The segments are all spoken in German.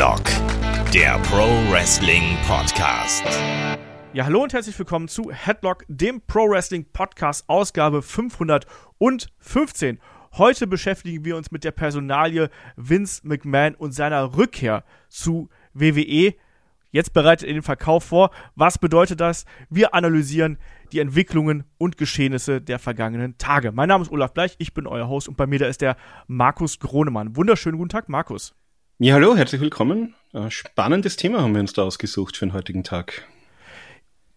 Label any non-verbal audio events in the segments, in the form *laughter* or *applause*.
Headlock, der Pro Wrestling Podcast. Ja, hallo und herzlich willkommen zu Headlock, dem Pro Wrestling Podcast, Ausgabe 515. Heute beschäftigen wir uns mit der Personalie Vince McMahon und seiner Rückkehr zu WWE. Jetzt bereitet er den Verkauf vor. Was bedeutet das? Wir analysieren die Entwicklungen und Geschehnisse der vergangenen Tage. Mein Name ist Olaf Bleich, ich bin euer Host und bei mir da ist der Markus Gronemann. Wunderschönen guten Tag, Markus. Ja, hallo, herzlich willkommen. Äh, spannendes Thema haben wir uns da ausgesucht für den heutigen Tag.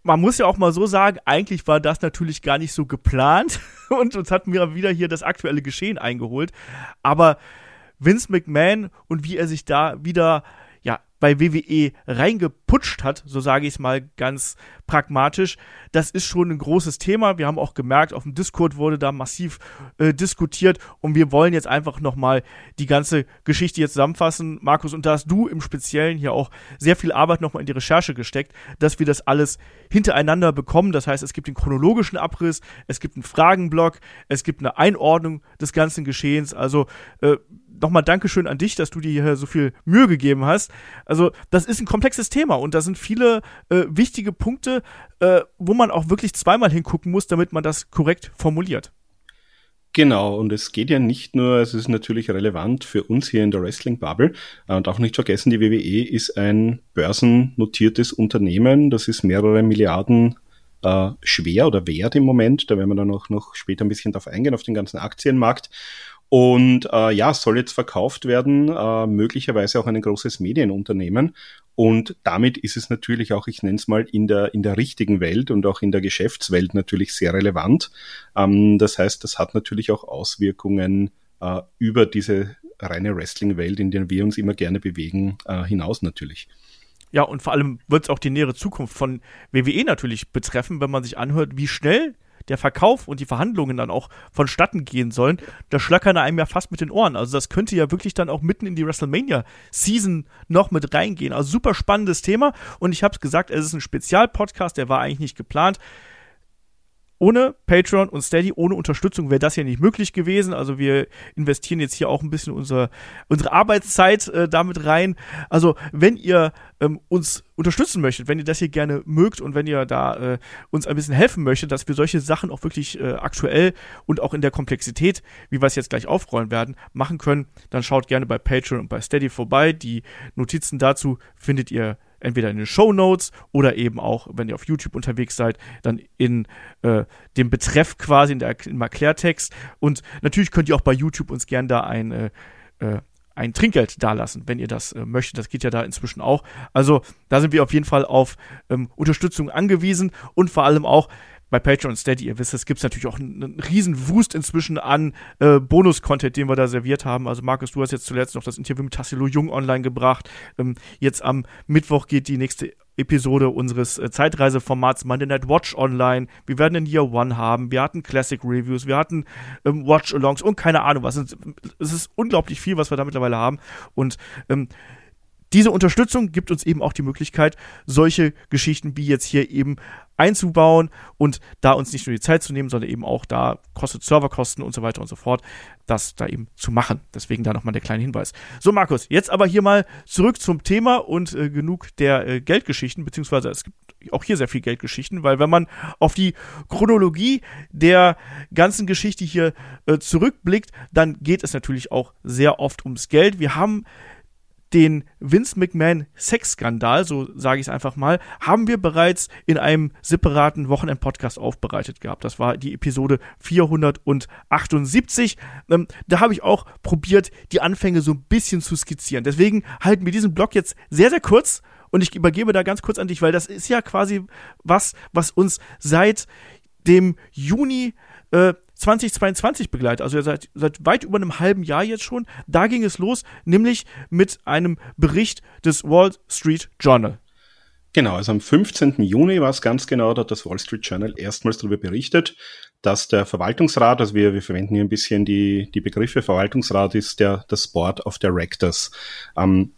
Man muss ja auch mal so sagen, eigentlich war das natürlich gar nicht so geplant *laughs* und uns hatten wir wieder hier das aktuelle Geschehen eingeholt. Aber Vince McMahon und wie er sich da wieder bei WWE reingeputscht hat, so sage ich es mal ganz pragmatisch, das ist schon ein großes Thema. Wir haben auch gemerkt, auf dem Discord wurde da massiv äh, diskutiert und wir wollen jetzt einfach nochmal die ganze Geschichte jetzt zusammenfassen. Markus, und da hast du im Speziellen hier auch sehr viel Arbeit nochmal in die Recherche gesteckt, dass wir das alles hintereinander bekommen. Das heißt, es gibt den chronologischen Abriss, es gibt einen Fragenblock, es gibt eine Einordnung des ganzen Geschehens. Also äh, nochmal Dankeschön an dich, dass du dir hier so viel Mühe gegeben hast. Also, das ist ein komplexes Thema und da sind viele äh, wichtige Punkte, äh, wo man auch wirklich zweimal hingucken muss, damit man das korrekt formuliert. Genau, und es geht ja nicht nur, es ist natürlich relevant für uns hier in der Wrestling-Bubble. Äh, und auch nicht vergessen, die WWE ist ein börsennotiertes Unternehmen. Das ist mehrere Milliarden äh, schwer oder wert im Moment. Da werden wir dann auch noch später ein bisschen drauf eingehen, auf den ganzen Aktienmarkt. Und äh, ja, soll jetzt verkauft werden, äh, möglicherweise auch ein großes Medienunternehmen. Und damit ist es natürlich auch, ich nenne es mal, in der, in der richtigen Welt und auch in der Geschäftswelt natürlich sehr relevant. Ähm, das heißt, das hat natürlich auch Auswirkungen äh, über diese reine Wrestling-Welt, in der wir uns immer gerne bewegen, äh, hinaus natürlich. Ja, und vor allem wird es auch die nähere Zukunft von WWE natürlich betreffen, wenn man sich anhört, wie schnell der Verkauf und die Verhandlungen dann auch vonstatten gehen sollen, da schlackern einem ja fast mit den Ohren. Also das könnte ja wirklich dann auch mitten in die WrestleMania-Season noch mit reingehen. Also super spannendes Thema und ich habe es gesagt, es ist ein Spezialpodcast, der war eigentlich nicht geplant ohne Patreon und Steady, ohne Unterstützung wäre das ja nicht möglich gewesen. Also wir investieren jetzt hier auch ein bisschen unsere, unsere Arbeitszeit äh, damit rein. Also wenn ihr ähm, uns unterstützen möchtet, wenn ihr das hier gerne mögt und wenn ihr da äh, uns ein bisschen helfen möchtet, dass wir solche Sachen auch wirklich äh, aktuell und auch in der Komplexität, wie wir es jetzt gleich aufrollen werden, machen können, dann schaut gerne bei Patreon und bei Steady vorbei. Die Notizen dazu findet ihr entweder in den Show Notes oder eben auch, wenn ihr auf YouTube unterwegs seid, dann in äh, dem Betreff quasi in der, im Erklärtext. Und natürlich könnt ihr auch bei YouTube uns gern da ein äh, äh, ein Trinkgeld dalassen, wenn ihr das äh, möchtet. Das geht ja da inzwischen auch. Also da sind wir auf jeden Fall auf ähm, Unterstützung angewiesen und vor allem auch, bei Patreon und Steady, ihr wisst, es gibt natürlich auch einen, einen riesen Wust inzwischen an äh, Bonus-Content, den wir da serviert haben. Also Markus, du hast jetzt zuletzt noch das Interview mit Tassilo Jung online gebracht. Ähm, jetzt am Mittwoch geht die nächste Episode unseres äh, Zeitreiseformats Monday Night Watch online. Wir werden in Year One haben. Wir hatten Classic Reviews, wir hatten ähm, Watch-Alongs und keine Ahnung was. Es ist unglaublich viel, was wir da mittlerweile haben. Und ähm, diese Unterstützung gibt uns eben auch die Möglichkeit, solche Geschichten wie jetzt hier eben einzubauen und da uns nicht nur die Zeit zu nehmen, sondern eben auch da kostet Serverkosten und so weiter und so fort, das da eben zu machen. Deswegen da nochmal der kleine Hinweis. So, Markus, jetzt aber hier mal zurück zum Thema und äh, genug der äh, Geldgeschichten, beziehungsweise es gibt auch hier sehr viel Geldgeschichten, weil wenn man auf die Chronologie der ganzen Geschichte hier äh, zurückblickt, dann geht es natürlich auch sehr oft ums Geld. Wir haben den Vince McMahon Sexskandal, so sage ich es einfach mal, haben wir bereits in einem separaten Wochenend-Podcast aufbereitet gehabt. Das war die Episode 478. Ähm, da habe ich auch probiert, die Anfänge so ein bisschen zu skizzieren. Deswegen halten wir diesen Blog jetzt sehr, sehr kurz und ich übergebe da ganz kurz an dich, weil das ist ja quasi was, was uns seit dem Juni äh, 2022 begleitet, also seit, seit weit über einem halben Jahr jetzt schon. Da ging es los, nämlich mit einem Bericht des Wall Street Journal. Genau, also am 15. Juni war es ganz genau, da hat das Wall Street Journal erstmals darüber berichtet, dass der Verwaltungsrat, also wir, wir verwenden hier ein bisschen die, die Begriffe, Verwaltungsrat ist der, das Board of Directors. Ähm,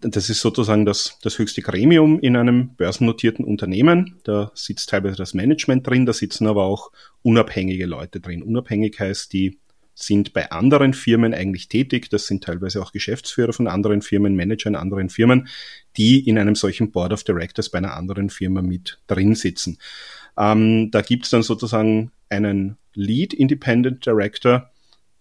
das ist sozusagen das, das höchste Gremium in einem börsennotierten Unternehmen. Da sitzt teilweise das Management drin, da sitzen aber auch unabhängige Leute drin. Unabhängig heißt, die sind bei anderen Firmen eigentlich tätig. Das sind teilweise auch Geschäftsführer von anderen Firmen, Manager in anderen Firmen, die in einem solchen Board of Directors bei einer anderen Firma mit drin sitzen. Ähm, da gibt es dann sozusagen einen Lead Independent Director,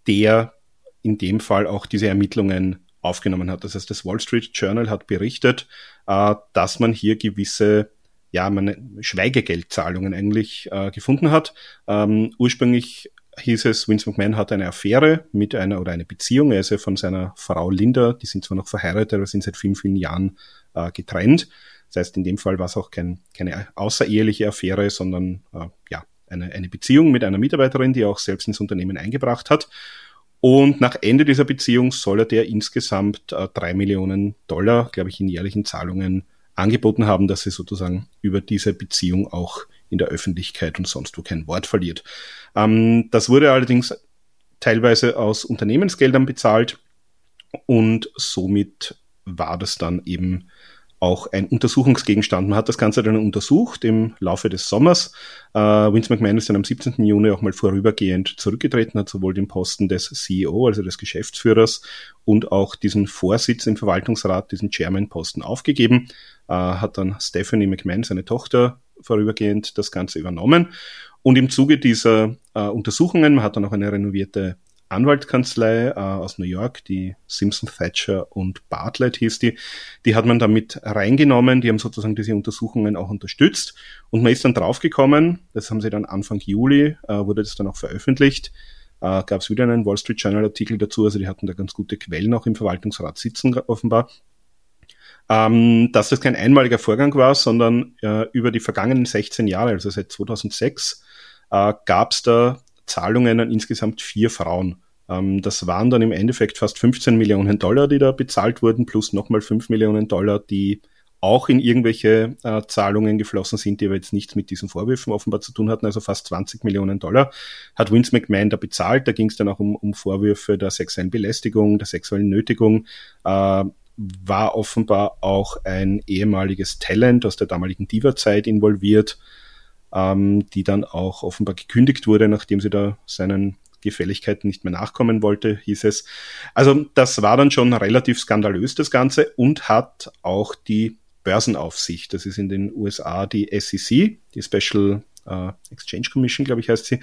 der in dem Fall auch diese Ermittlungen aufgenommen hat. Das heißt, das Wall Street Journal hat berichtet, äh, dass man hier gewisse ja, man Schweigegeldzahlungen eigentlich äh, gefunden hat. Ähm, ursprünglich hieß es, Vince McMahon hat eine Affäre mit einer oder eine Beziehung. Ja von seiner Frau Linda, die sind zwar noch verheiratet, aber sind seit vielen, vielen Jahren äh, getrennt. Das heißt, in dem Fall war es auch kein, keine außereheliche Affäre, sondern äh, ja, eine, eine Beziehung mit einer Mitarbeiterin, die er auch selbst ins Unternehmen eingebracht hat. Und nach Ende dieser Beziehung soll er der insgesamt äh, drei Millionen Dollar, glaube ich, in jährlichen Zahlungen angeboten haben, dass sie sozusagen über diese Beziehung auch in der Öffentlichkeit und sonst wo kein Wort verliert. Ähm, das wurde allerdings teilweise aus Unternehmensgeldern bezahlt und somit war das dann eben auch ein Untersuchungsgegenstand. Man hat das Ganze dann untersucht im Laufe des Sommers. Äh, Vince McMahon ist dann am 17. Juni auch mal vorübergehend zurückgetreten, hat sowohl den Posten des CEO, also des Geschäftsführers, und auch diesen Vorsitz im Verwaltungsrat, diesen Chairman-Posten aufgegeben. Äh, hat dann Stephanie McMahon, seine Tochter, vorübergehend das Ganze übernommen. Und im Zuge dieser äh, Untersuchungen, man hat dann auch eine renovierte Anwaltskanzlei äh, aus New York, die Simpson Thatcher und Bartlett hieß die, die hat man damit reingenommen, die haben sozusagen diese Untersuchungen auch unterstützt. Und man ist dann draufgekommen, das haben sie dann Anfang Juli, äh, wurde das dann auch veröffentlicht, äh, gab es wieder einen Wall Street Journal Artikel dazu, also die hatten da ganz gute Quellen auch im Verwaltungsrat sitzen offenbar, ähm, dass das kein einmaliger Vorgang war, sondern äh, über die vergangenen 16 Jahre, also seit 2006, äh, gab es da Zahlungen an insgesamt vier Frauen. Ähm, das waren dann im Endeffekt fast 15 Millionen Dollar, die da bezahlt wurden, plus nochmal 5 Millionen Dollar, die auch in irgendwelche äh, Zahlungen geflossen sind, die aber jetzt nichts mit diesen Vorwürfen offenbar zu tun hatten, also fast 20 Millionen Dollar, hat Vince McMahon da bezahlt. Da ging es dann auch um, um Vorwürfe der sexuellen Belästigung, der sexuellen Nötigung. Äh, war offenbar auch ein ehemaliges Talent aus der damaligen Diva-Zeit involviert ähm, die dann auch offenbar gekündigt wurde, nachdem sie da seinen Gefälligkeiten nicht mehr nachkommen wollte, hieß es. Also das war dann schon relativ skandalös, das Ganze, und hat auch die Börsenaufsicht, das ist in den USA die SEC, die Special äh, Exchange Commission, glaube ich, heißt sie,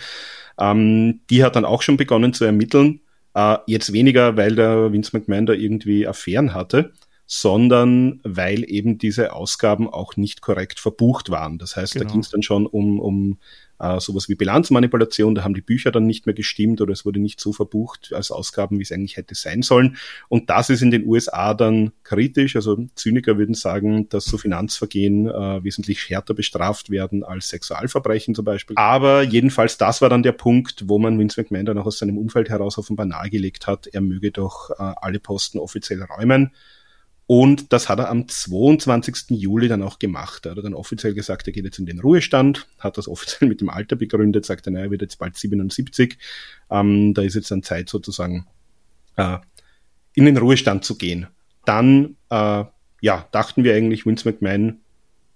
ähm, die hat dann auch schon begonnen zu ermitteln. Äh, jetzt weniger, weil der Vince McMahon da irgendwie Affären hatte, sondern weil eben diese Ausgaben auch nicht korrekt verbucht waren. Das heißt, genau. da ging es dann schon um, um äh, sowas wie Bilanzmanipulation, da haben die Bücher dann nicht mehr gestimmt oder es wurde nicht so verbucht als Ausgaben, wie es eigentlich hätte sein sollen. Und das ist in den USA dann kritisch. Also Zyniker würden sagen, dass so Finanzvergehen äh, wesentlich härter bestraft werden als Sexualverbrechen zum Beispiel. Aber jedenfalls, das war dann der Punkt, wo man Vince McMahon dann auch aus seinem Umfeld heraus offenbar nahegelegt hat, er möge doch äh, alle Posten offiziell räumen. Und das hat er am 22. Juli dann auch gemacht. Er hat dann offiziell gesagt, er geht jetzt in den Ruhestand, hat das offiziell *laughs* mit dem Alter begründet, sagt er, naja, er wird jetzt bald 77. Ähm, da ist jetzt dann Zeit sozusagen äh, in den Ruhestand zu gehen. Dann äh, ja, dachten wir eigentlich, Vince McMahon,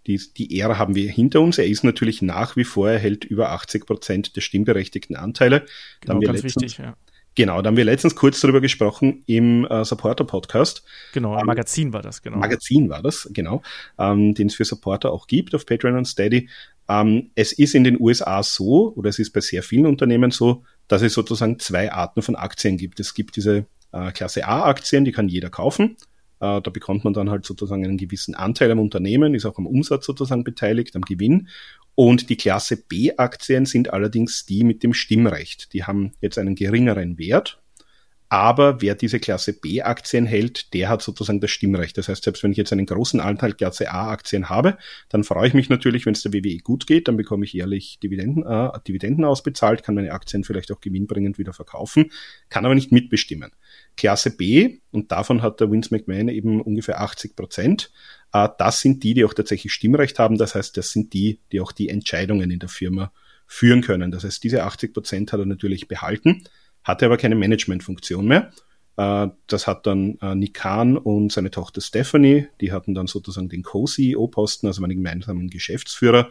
die, die Ära haben wir hinter uns. Er ist natürlich nach wie vor, er hält über 80 Prozent der stimmberechtigten Anteile. Genau, ganz letztens, wichtig, ja. Genau, da haben wir letztens kurz darüber gesprochen im äh, Supporter-Podcast. Genau, ein ähm, Magazin war das, genau. Magazin war das, genau, ähm, den es für Supporter auch gibt auf Patreon und Steady. Ähm, es ist in den USA so, oder es ist bei sehr vielen Unternehmen so, dass es sozusagen zwei Arten von Aktien gibt. Es gibt diese äh, Klasse A-Aktien, die kann jeder kaufen. Äh, da bekommt man dann halt sozusagen einen gewissen Anteil am Unternehmen, ist auch am Umsatz sozusagen beteiligt, am Gewinn. Und die Klasse B-Aktien sind allerdings die mit dem Stimmrecht. Die haben jetzt einen geringeren Wert, aber wer diese Klasse B-Aktien hält, der hat sozusagen das Stimmrecht. Das heißt, selbst wenn ich jetzt einen großen Anteil Klasse A-Aktien habe, dann freue ich mich natürlich, wenn es der WWE gut geht, dann bekomme ich jährlich Dividenden, äh, Dividenden ausbezahlt, kann meine Aktien vielleicht auch gewinnbringend wieder verkaufen, kann aber nicht mitbestimmen. Klasse B, und davon hat der Vince McMahon eben ungefähr 80 Prozent, äh, das sind die, die auch tatsächlich Stimmrecht haben. Das heißt, das sind die, die auch die Entscheidungen in der Firma führen können. Das heißt, diese 80 Prozent hat er natürlich behalten, hatte aber keine Managementfunktion mehr. Äh, das hat dann äh, Nick Kahn und seine Tochter Stephanie, die hatten dann sozusagen den Co-CEO-Posten, also einen gemeinsamen Geschäftsführer.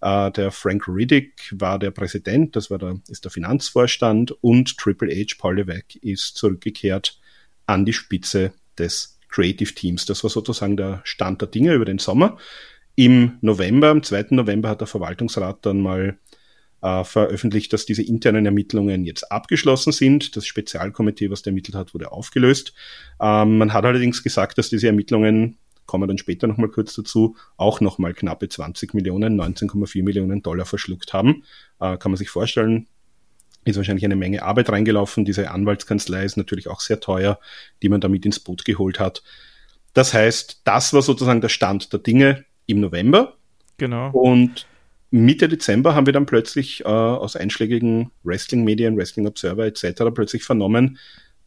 Äh, der Frank Riddick war der Präsident, das war der, ist der Finanzvorstand und Triple H, Paul Levesque, ist zurückgekehrt an die Spitze des Creative Teams. Das war sozusagen der Stand der Dinge über den Sommer. Im November, am 2. November hat der Verwaltungsrat dann mal äh, veröffentlicht, dass diese internen Ermittlungen jetzt abgeschlossen sind. Das Spezialkomitee, was der ermittelt hat, wurde aufgelöst. Ähm, man hat allerdings gesagt, dass diese Ermittlungen kommen wir dann später nochmal kurz dazu, auch nochmal knappe 20 Millionen, 19,4 Millionen Dollar verschluckt haben. Äh, kann man sich vorstellen, ist wahrscheinlich eine Menge Arbeit reingelaufen. Diese Anwaltskanzlei ist natürlich auch sehr teuer, die man damit ins Boot geholt hat. Das heißt, das war sozusagen der Stand der Dinge im November. Genau. Und Mitte Dezember haben wir dann plötzlich äh, aus einschlägigen Wrestling-Medien, Wrestling Observer etc. plötzlich vernommen,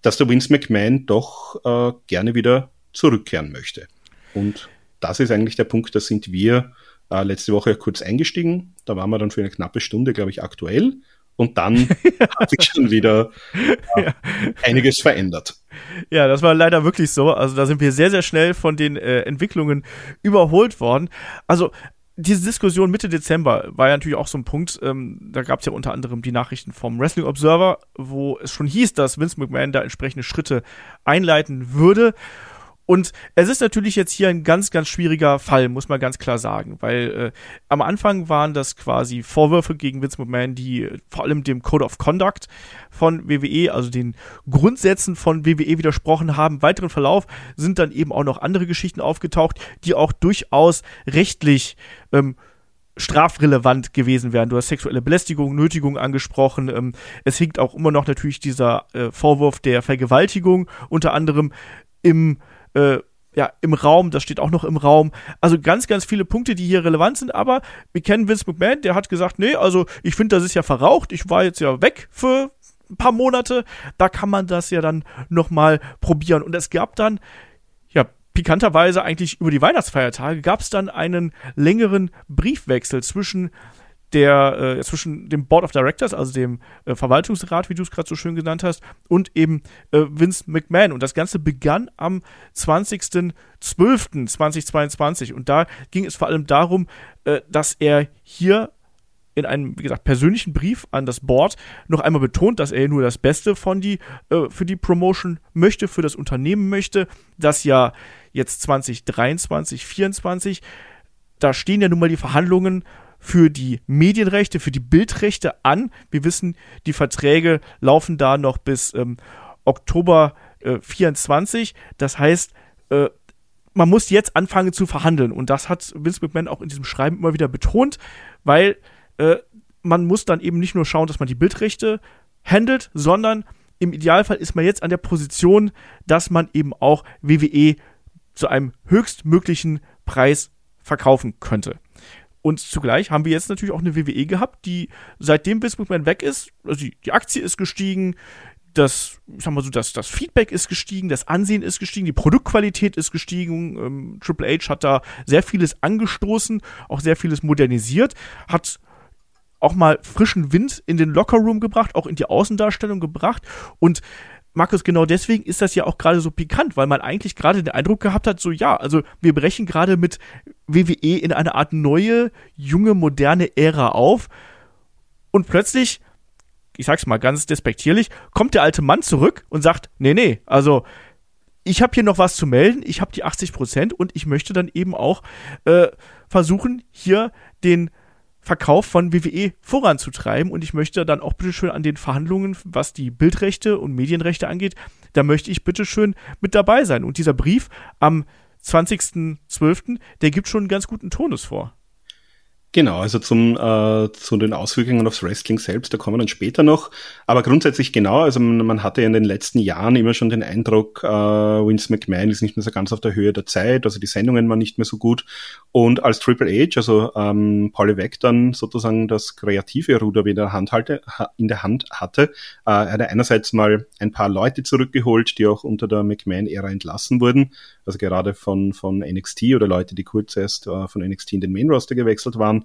dass der Vince McMahon doch äh, gerne wieder zurückkehren möchte. Und das ist eigentlich der Punkt, da sind wir äh, letzte Woche kurz eingestiegen. Da waren wir dann für eine knappe Stunde, glaube ich, aktuell. Und dann *laughs* hat sich schon wieder äh, ja. einiges verändert. Ja, das war leider wirklich so. Also da sind wir sehr, sehr schnell von den äh, Entwicklungen überholt worden. Also diese Diskussion Mitte Dezember war ja natürlich auch so ein Punkt. Ähm, da gab es ja unter anderem die Nachrichten vom Wrestling Observer, wo es schon hieß, dass Vince McMahon da entsprechende Schritte einleiten würde. Und es ist natürlich jetzt hier ein ganz, ganz schwieriger Fall, muss man ganz klar sagen, weil äh, am Anfang waren das quasi Vorwürfe gegen Vince McMahon, die äh, vor allem dem Code of Conduct von WWE, also den Grundsätzen von WWE widersprochen haben. Weiteren Verlauf sind dann eben auch noch andere Geschichten aufgetaucht, die auch durchaus rechtlich ähm, strafrelevant gewesen wären. Du hast sexuelle Belästigung, Nötigung angesprochen. Ähm, es hinkt auch immer noch natürlich dieser äh, Vorwurf der Vergewaltigung, unter anderem im äh, ja, im Raum, das steht auch noch im Raum. Also ganz, ganz viele Punkte, die hier relevant sind, aber wir kennen Vince McMahon, der hat gesagt, nee, also ich finde, das ist ja verraucht, ich war jetzt ja weg für ein paar Monate, da kann man das ja dann nochmal probieren. Und es gab dann, ja, pikanterweise eigentlich über die Weihnachtsfeiertage, gab es dann einen längeren Briefwechsel zwischen der äh, zwischen dem Board of Directors, also dem äh, Verwaltungsrat, wie du es gerade so schön genannt hast, und eben äh, Vince McMahon. Und das Ganze begann am 20.12.2022. Und da ging es vor allem darum, äh, dass er hier in einem, wie gesagt, persönlichen Brief an das Board noch einmal betont, dass er nur das Beste von die, äh, für die Promotion möchte, für das Unternehmen möchte, das ja jetzt 2023, 2024, da stehen ja nun mal die Verhandlungen für die Medienrechte, für die Bildrechte an. Wir wissen, die Verträge laufen da noch bis ähm, Oktober äh, 24. Das heißt, äh, man muss jetzt anfangen zu verhandeln. Und das hat Vince McMahon auch in diesem Schreiben immer wieder betont, weil äh, man muss dann eben nicht nur schauen, dass man die Bildrechte handelt, sondern im Idealfall ist man jetzt an der Position, dass man eben auch WWE zu einem höchstmöglichen Preis verkaufen könnte. Und zugleich haben wir jetzt natürlich auch eine WWE gehabt, die seitdem Vince McMahon weg ist, also die, die Aktie ist gestiegen, das, ich sag mal so, das, das Feedback ist gestiegen, das Ansehen ist gestiegen, die Produktqualität ist gestiegen. Ähm, Triple H hat da sehr vieles angestoßen, auch sehr vieles modernisiert, hat auch mal frischen Wind in den Lockerroom gebracht, auch in die Außendarstellung gebracht und Markus, genau deswegen ist das ja auch gerade so pikant, weil man eigentlich gerade den Eindruck gehabt hat, so ja, also wir brechen gerade mit WWE in eine Art neue, junge, moderne Ära auf. Und plötzlich, ich sag's mal ganz despektierlich, kommt der alte Mann zurück und sagt, nee, nee, also ich habe hier noch was zu melden, ich habe die 80 Prozent und ich möchte dann eben auch äh, versuchen, hier den Verkauf von WWE voranzutreiben und ich möchte dann auch bitteschön an den Verhandlungen, was die Bildrechte und Medienrechte angeht, da möchte ich bitteschön mit dabei sein. Und dieser Brief am 20.12., der gibt schon einen ganz guten Tonus vor. Genau, also zum, äh, zu den Auswirkungen aufs Wrestling selbst, da kommen wir dann später noch. Aber grundsätzlich genau, also man, man hatte in den letzten Jahren immer schon den Eindruck, äh, Vince McMahon ist nicht mehr so ganz auf der Höhe der Zeit, also die Sendungen waren nicht mehr so gut. Und als Triple H, also ähm, Paul Weck dann sozusagen das kreative Ruder wieder Hand halte, in der Hand hatte, äh, hat er einerseits mal ein paar Leute zurückgeholt, die auch unter der McMahon-Ära entlassen wurden, also gerade von, von NXT oder Leute, die kurz erst äh, von NXT in den Main Roster gewechselt waren.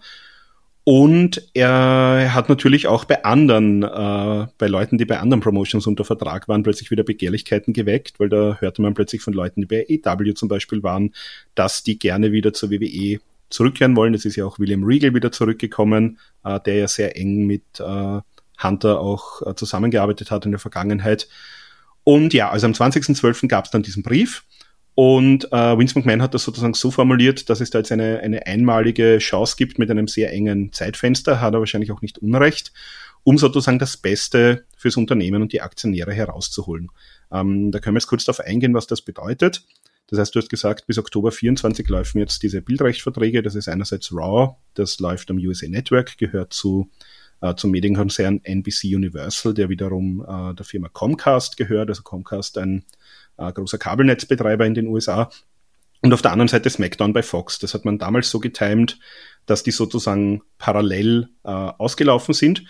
Und er hat natürlich auch bei anderen, äh, bei Leuten, die bei anderen Promotions unter Vertrag waren, plötzlich wieder Begehrlichkeiten geweckt, weil da hörte man plötzlich von Leuten, die bei EW zum Beispiel waren, dass die gerne wieder zur WWE zurückkehren wollen. Es ist ja auch William Regal wieder zurückgekommen, äh, der ja sehr eng mit äh, Hunter auch äh, zusammengearbeitet hat in der Vergangenheit. Und ja, also am 20.12. gab es dann diesen Brief. Und äh, Vince McMahon hat das sozusagen so formuliert, dass es da jetzt eine, eine einmalige Chance gibt mit einem sehr engen Zeitfenster, hat er wahrscheinlich auch nicht unrecht, um sozusagen das Beste fürs Unternehmen und die Aktionäre herauszuholen. Ähm, da können wir jetzt kurz darauf eingehen, was das bedeutet. Das heißt, du hast gesagt, bis Oktober 24 laufen jetzt diese Bildrechtsverträge. Das ist einerseits Raw, das läuft am USA Network, gehört zu äh, zum Medienkonzern NBC Universal, der wiederum äh, der Firma Comcast gehört, also Comcast ein äh, großer Kabelnetzbetreiber in den USA. Und auf der anderen Seite SmackDown bei Fox. Das hat man damals so getimt, dass die sozusagen parallel äh, ausgelaufen sind.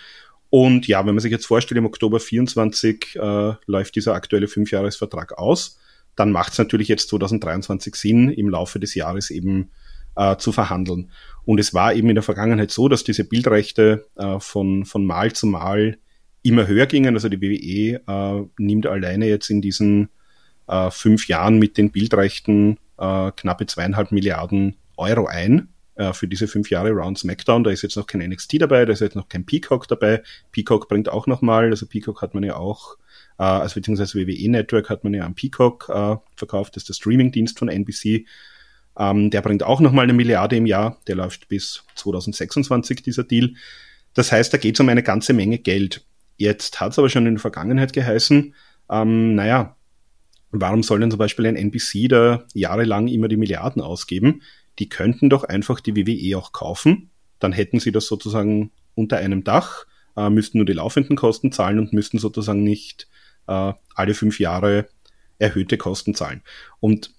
Und ja, wenn man sich jetzt vorstellt, im Oktober 24 äh, läuft dieser aktuelle Fünfjahresvertrag aus, dann macht es natürlich jetzt 2023 Sinn, im Laufe des Jahres eben äh, zu verhandeln. Und es war eben in der Vergangenheit so, dass diese Bildrechte äh, von, von Mal zu Mal immer höher gingen. Also die WWE äh, nimmt alleine jetzt in diesen äh, fünf Jahren mit den Bildrechten äh, knappe zweieinhalb Milliarden Euro ein äh, für diese fünf Jahre Round SmackDown. Da ist jetzt noch kein NXT dabei, da ist jetzt noch kein Peacock dabei. Peacock bringt auch nochmal, also Peacock hat man ja auch, also beziehungsweise WWE Network hat man ja am Peacock verkauft, das ist der Streamingdienst von NBC. Ähm, der bringt auch nochmal eine Milliarde im Jahr. Der läuft bis 2026, dieser Deal. Das heißt, da geht es um eine ganze Menge Geld. Jetzt hat es aber schon in der Vergangenheit geheißen, ähm, naja, warum soll denn zum Beispiel ein NBC da jahrelang immer die Milliarden ausgeben? Die könnten doch einfach die WWE auch kaufen. Dann hätten sie das sozusagen unter einem Dach, äh, müssten nur die laufenden Kosten zahlen und müssten sozusagen nicht äh, alle fünf Jahre erhöhte Kosten zahlen. Und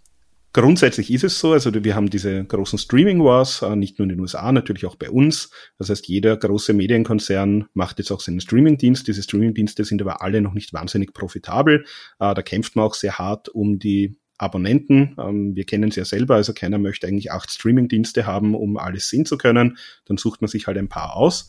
Grundsätzlich ist es so, also wir haben diese großen Streaming Wars, äh, nicht nur in den USA, natürlich auch bei uns. Das heißt, jeder große Medienkonzern macht jetzt auch seinen Streamingdienst. Diese Streamingdienste sind aber alle noch nicht wahnsinnig profitabel. Äh, da kämpft man auch sehr hart um die Abonnenten. Ähm, wir kennen es ja selber, also keiner möchte eigentlich acht Streamingdienste haben, um alles sehen zu können. Dann sucht man sich halt ein paar aus.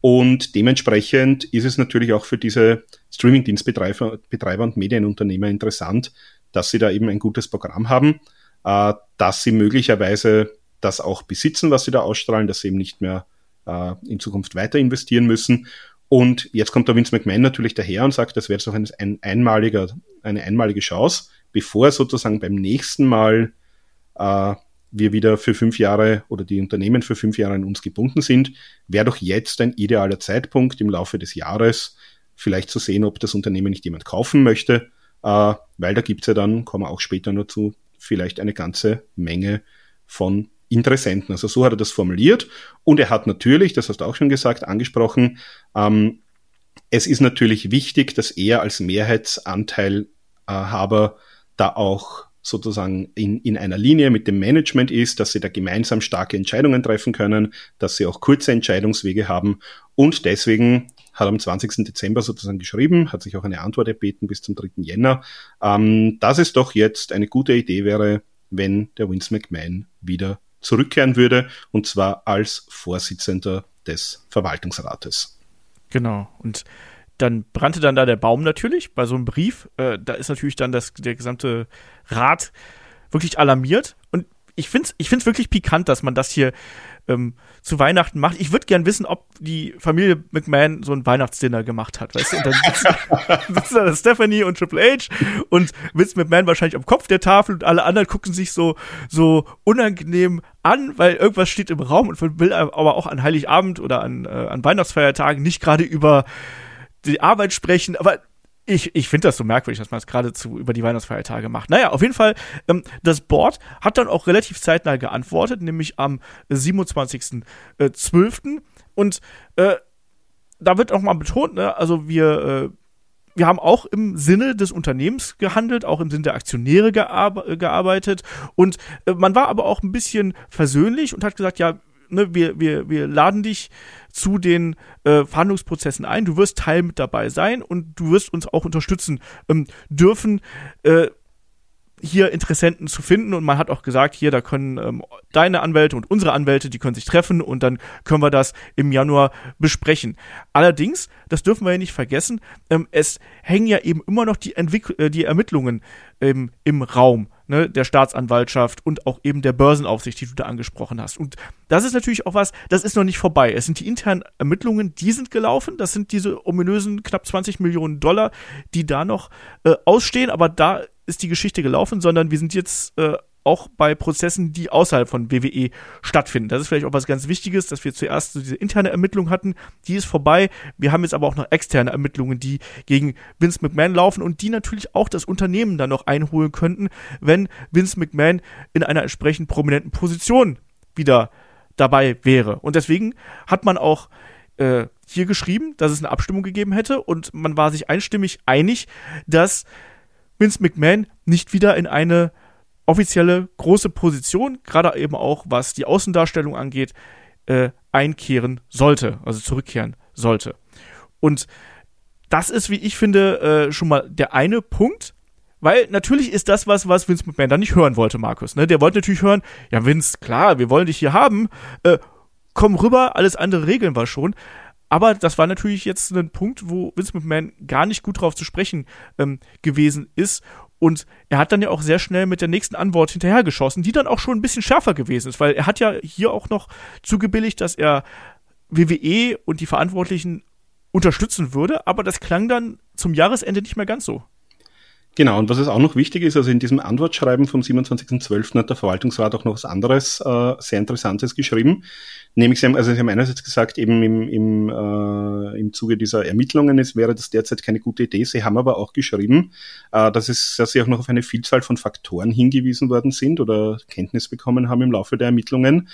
Und dementsprechend ist es natürlich auch für diese Streamingdienstbetreiber Betreiber und Medienunternehmer interessant, dass sie da eben ein gutes Programm haben äh, dass sie möglicherweise das auch besitzen, was sie da ausstrahlen, dass sie eben nicht mehr äh, in Zukunft weiter investieren müssen. Und jetzt kommt der Vince McMahon natürlich daher und sagt, das wäre jetzt noch ein, ein einmaliger, eine einmalige Chance, bevor sozusagen beim nächsten Mal äh, wir wieder für fünf Jahre oder die Unternehmen für fünf Jahre an uns gebunden sind, wäre doch jetzt ein idealer Zeitpunkt im Laufe des Jahres, vielleicht zu sehen, ob das Unternehmen nicht jemand kaufen möchte, äh, weil da gibt's ja dann, kommen wir auch später nur zu, vielleicht eine ganze Menge von Interessenten. Also so hat er das formuliert. Und er hat natürlich, das hast du auch schon gesagt, angesprochen, ähm, es ist natürlich wichtig, dass er als Mehrheitsanteilhaber da auch sozusagen in, in einer Linie mit dem Management ist, dass sie da gemeinsam starke Entscheidungen treffen können, dass sie auch kurze Entscheidungswege haben. Und deswegen hat am 20. Dezember sozusagen geschrieben, hat sich auch eine Antwort erbeten bis zum 3. Jänner, ähm, dass es doch jetzt eine gute Idee wäre, wenn der Vince McMahon wieder zurückkehren würde, und zwar als Vorsitzender des Verwaltungsrates. Genau. Und dann brannte dann da der Baum natürlich bei so einem Brief. Äh, da ist natürlich dann das, der gesamte Rat wirklich alarmiert. Und ich finde es ich find's wirklich pikant, dass man das hier ähm, zu Weihnachten macht. Ich würde gern wissen, ob die Familie McMahon so ein Weihnachtsdinner gemacht hat. Weißt du? Und dann *laughs* sitzen, da Stephanie und Triple H und Vince McMahon wahrscheinlich am Kopf der Tafel und alle anderen gucken sich so, so unangenehm an, weil irgendwas steht im Raum und will aber auch an Heiligabend oder an, äh, an Weihnachtsfeiertagen nicht gerade über die Arbeit sprechen, aber ich, ich finde das so merkwürdig, dass man es geradezu über die Weihnachtsfeiertage macht. Naja, auf jeden Fall, ähm, das Board hat dann auch relativ zeitnah geantwortet, nämlich am 27.12. Äh, Und äh, da wird auch mal betont, ne, also wir, äh, wir haben auch im Sinne des Unternehmens gehandelt, auch im Sinne der Aktionäre gear gearbeitet. Und äh, man war aber auch ein bisschen versöhnlich und hat gesagt, ja, ne, wir, wir, wir laden dich zu den äh, Verhandlungsprozessen ein. Du wirst Teil mit dabei sein und du wirst uns auch unterstützen ähm, dürfen. Äh, hier Interessenten zu finden und man hat auch gesagt, hier, da können ähm, deine Anwälte und unsere Anwälte, die können sich treffen und dann können wir das im Januar besprechen. Allerdings, das dürfen wir ja nicht vergessen, ähm, es hängen ja eben immer noch die, Entwick äh, die Ermittlungen im Raum. Ne, der Staatsanwaltschaft und auch eben der Börsenaufsicht, die du da angesprochen hast. Und das ist natürlich auch was, das ist noch nicht vorbei. Es sind die internen Ermittlungen, die sind gelaufen. Das sind diese ominösen knapp 20 Millionen Dollar, die da noch äh, ausstehen, aber da ist die Geschichte gelaufen, sondern wir sind jetzt äh, auch bei Prozessen, die außerhalb von WWE stattfinden. Das ist vielleicht auch was ganz Wichtiges, dass wir zuerst so diese interne Ermittlung hatten, die ist vorbei. Wir haben jetzt aber auch noch externe Ermittlungen, die gegen Vince McMahon laufen und die natürlich auch das Unternehmen dann noch einholen könnten, wenn Vince McMahon in einer entsprechend prominenten Position wieder dabei wäre. Und deswegen hat man auch äh, hier geschrieben, dass es eine Abstimmung gegeben hätte und man war sich einstimmig einig, dass Vince McMahon nicht wieder in eine offizielle große Position, gerade eben auch was die Außendarstellung angeht, äh, einkehren sollte, also zurückkehren sollte. Und das ist, wie ich finde, äh, schon mal der eine Punkt, weil natürlich ist das was, was Vince McMahon dann nicht hören wollte, Markus. Ne? Der wollte natürlich hören, ja Vince, klar, wir wollen dich hier haben, äh, komm rüber, alles andere regeln wir schon. Aber das war natürlich jetzt ein Punkt, wo Vince McMahon gar nicht gut drauf zu sprechen ähm, gewesen ist. Und er hat dann ja auch sehr schnell mit der nächsten Antwort hinterhergeschossen, die dann auch schon ein bisschen schärfer gewesen ist, weil er hat ja hier auch noch zugebilligt, dass er WWE und die Verantwortlichen unterstützen würde, aber das klang dann zum Jahresende nicht mehr ganz so. Genau, und was es auch noch wichtig ist, also in diesem Antwortschreiben vom 27.12. hat der Verwaltungsrat auch noch was anderes äh, sehr Interessantes geschrieben. Nämlich, sie haben, also sie haben einerseits gesagt, eben im, im, äh, im Zuge dieser Ermittlungen, es wäre das derzeit keine gute Idee. Sie haben aber auch geschrieben, äh, dass, es, dass sie auch noch auf eine Vielzahl von Faktoren hingewiesen worden sind oder Kenntnis bekommen haben im Laufe der Ermittlungen,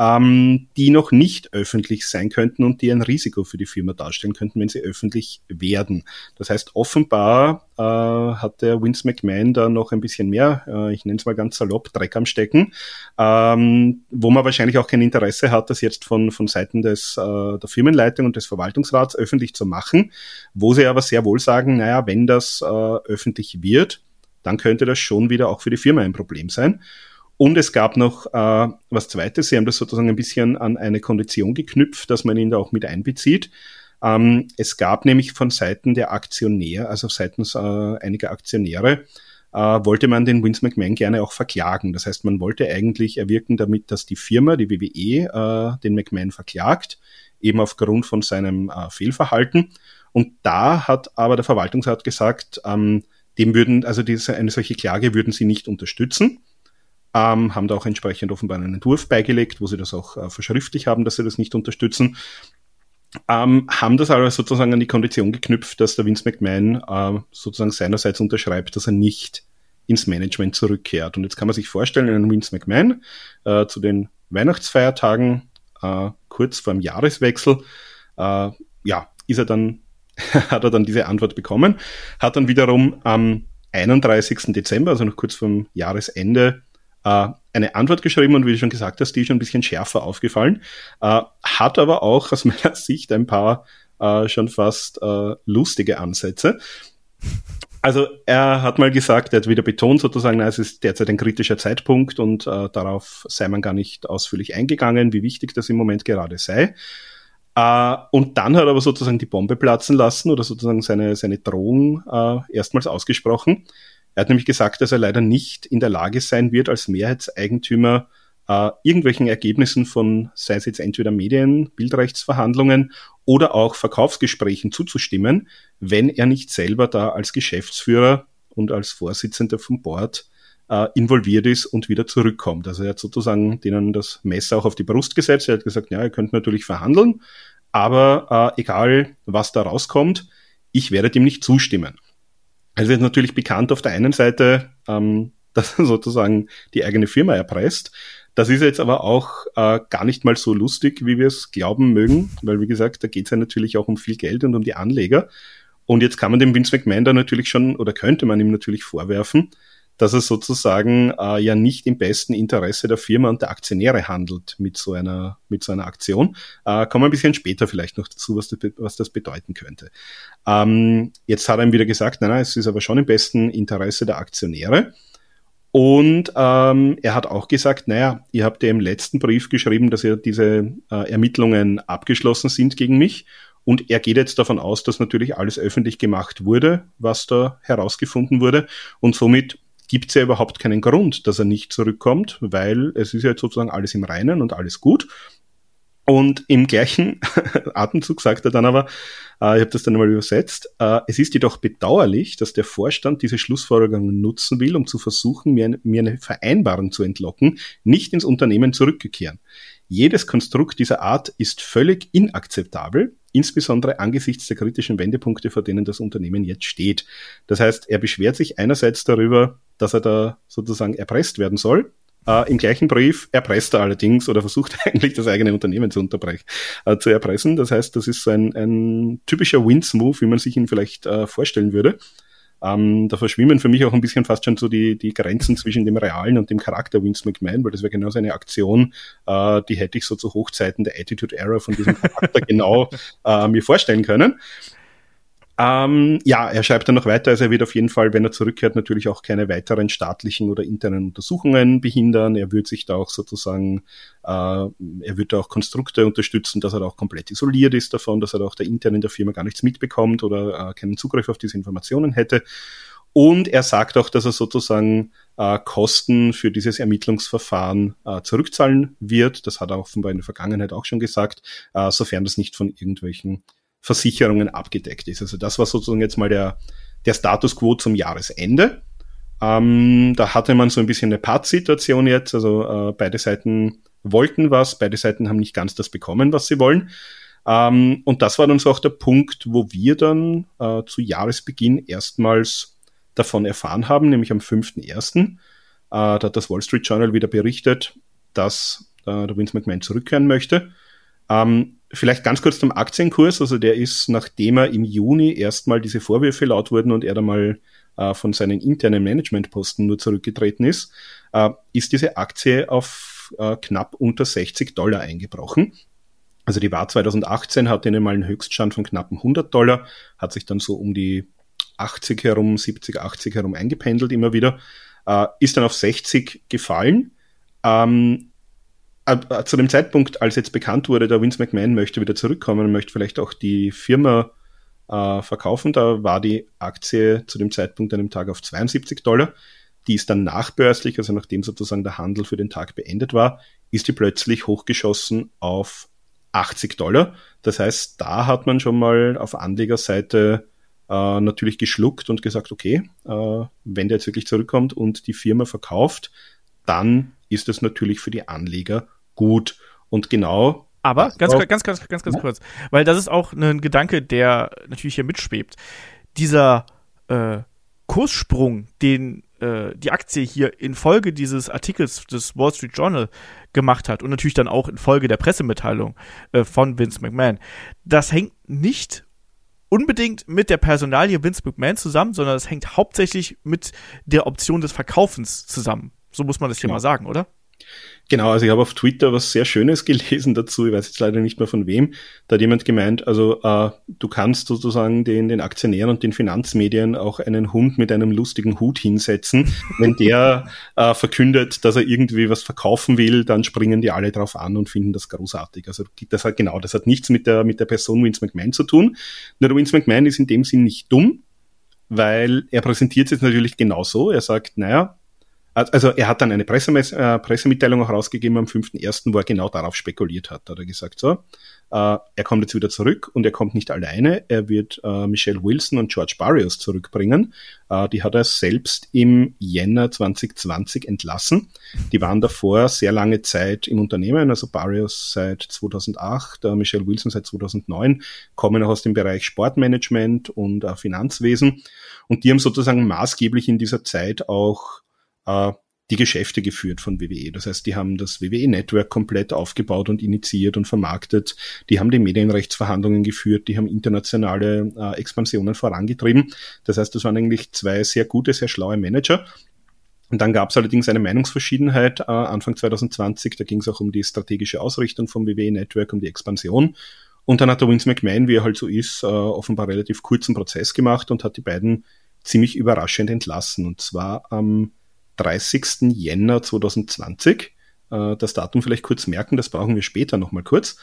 ähm, die noch nicht öffentlich sein könnten und die ein Risiko für die Firma darstellen könnten, wenn sie öffentlich werden. Das heißt, offenbar äh, hat der Vince McMahon da noch ein bisschen mehr, äh, ich nenne es mal ganz salopp, Dreck am Stecken, ähm, wo man wahrscheinlich auch kein Interesse hat, das jetzt von, von Seiten des, äh, der Firmenleitung und des Verwaltungsrats öffentlich zu machen, wo sie aber sehr wohl sagen, naja, wenn das äh, öffentlich wird, dann könnte das schon wieder auch für die Firma ein Problem sein. Und es gab noch äh, was Zweites. Sie haben das sozusagen ein bisschen an eine Kondition geknüpft, dass man ihn da auch mit einbezieht. Ähm, es gab nämlich von Seiten der Aktionäre, also seitens äh, einiger Aktionäre, äh, wollte man den Vince McMahon gerne auch verklagen. Das heißt, man wollte eigentlich erwirken damit, dass die Firma, die WWE, äh, den McMahon verklagt, eben aufgrund von seinem äh, Fehlverhalten. Und da hat aber der Verwaltungsrat gesagt, ähm, dem würden, also diese, eine solche Klage würden sie nicht unterstützen ähm, haben da auch entsprechend offenbar einen Entwurf beigelegt, wo sie das auch äh, verschriftlich haben, dass sie das nicht unterstützen. Ähm, haben das aber sozusagen an die Kondition geknüpft, dass der Vince McMahon äh, sozusagen seinerseits unterschreibt, dass er nicht ins Management zurückkehrt. Und jetzt kann man sich vorstellen, einen Vince McMahon äh, zu den Weihnachtsfeiertagen, äh, kurz vor dem Jahreswechsel, äh, ja, ist er dann, *laughs* hat er dann diese Antwort bekommen, hat dann wiederum am 31. Dezember, also noch kurz vor Jahresende, äh, eine Antwort geschrieben und wie du schon gesagt hast, die ist schon ein bisschen schärfer aufgefallen, äh, hat aber auch aus *laughs* meiner Sicht ein paar äh, schon fast äh, lustige Ansätze. Also er hat mal gesagt, er hat wieder betont sozusagen, na, es ist derzeit ein kritischer Zeitpunkt und äh, darauf sei man gar nicht ausführlich eingegangen, wie wichtig das im Moment gerade sei. Uh, und dann hat er aber sozusagen die Bombe platzen lassen oder sozusagen seine, seine Drohung uh, erstmals ausgesprochen. Er hat nämlich gesagt, dass er leider nicht in der Lage sein wird, als Mehrheitseigentümer äh, irgendwelchen Ergebnissen von, sei es jetzt entweder Medien, Bildrechtsverhandlungen oder auch Verkaufsgesprächen zuzustimmen, wenn er nicht selber da als Geschäftsführer und als Vorsitzender vom Board äh, involviert ist und wieder zurückkommt. Also er hat sozusagen denen das Messer auch auf die Brust gesetzt. Er hat gesagt, ja, ihr könnt natürlich verhandeln, aber äh, egal, was da rauskommt, ich werde dem nicht zustimmen. Also ist natürlich bekannt auf der einen Seite, ähm, *laughs* dass er sozusagen die eigene Firma erpresst. Das ist jetzt aber auch äh, gar nicht mal so lustig, wie wir es glauben mögen, weil wie gesagt, da geht es ja natürlich auch um viel Geld und um die Anleger. Und jetzt kann man dem Vince McMahon da natürlich schon, oder könnte man ihm natürlich vorwerfen, dass er sozusagen äh, ja nicht im besten Interesse der Firma und der Aktionäre handelt mit so einer, mit so einer Aktion. Äh, kommen wir ein bisschen später vielleicht noch dazu, was das, was das bedeuten könnte. Ähm, jetzt hat er ihm wieder gesagt, nein, nein, es ist aber schon im besten Interesse der Aktionäre. Und ähm, er hat auch gesagt, naja, ihr habt ja im letzten Brief geschrieben, dass ja diese äh, Ermittlungen abgeschlossen sind gegen mich. Und er geht jetzt davon aus, dass natürlich alles öffentlich gemacht wurde, was da herausgefunden wurde. Und somit gibt es ja überhaupt keinen Grund, dass er nicht zurückkommt, weil es ist ja jetzt sozusagen alles im Reinen und alles gut. Und im gleichen *laughs* Atemzug sagt er dann aber, äh, ich habe das dann mal übersetzt, äh, es ist jedoch bedauerlich, dass der Vorstand diese Schlussfolgerungen nutzen will, um zu versuchen, mir, mir eine Vereinbarung zu entlocken, nicht ins Unternehmen zurückzukehren. Jedes Konstrukt dieser Art ist völlig inakzeptabel, insbesondere angesichts der kritischen Wendepunkte, vor denen das Unternehmen jetzt steht. Das heißt, er beschwert sich einerseits darüber, dass er da sozusagen erpresst werden soll, äh, Im gleichen Brief erpresst er allerdings oder versucht *laughs* eigentlich das eigene Unternehmen zu unterbrechen, äh, zu erpressen. Das heißt, das ist so ein, ein typischer Wins-Move, wie man sich ihn vielleicht äh, vorstellen würde. Ähm, da verschwimmen für mich auch ein bisschen fast schon so die, die Grenzen zwischen dem realen und dem Charakter Vince McMahon, weil das wäre genau so eine Aktion, äh, die hätte ich so zu Hochzeiten der Attitude Era von diesem Charakter *laughs* genau äh, mir vorstellen können. Ähm, ja, er schreibt dann noch weiter, also er wird auf jeden Fall, wenn er zurückkehrt, natürlich auch keine weiteren staatlichen oder internen Untersuchungen behindern. Er wird sich da auch sozusagen, äh, er wird da auch Konstrukte unterstützen, dass er da auch komplett isoliert ist davon, dass er da auch der intern in der Firma gar nichts mitbekommt oder äh, keinen Zugriff auf diese Informationen hätte. Und er sagt auch, dass er sozusagen äh, Kosten für dieses Ermittlungsverfahren äh, zurückzahlen wird. Das hat er offenbar in der Vergangenheit auch schon gesagt, äh, sofern das nicht von irgendwelchen Versicherungen abgedeckt ist. Also das war sozusagen jetzt mal der, der Status quo zum Jahresende. Ähm, da hatte man so ein bisschen eine Part-Situation jetzt. Also äh, beide Seiten wollten was, beide Seiten haben nicht ganz das bekommen, was sie wollen. Ähm, und das war dann so auch der Punkt, wo wir dann äh, zu Jahresbeginn erstmals davon erfahren haben, nämlich am 5.1. Äh, da hat das Wall Street Journal wieder berichtet, dass äh, der Vince McMahon zurückkehren möchte. Ähm, vielleicht ganz kurz zum Aktienkurs. Also der ist, nachdem er im Juni erstmal diese Vorwürfe laut wurden und er dann mal äh, von seinen internen Managementposten nur zurückgetreten ist, äh, ist diese Aktie auf äh, knapp unter 60 Dollar eingebrochen. Also die war 2018, hatte einmal einen Höchststand von knappen 100 Dollar, hat sich dann so um die 80 herum, 70, 80 herum eingependelt immer wieder, äh, ist dann auf 60 gefallen. Ähm, äh, zu dem Zeitpunkt, als jetzt bekannt wurde, der Vince McMahon möchte wieder zurückkommen und möchte vielleicht auch die Firma äh, verkaufen, da war die Aktie zu dem Zeitpunkt an dem Tag auf 72 Dollar. Die ist dann nachbörslich, also nachdem sozusagen der Handel für den Tag beendet war, ist die plötzlich hochgeschossen auf 80 Dollar. Das heißt, da hat man schon mal auf Anlegerseite äh, natürlich geschluckt und gesagt, okay, äh, wenn der jetzt wirklich zurückkommt und die Firma verkauft, dann ist es natürlich für die Anleger gut. Und genau. Aber ganz, ganz, ganz, ganz, ganz, ganz ja. kurz, weil das ist auch ein Gedanke, der natürlich hier mitschwebt. Dieser äh, Kurssprung, den äh, die Aktie hier infolge dieses Artikels des Wall Street Journal gemacht hat und natürlich dann auch infolge der Pressemitteilung äh, von Vince McMahon, das hängt nicht unbedingt mit der Personalie Vince McMahon zusammen, sondern das hängt hauptsächlich mit der Option des Verkaufens zusammen. So muss man das hier genau. mal sagen, oder? Genau, also ich habe auf Twitter was sehr Schönes *laughs* gelesen dazu, ich weiß jetzt leider nicht mehr von wem. Da hat jemand gemeint, also äh, du kannst sozusagen den, den Aktionären und den Finanzmedien auch einen Hund mit einem lustigen Hut hinsetzen. Wenn der äh, verkündet, dass er irgendwie was verkaufen will, dann springen die alle drauf an und finden das großartig. Also das hat genau, das hat nichts mit der, mit der Person Vince McMahon zu tun. Nur Vince McMahon ist in dem Sinn nicht dumm, weil er präsentiert es natürlich genauso. Er sagt, naja, also er hat dann eine Pressemes äh, Pressemitteilung auch rausgegeben am 5.1., wo er genau darauf spekuliert hat. Da hat er gesagt, so, äh, er kommt jetzt wieder zurück und er kommt nicht alleine. Er wird äh, Michelle Wilson und George Barrios zurückbringen. Äh, die hat er selbst im Jänner 2020 entlassen. Die waren davor sehr lange Zeit im Unternehmen, also Barrios seit 2008, äh, Michelle Wilson seit 2009, kommen auch aus dem Bereich Sportmanagement und äh, Finanzwesen. Und die haben sozusagen maßgeblich in dieser Zeit auch äh, die Geschäfte geführt von WWE. Das heißt, die haben das WWE-Network komplett aufgebaut und initiiert und vermarktet. Die haben die Medienrechtsverhandlungen geführt, die haben internationale äh, Expansionen vorangetrieben. Das heißt, das waren eigentlich zwei sehr gute, sehr schlaue Manager. Und dann gab es allerdings eine Meinungsverschiedenheit äh, Anfang 2020. Da ging es auch um die strategische Ausrichtung vom WWE-Network, um die Expansion. Und dann hat der Vince McMahon, wie er halt so ist, äh, offenbar relativ kurzen Prozess gemacht und hat die beiden ziemlich überraschend entlassen. Und zwar am 30. Jänner 2020. Äh, das Datum vielleicht kurz merken, das brauchen wir später nochmal kurz.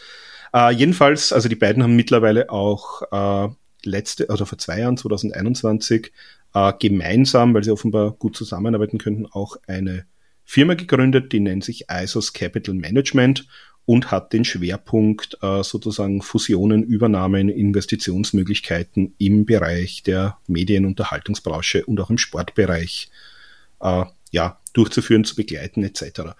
Äh, jedenfalls, also die beiden haben mittlerweile auch äh, letzte, also vor zwei Jahren, 2021, äh, gemeinsam, weil sie offenbar gut zusammenarbeiten könnten, auch eine Firma gegründet, die nennt sich ISOS Capital Management und hat den Schwerpunkt äh, sozusagen Fusionen, Übernahmen, Investitionsmöglichkeiten im Bereich der Medienunterhaltungsbranche und auch im Sportbereich äh, ja, durchzuführen, zu begleiten etc.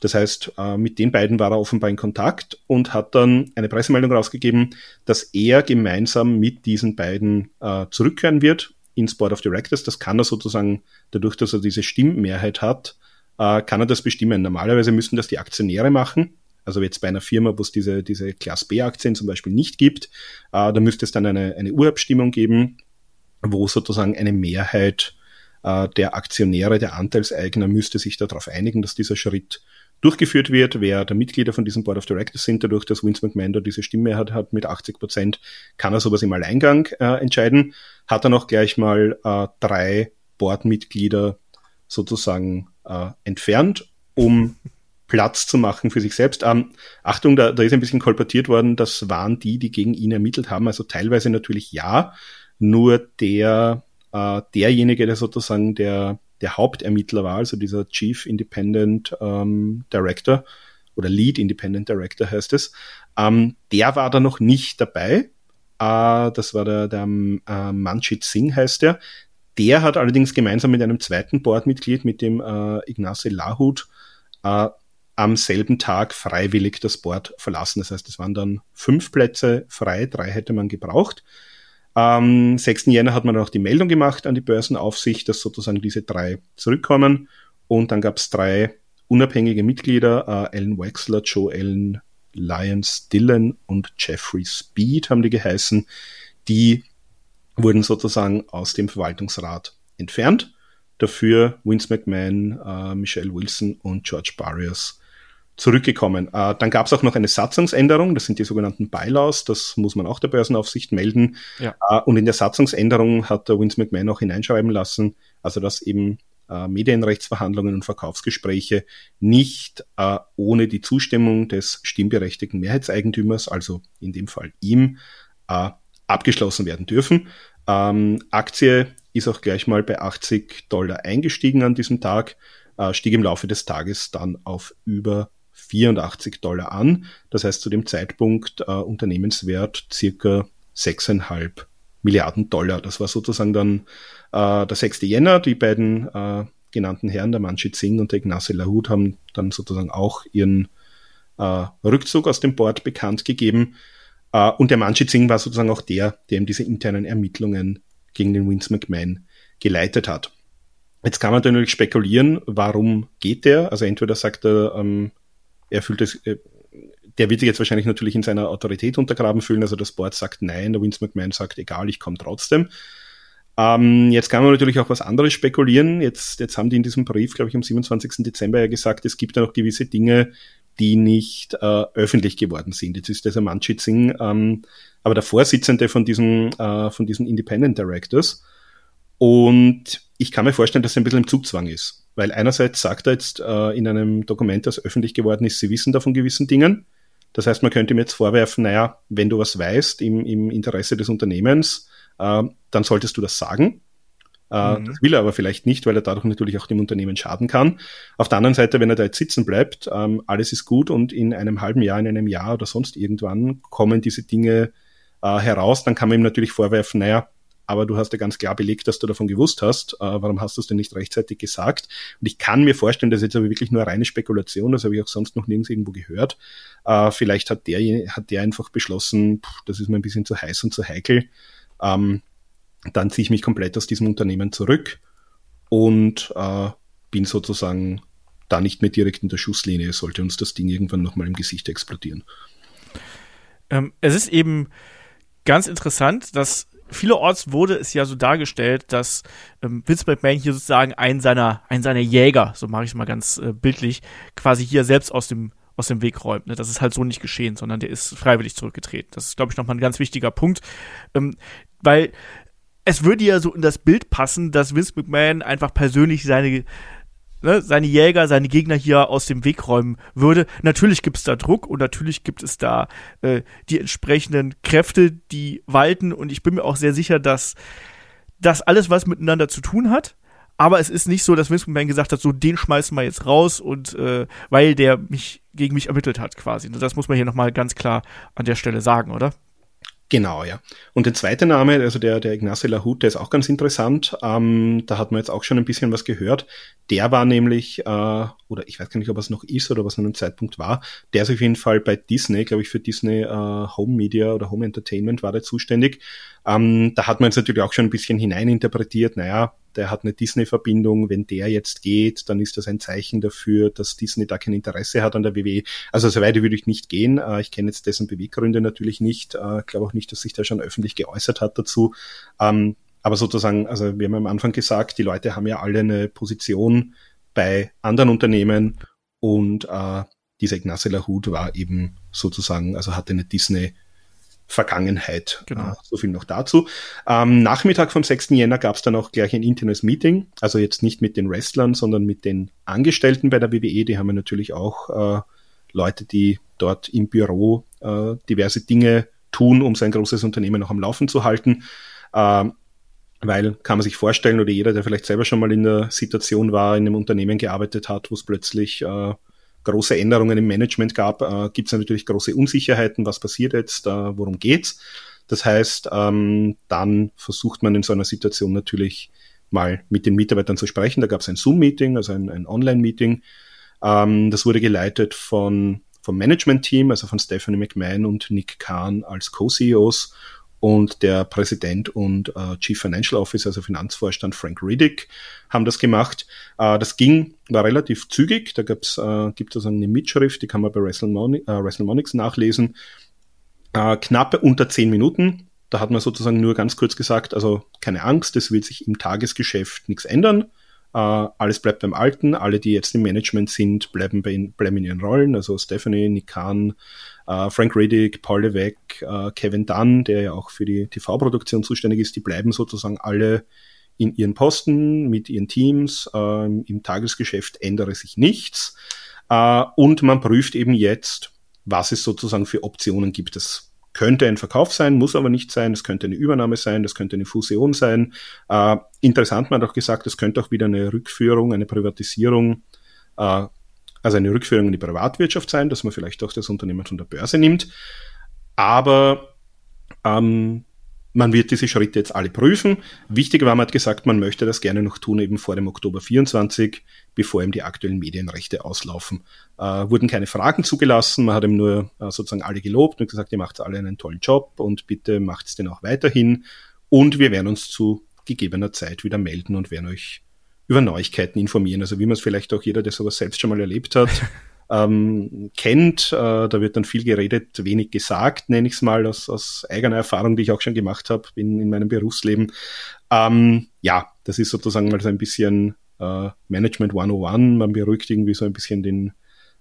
Das heißt, äh, mit den beiden war er offenbar in Kontakt und hat dann eine Pressemeldung rausgegeben, dass er gemeinsam mit diesen beiden äh, zurückkehren wird ins Board of Directors. Das kann er sozusagen, dadurch, dass er diese Stimmmehrheit hat, äh, kann er das bestimmen. Normalerweise müssten das die Aktionäre machen. Also jetzt bei einer Firma, wo es diese, diese Class B-Aktien zum Beispiel nicht gibt, da müsste es dann eine, eine Urabstimmung geben, wo sozusagen eine Mehrheit der Aktionäre, der Anteilseigner müsste sich darauf einigen, dass dieser Schritt durchgeführt wird, wer der Mitglieder von diesem Board of Directors sind, dadurch, dass Vince McMahon da diese Stimme hat, hat mit 80 Prozent, kann er sowas im Alleingang äh, entscheiden. Hat er noch gleich mal äh, drei Boardmitglieder sozusagen äh, entfernt, um Platz zu machen für sich selbst. Ähm, Achtung, da, da ist ein bisschen kolportiert worden, das waren die, die gegen ihn ermittelt haben. Also teilweise natürlich ja, nur der, äh, derjenige, der sozusagen der der Hauptermittler war, also dieser Chief Independent ähm, Director oder Lead Independent Director heißt es, ähm, der war da noch nicht dabei. Äh, das war der, der äh, Manjit Singh heißt der. Der hat allerdings gemeinsam mit einem zweiten Boardmitglied, mit dem äh, Ignace Lahut, äh, am selben Tag freiwillig das Board verlassen. Das heißt, es waren dann fünf Plätze frei, drei hätte man gebraucht. Am 6. Jänner hat man auch die Meldung gemacht an die Börsenaufsicht, dass sozusagen diese drei zurückkommen. Und dann gab es drei unabhängige Mitglieder, äh, Alan Wexler, Joe Allen, Lyons Dillon und Jeffrey Speed haben die geheißen. Die wurden sozusagen aus dem Verwaltungsrat entfernt. Dafür Vince McMahon, äh, Michelle Wilson und George Barrios zurückgekommen. Äh, dann gab es auch noch eine Satzungsänderung, das sind die sogenannten Bylaws, das muss man auch der Börsenaufsicht melden. Ja. Äh, und in der Satzungsänderung hat der Vince McMahon auch hineinschreiben lassen, also dass eben äh, Medienrechtsverhandlungen und Verkaufsgespräche nicht äh, ohne die Zustimmung des stimmberechtigten Mehrheitseigentümers, also in dem Fall ihm, äh, abgeschlossen werden dürfen. Ähm, Aktie ist auch gleich mal bei 80 Dollar eingestiegen an diesem Tag, äh, stieg im Laufe des Tages dann auf über 84 Dollar an. Das heißt zu dem Zeitpunkt äh, Unternehmenswert circa 6,5 Milliarden Dollar. Das war sozusagen dann äh, der 6. Jänner. Die beiden äh, genannten Herren, der Manjit Singh und der Ignace Lahut, haben dann sozusagen auch ihren äh, Rückzug aus dem Board bekannt gegeben. Äh, und der Manjit Singh war sozusagen auch der, der eben diese internen Ermittlungen gegen den Vince McMahon geleitet hat. Jetzt kann man natürlich spekulieren, warum geht der? Also entweder sagt er, ähm, er fühlt es, äh, der wird sich jetzt wahrscheinlich natürlich in seiner Autorität untergraben fühlen. Also das Board sagt nein, der Vince McMahon sagt egal, ich komme trotzdem. Ähm, jetzt kann man natürlich auch was anderes spekulieren. Jetzt, jetzt haben die in diesem Brief, glaube ich, am 27. Dezember ja gesagt, es gibt ja noch gewisse Dinge, die nicht äh, öffentlich geworden sind. Jetzt ist dieser Manjit Singh ähm, aber der Vorsitzende von diesen, äh, von diesen Independent Directors. Und ich kann mir vorstellen, dass er ein bisschen im Zugzwang ist. Weil einerseits sagt er jetzt äh, in einem Dokument, das öffentlich geworden ist, sie wissen da von gewissen Dingen. Das heißt, man könnte ihm jetzt vorwerfen, naja, wenn du was weißt im, im Interesse des Unternehmens, äh, dann solltest du das sagen. Äh, mhm. Das will er aber vielleicht nicht, weil er dadurch natürlich auch dem Unternehmen schaden kann. Auf der anderen Seite, wenn er da jetzt sitzen bleibt, ähm, alles ist gut und in einem halben Jahr, in einem Jahr oder sonst irgendwann kommen diese Dinge äh, heraus, dann kann man ihm natürlich vorwerfen, naja, aber du hast ja ganz klar belegt, dass du davon gewusst hast. Äh, warum hast du es denn nicht rechtzeitig gesagt? Und ich kann mir vorstellen, das ist jetzt aber wirklich nur reine Spekulation, das habe ich auch sonst noch nirgends irgendwo gehört. Äh, vielleicht hat der, hat der einfach beschlossen, pff, das ist mir ein bisschen zu heiß und zu heikel. Ähm, dann ziehe ich mich komplett aus diesem Unternehmen zurück und äh, bin sozusagen da nicht mehr direkt in der Schusslinie, sollte uns das Ding irgendwann nochmal im Gesicht explodieren. Ähm, es ist eben ganz interessant, dass vielerorts wurde es ja so dargestellt, dass ähm, Vince McMahon hier sozusagen einen seiner, einen seiner Jäger, so mache ich es mal ganz äh, bildlich, quasi hier selbst aus dem aus dem Weg räumt. Ne? Das ist halt so nicht geschehen, sondern der ist freiwillig zurückgetreten. Das ist, glaube ich, nochmal ein ganz wichtiger Punkt, ähm, weil es würde ja so in das Bild passen, dass Vince McMahon einfach persönlich seine ne, seine Jäger, seine Gegner hier aus dem Weg räumen würde. Natürlich gibt es da Druck und natürlich gibt es da äh, die entsprechenden Kräfte, die walten und ich bin mir auch sehr sicher, dass das alles was miteinander zu tun hat. Aber es ist nicht so, dass Vince McMahon gesagt hat, so den schmeißen wir jetzt raus und äh, weil der mich gegen mich ermittelt hat, quasi. Das muss man hier nochmal ganz klar an der Stelle sagen, oder? Genau, ja. Und der zweite Name, also der, der Ignacio Lahut, der ist auch ganz interessant. Ähm, da hat man jetzt auch schon ein bisschen was gehört. Der war nämlich, äh, oder ich weiß gar nicht, ob es noch ist oder was an einem Zeitpunkt war, der ist auf jeden Fall bei Disney, glaube ich, für Disney äh, Home Media oder Home Entertainment war der zuständig. Ähm, da hat man jetzt natürlich auch schon ein bisschen hineininterpretiert, naja, der hat eine Disney-Verbindung, wenn der jetzt geht, dann ist das ein Zeichen dafür, dass Disney da kein Interesse hat an der WWE. Also so weit würde ich nicht gehen. Äh, ich kenne jetzt dessen Beweggründe natürlich nicht, äh, glaube auch nicht, dass sich da schon öffentlich geäußert hat dazu. Ähm, aber sozusagen, also wir haben am Anfang gesagt, die Leute haben ja alle eine Position bei anderen Unternehmen und äh, dieser Ignace Lahut war eben sozusagen, also hatte eine Disney Vergangenheit. Genau. Äh, so viel noch dazu. Am Nachmittag vom 6. Jänner gab es dann auch gleich ein internes Meeting, also jetzt nicht mit den Wrestlern, sondern mit den Angestellten bei der WWE. Die haben ja natürlich auch äh, Leute, die dort im Büro äh, diverse Dinge tun, um sein großes Unternehmen noch am Laufen zu halten. Ähm, weil kann man sich vorstellen, oder jeder, der vielleicht selber schon mal in der Situation war, in einem Unternehmen gearbeitet hat, wo es plötzlich äh, große Änderungen im Management gab, äh, gibt es natürlich große Unsicherheiten, was passiert jetzt, äh, worum geht's. Das heißt, ähm, dann versucht man in so einer Situation natürlich mal mit den Mitarbeitern zu sprechen. Da gab es ein Zoom-Meeting, also ein, ein Online-Meeting. Ähm, das wurde geleitet von vom Management-Team, also von Stephanie McMahon und Nick Kahn als Co-CEOs und der Präsident und äh, Chief Financial Officer, also Finanzvorstand Frank Riddick, haben das gemacht. Äh, das ging, war relativ zügig. Da gab's, äh, gibt es eine Mitschrift, die kann man bei äh, WrestleMonics nachlesen. Äh, knappe unter zehn Minuten. Da hat man sozusagen nur ganz kurz gesagt, also keine Angst, es wird sich im Tagesgeschäft nichts ändern. Äh, alles bleibt beim Alten. Alle, die jetzt im Management sind, bleiben, bei, bleiben in ihren Rollen. Also Stephanie, Nick Kahn, äh, Frank Riddick, Paul Levesque, äh, Kevin Dunn, der ja auch für die TV-Produktion zuständig ist, die bleiben sozusagen alle in ihren Posten mit ihren Teams. Äh, Im Tagesgeschäft ändere sich nichts. Und man prüft eben jetzt, was es sozusagen für Optionen gibt. Das könnte ein Verkauf sein, muss aber nicht sein. Es könnte eine Übernahme sein, das könnte eine Fusion sein. Äh, interessant, man hat auch gesagt, es könnte auch wieder eine Rückführung, eine Privatisierung äh, also eine Rückführung in die Privatwirtschaft sein, dass man vielleicht auch das Unternehmen von der Börse nimmt. Aber ähm, man wird diese Schritte jetzt alle prüfen. Wichtig war, man hat gesagt, man möchte das gerne noch tun, eben vor dem Oktober 24, bevor ihm die aktuellen Medienrechte auslaufen. Äh, wurden keine Fragen zugelassen, man hat ihm nur äh, sozusagen alle gelobt und gesagt, ihr macht alle einen tollen Job und bitte macht es den auch weiterhin. Und wir werden uns zu gegebener Zeit wieder melden und werden euch über Neuigkeiten informieren. Also wie man es vielleicht auch jeder, der sowas selbst schon mal erlebt hat, *laughs* ähm, kennt. Äh, da wird dann viel geredet, wenig gesagt, nenne ich es mal, aus, aus eigener Erfahrung, die ich auch schon gemacht habe in, in meinem Berufsleben. Ähm, ja, das ist sozusagen mal so ein bisschen äh, Management 101. Man beruhigt irgendwie so ein bisschen den,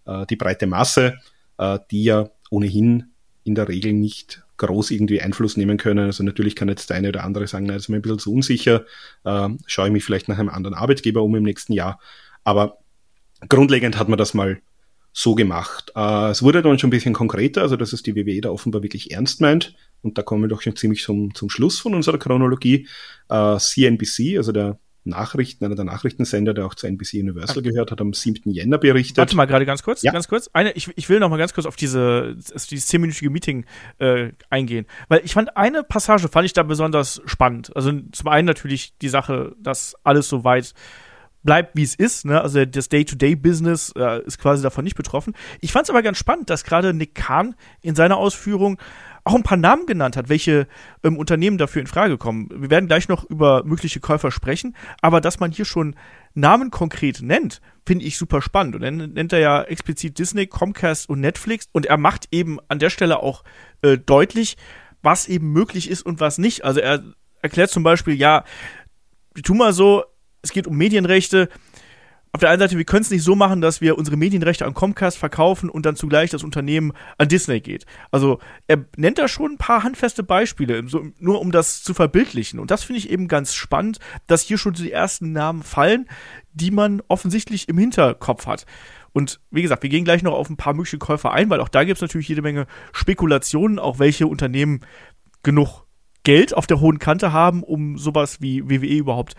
äh, die breite Masse, äh, die ja ohnehin in der Regel nicht groß irgendwie Einfluss nehmen können. Also natürlich kann jetzt der eine oder andere sagen, na, das ist mir ein bisschen zu unsicher, äh, schaue ich mich vielleicht nach einem anderen Arbeitgeber um im nächsten Jahr. Aber grundlegend hat man das mal so gemacht. Äh, es wurde dann schon ein bisschen konkreter, also dass es die WWE da offenbar wirklich ernst meint. Und da kommen wir doch schon ziemlich zum, zum Schluss von unserer Chronologie. Äh, CNBC, also der Nachrichten, einer der Nachrichtensender, der auch zu NBC Universal gehört hat, am 7. Jänner berichtet. Warte mal gerade ganz kurz, ja. ganz kurz. Eine, ich, ich will noch mal ganz kurz auf diese, dieses zehnminütige Meeting äh, eingehen. Weil ich fand, eine Passage fand ich da besonders spannend. Also zum einen natürlich die Sache, dass alles so weit bleibt, wie es ist. Ne? Also das Day-to-Day-Business äh, ist quasi davon nicht betroffen. Ich fand es aber ganz spannend, dass gerade Nick Kahn in seiner Ausführung auch ein paar Namen genannt hat, welche ähm, Unternehmen dafür in Frage kommen. Wir werden gleich noch über mögliche Käufer sprechen, aber dass man hier schon Namen konkret nennt, finde ich super spannend. Und dann nennt er ja explizit Disney, Comcast und Netflix und er macht eben an der Stelle auch äh, deutlich, was eben möglich ist und was nicht. Also er erklärt zum Beispiel, ja, tu mal so, es geht um Medienrechte, auf der einen Seite, wir können es nicht so machen, dass wir unsere Medienrechte an Comcast verkaufen und dann zugleich das Unternehmen an Disney geht. Also er nennt da schon ein paar handfeste Beispiele, so, nur um das zu verbildlichen. Und das finde ich eben ganz spannend, dass hier schon die ersten Namen fallen, die man offensichtlich im Hinterkopf hat. Und wie gesagt, wir gehen gleich noch auf ein paar mögliche Käufer ein, weil auch da gibt es natürlich jede Menge Spekulationen, auch welche Unternehmen genug Geld auf der hohen Kante haben, um sowas wie WWE überhaupt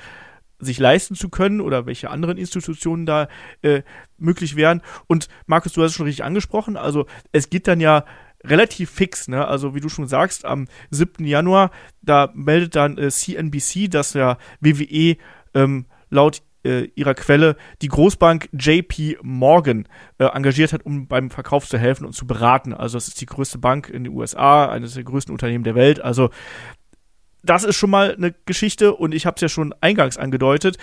sich leisten zu können oder welche anderen Institutionen da äh, möglich wären. Und Markus, du hast es schon richtig angesprochen, also es geht dann ja relativ fix, ne? Also wie du schon sagst, am 7. Januar, da meldet dann äh, CNBC, dass ja WWE ähm, laut äh, ihrer Quelle die Großbank JP Morgan äh, engagiert hat, um beim Verkauf zu helfen und zu beraten. Also das ist die größte Bank in den USA, eines der größten Unternehmen der Welt. Also das ist schon mal eine Geschichte und ich habe es ja schon eingangs angedeutet.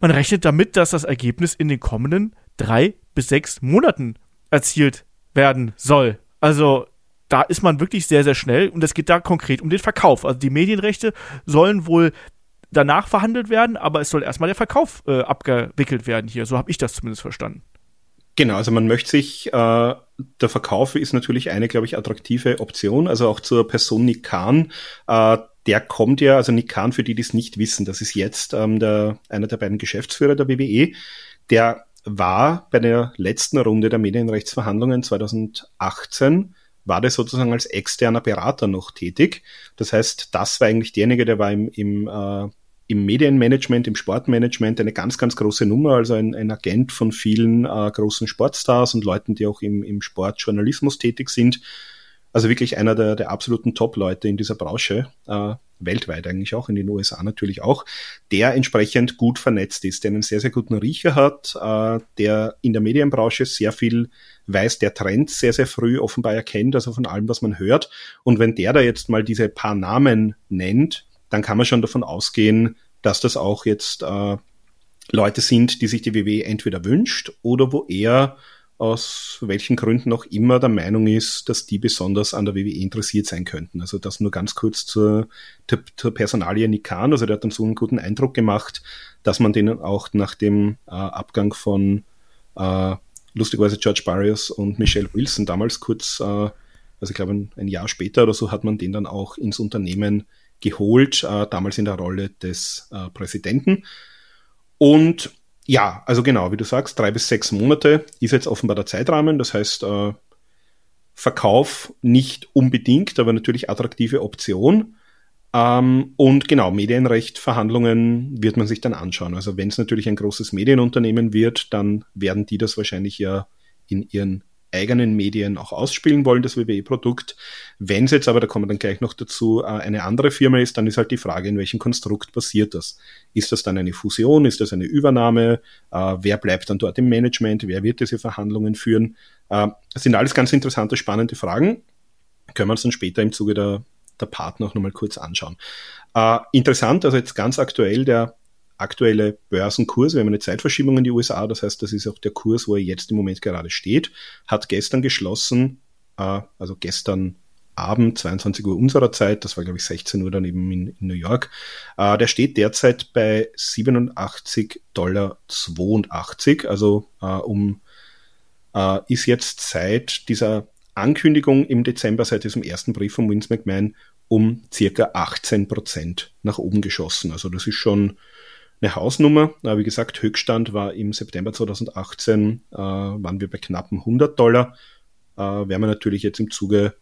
Man rechnet damit, dass das Ergebnis in den kommenden drei bis sechs Monaten erzielt werden soll. Also da ist man wirklich sehr, sehr schnell und es geht da konkret um den Verkauf. Also die Medienrechte sollen wohl danach verhandelt werden, aber es soll erstmal der Verkauf äh, abgewickelt werden hier. So habe ich das zumindest verstanden. Genau, also man möchte sich, äh, der Verkauf ist natürlich eine, glaube ich, attraktive Option, also auch zur Person Nick Khan. Äh, der kommt ja, also Nick Khan, für die, die es nicht wissen, das ist jetzt ähm, der, einer der beiden Geschäftsführer der WWE, der war bei der letzten Runde der Medienrechtsverhandlungen 2018 war der sozusagen als externer Berater noch tätig. Das heißt, das war eigentlich derjenige, der war im, im, äh, im Medienmanagement, im Sportmanagement eine ganz, ganz große Nummer, also ein, ein Agent von vielen äh, großen Sportstars und Leuten, die auch im, im Sportjournalismus tätig sind. Also wirklich einer der, der absoluten Top-Leute in dieser Branche, äh, weltweit eigentlich auch, in den USA natürlich auch, der entsprechend gut vernetzt ist, der einen sehr, sehr guten Riecher hat, äh, der in der Medienbranche sehr viel weiß, der Trend sehr, sehr früh offenbar erkennt, also von allem, was man hört. Und wenn der da jetzt mal diese paar Namen nennt, dann kann man schon davon ausgehen, dass das auch jetzt äh, Leute sind, die sich die WW entweder wünscht oder wo er aus welchen Gründen auch immer der Meinung ist, dass die besonders an der WWE interessiert sein könnten. Also das nur ganz kurz zur, zur Personalie Nikan. Also der hat dann so einen guten Eindruck gemacht, dass man den auch nach dem äh, Abgang von äh, lustigerweise George Barrios und Michelle Wilson damals kurz, äh, also ich glaube ein, ein, Jahr später oder so, hat man den dann auch ins Unternehmen geholt, äh, damals in der Rolle des äh, Präsidenten. Und ja, also genau, wie du sagst, drei bis sechs Monate ist jetzt offenbar der Zeitrahmen. Das heißt, äh, Verkauf nicht unbedingt, aber natürlich attraktive Option. Ähm, und genau, Medienrecht, Verhandlungen wird man sich dann anschauen. Also wenn es natürlich ein großes Medienunternehmen wird, dann werden die das wahrscheinlich ja in ihren eigenen Medien auch ausspielen wollen, das WWE-Produkt. Wenn es jetzt aber, da kommen wir dann gleich noch dazu, äh, eine andere Firma ist, dann ist halt die Frage, in welchem Konstrukt passiert das? Ist das dann eine Fusion? Ist das eine Übernahme? Äh, wer bleibt dann dort im Management? Wer wird diese Verhandlungen führen? Äh, das sind alles ganz interessante, spannende Fragen. Können wir uns dann später im Zuge der, der Partner noch nochmal kurz anschauen. interessant, also jetzt ganz aktuell der aktuelle Börsenkurs, wir haben eine Zeitverschiebung in die USA, das heißt, das ist auch der Kurs, wo er jetzt im Moment gerade steht, hat gestern geschlossen, äh, also gestern Abend, 22 Uhr unserer Zeit, das war glaube ich 16 Uhr dann eben in, in New York, äh, der steht derzeit bei 87,82 Dollar, also äh, um äh, ist jetzt seit dieser Ankündigung im Dezember, seit diesem ersten Brief von Vince McMahon, um circa 18 Prozent nach oben geschossen. Also das ist schon eine Hausnummer. Äh, wie gesagt, Höchststand war im September 2018, äh, waren wir bei knappen 100 Dollar. Äh, werden wir natürlich jetzt im Zuge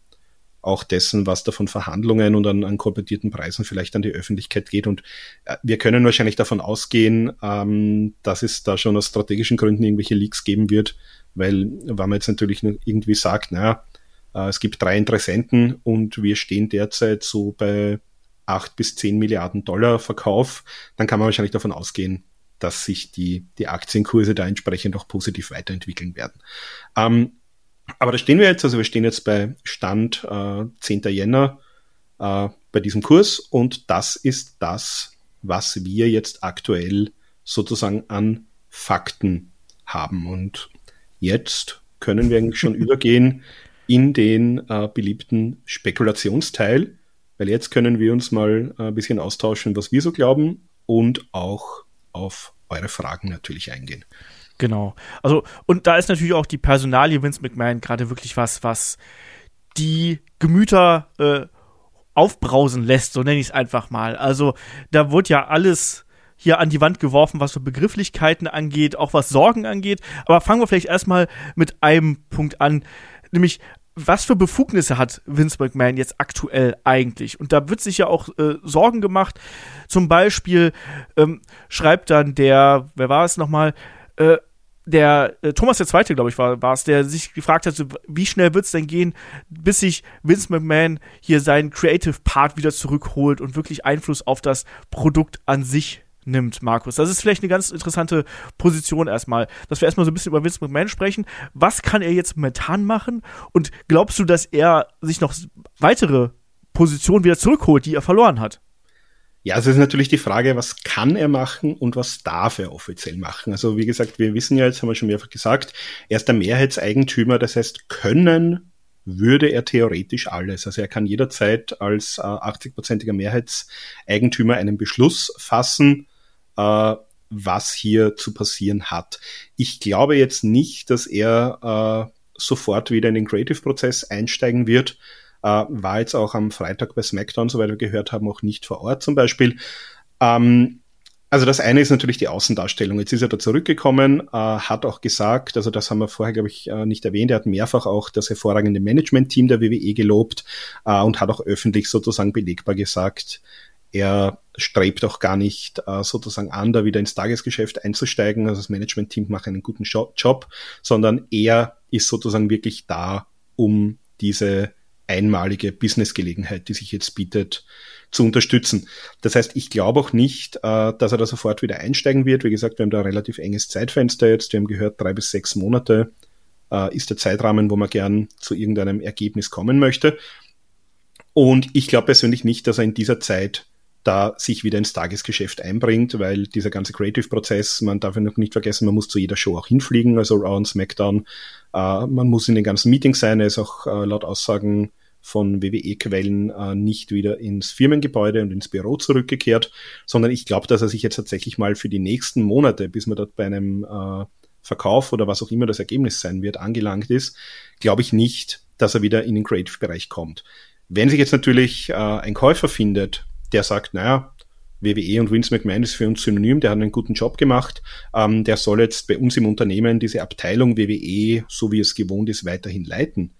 auch dessen, was da von Verhandlungen und an, an korporierten Preisen vielleicht an die Öffentlichkeit geht. Und äh, wir können wahrscheinlich davon ausgehen, ähm, dass es da schon aus strategischen Gründen irgendwelche Leaks geben wird, weil, wenn man jetzt natürlich irgendwie sagt, naja, es gibt drei Interessenten und wir stehen derzeit so bei 8 bis 10 Milliarden Dollar Verkauf, dann kann man wahrscheinlich davon ausgehen, dass sich die, die Aktienkurse da entsprechend auch positiv weiterentwickeln werden. Ähm, aber da stehen wir jetzt, also wir stehen jetzt bei Stand äh, 10. Jänner äh, bei diesem Kurs und das ist das, was wir jetzt aktuell sozusagen an Fakten haben. Und jetzt können wir eigentlich schon *laughs* übergehen in den äh, beliebten Spekulationsteil. Weil jetzt können wir uns mal ein bisschen austauschen, was wir so glauben und auch auf eure Fragen natürlich eingehen. Genau. Also, und da ist natürlich auch die Personalie Vince McMahon gerade wirklich was, was die Gemüter äh, aufbrausen lässt, so nenne ich es einfach mal. Also, da wird ja alles hier an die Wand geworfen, was so Begrifflichkeiten angeht, auch was Sorgen angeht. Aber fangen wir vielleicht erstmal mit einem Punkt an, nämlich was für Befugnisse hat Vince McMahon jetzt aktuell eigentlich? Und da wird sich ja auch äh, Sorgen gemacht. Zum Beispiel ähm, schreibt dann der, wer war es nochmal, äh, der äh, Thomas der Zweite, glaube ich, war es, der sich gefragt hat, wie schnell wird es denn gehen, bis sich Vince McMahon hier seinen Creative Part wieder zurückholt und wirklich Einfluss auf das Produkt an sich nimmt, Markus. Das ist vielleicht eine ganz interessante Position erstmal, dass wir erstmal so ein bisschen über Vince McMahon sprechen. Was kann er jetzt momentan machen? Und glaubst du, dass er sich noch weitere Positionen wieder zurückholt, die er verloren hat? Ja, also es ist natürlich die Frage, was kann er machen und was darf er offiziell machen? Also wie gesagt, wir wissen ja jetzt, haben wir schon mehrfach gesagt, er ist der Mehrheitseigentümer, das heißt, können würde er theoretisch alles. Also er kann jederzeit als äh, 80-prozentiger Mehrheitseigentümer einen Beschluss fassen, äh, was hier zu passieren hat. Ich glaube jetzt nicht, dass er äh, sofort wieder in den Creative-Prozess einsteigen wird. Äh, war jetzt auch am Freitag bei SmackDown, soweit wir gehört haben, auch nicht vor Ort zum Beispiel. Ähm, also das eine ist natürlich die Außendarstellung. Jetzt ist er da zurückgekommen, äh, hat auch gesagt, also das haben wir vorher, glaube ich, äh, nicht erwähnt, er hat mehrfach auch das hervorragende Management-Team der WWE gelobt äh, und hat auch öffentlich sozusagen belegbar gesagt, er strebt auch gar nicht äh, sozusagen an, da wieder ins Tagesgeschäft einzusteigen. Also das Management-Team macht einen guten Job, sondern er ist sozusagen wirklich da, um diese einmalige Businessgelegenheit, die sich jetzt bietet, zu unterstützen. Das heißt, ich glaube auch nicht, äh, dass er da sofort wieder einsteigen wird. Wie gesagt, wir haben da ein relativ enges Zeitfenster jetzt. Wir haben gehört, drei bis sechs Monate äh, ist der Zeitrahmen, wo man gern zu irgendeinem Ergebnis kommen möchte. Und ich glaube persönlich nicht, dass er in dieser Zeit da sich wieder ins Tagesgeschäft einbringt, weil dieser ganze Creative-Prozess, man darf ja noch nicht vergessen, man muss zu jeder Show auch hinfliegen, also Raw und SmackDown. Äh, man muss in den ganzen Meetings sein, er ist auch äh, laut Aussagen von WWE-Quellen äh, nicht wieder ins Firmengebäude und ins Büro zurückgekehrt, sondern ich glaube, dass er sich jetzt tatsächlich mal für die nächsten Monate, bis man dort bei einem äh, Verkauf oder was auch immer das Ergebnis sein wird, angelangt ist, glaube ich nicht, dass er wieder in den Creative-Bereich kommt. Wenn sich jetzt natürlich äh, ein Käufer findet, der sagt, naja, WWE und Vince McMahon ist für uns synonym, der hat einen guten Job gemacht, ähm, der soll jetzt bei uns im Unternehmen diese Abteilung WWE, so wie es gewohnt ist, weiterhin leiten.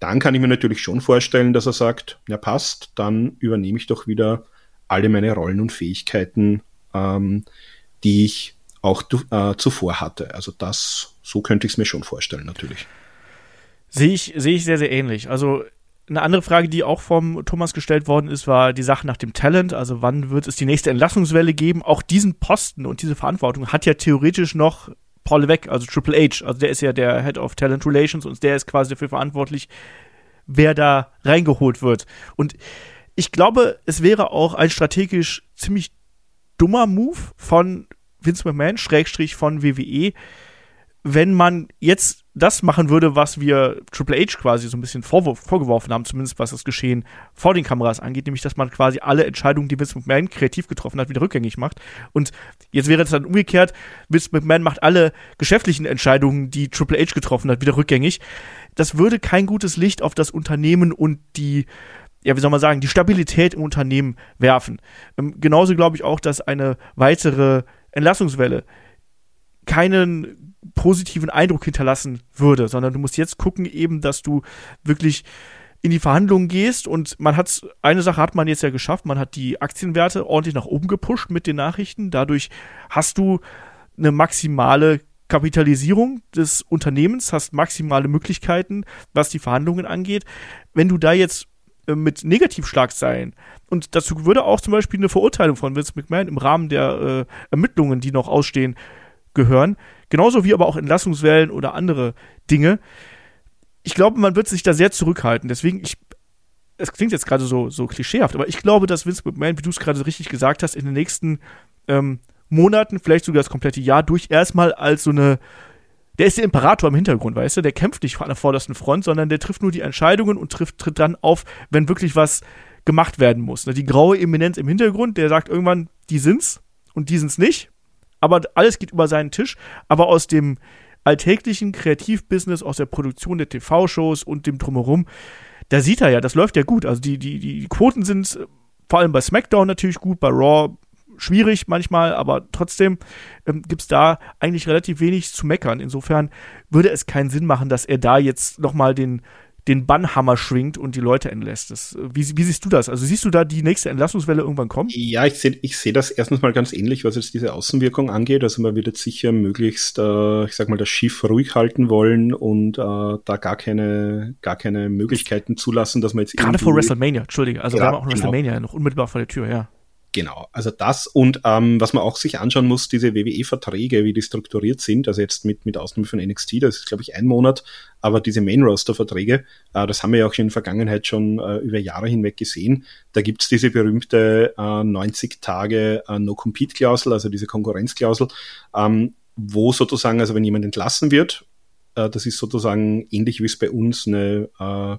Dann kann ich mir natürlich schon vorstellen, dass er sagt, ja passt, dann übernehme ich doch wieder alle meine Rollen und Fähigkeiten, ähm, die ich auch äh, zuvor hatte. Also das, so könnte ich es mir schon vorstellen, natürlich. Sehe ich, sehe ich sehr, sehr ähnlich. Also eine andere Frage, die auch vom Thomas gestellt worden ist, war die Sache nach dem Talent. Also wann wird es die nächste Entlassungswelle geben? Auch diesen Posten und diese Verantwortung hat ja theoretisch noch Paul Levesque, also Triple H. Also der ist ja der Head of Talent Relations und der ist quasi dafür verantwortlich, wer da reingeholt wird. Und ich glaube, es wäre auch ein strategisch ziemlich dummer Move von Vince McMahon, Schrägstrich von WWE, wenn man jetzt das machen würde, was wir Triple H quasi so ein bisschen vorgeworfen haben, zumindest was das Geschehen vor den Kameras angeht, nämlich dass man quasi alle Entscheidungen, die Vince McMahon kreativ getroffen hat, wieder rückgängig macht. Und jetzt wäre es dann umgekehrt, Vince McMahon macht alle geschäftlichen Entscheidungen, die Triple H getroffen hat, wieder rückgängig. Das würde kein gutes Licht auf das Unternehmen und die ja, wie soll man sagen, die Stabilität im Unternehmen werfen. Ähm, genauso glaube ich auch, dass eine weitere Entlassungswelle keinen positiven Eindruck hinterlassen würde, sondern du musst jetzt gucken eben, dass du wirklich in die Verhandlungen gehst und man hat eine Sache hat man jetzt ja geschafft, man hat die Aktienwerte ordentlich nach oben gepusht mit den Nachrichten. Dadurch hast du eine maximale Kapitalisierung des Unternehmens, hast maximale Möglichkeiten, was die Verhandlungen angeht. Wenn du da jetzt äh, mit Negativschlagzeilen und dazu würde auch zum Beispiel eine Verurteilung von Vince McMahon im Rahmen der äh, Ermittlungen, die noch ausstehen, gehören, Genauso wie aber auch Entlassungswellen oder andere Dinge. Ich glaube, man wird sich da sehr zurückhalten. Deswegen, ich, es klingt jetzt gerade so, so klischeehaft, aber ich glaube, dass Vince McMahon, wie du es gerade richtig gesagt hast, in den nächsten ähm, Monaten, vielleicht sogar das komplette Jahr durch, erstmal als so eine der ist der Imperator im Hintergrund, weißt du? Der kämpft nicht an der vordersten Front, sondern der trifft nur die Entscheidungen und trifft, tritt dann auf, wenn wirklich was gemacht werden muss. Ne? Die graue Eminenz im Hintergrund, der sagt irgendwann, die sind's und die sind's nicht aber alles geht über seinen Tisch. Aber aus dem alltäglichen Kreativbusiness, aus der Produktion der TV-Shows und dem Drumherum, da sieht er ja, das läuft ja gut. Also die, die, die Quoten sind vor allem bei SmackDown natürlich gut, bei Raw schwierig manchmal, aber trotzdem ähm, gibt es da eigentlich relativ wenig zu meckern. Insofern würde es keinen Sinn machen, dass er da jetzt nochmal den, den Bannhammer schwingt und die Leute entlässt. Das, wie, wie siehst du das? Also siehst du da die nächste Entlassungswelle irgendwann kommen? Ja, ich sehe ich seh das erstens mal ganz ähnlich, was jetzt diese Außenwirkung angeht. Also man wird jetzt sicher möglichst, äh, ich sag mal, das Schiff ruhig halten wollen und äh, da gar keine, gar keine Möglichkeiten zulassen, dass man jetzt Gerade vor WrestleMania, Entschuldige. Also ja, wir haben auch genau. WrestleMania noch unmittelbar vor der Tür, ja. Genau, also das und ähm, was man auch sich anschauen muss, diese WWE-Verträge, wie die strukturiert sind, also jetzt mit, mit Ausnahme von NXT, das ist glaube ich ein Monat, aber diese Main-Roster-Verträge, äh, das haben wir ja auch in der Vergangenheit schon äh, über Jahre hinweg gesehen, da gibt's diese berühmte äh, 90 Tage äh, No-Compete-Klausel, also diese Konkurrenzklausel, ähm, wo sozusagen, also wenn jemand entlassen wird, äh, das ist sozusagen ähnlich wie es bei uns eine äh,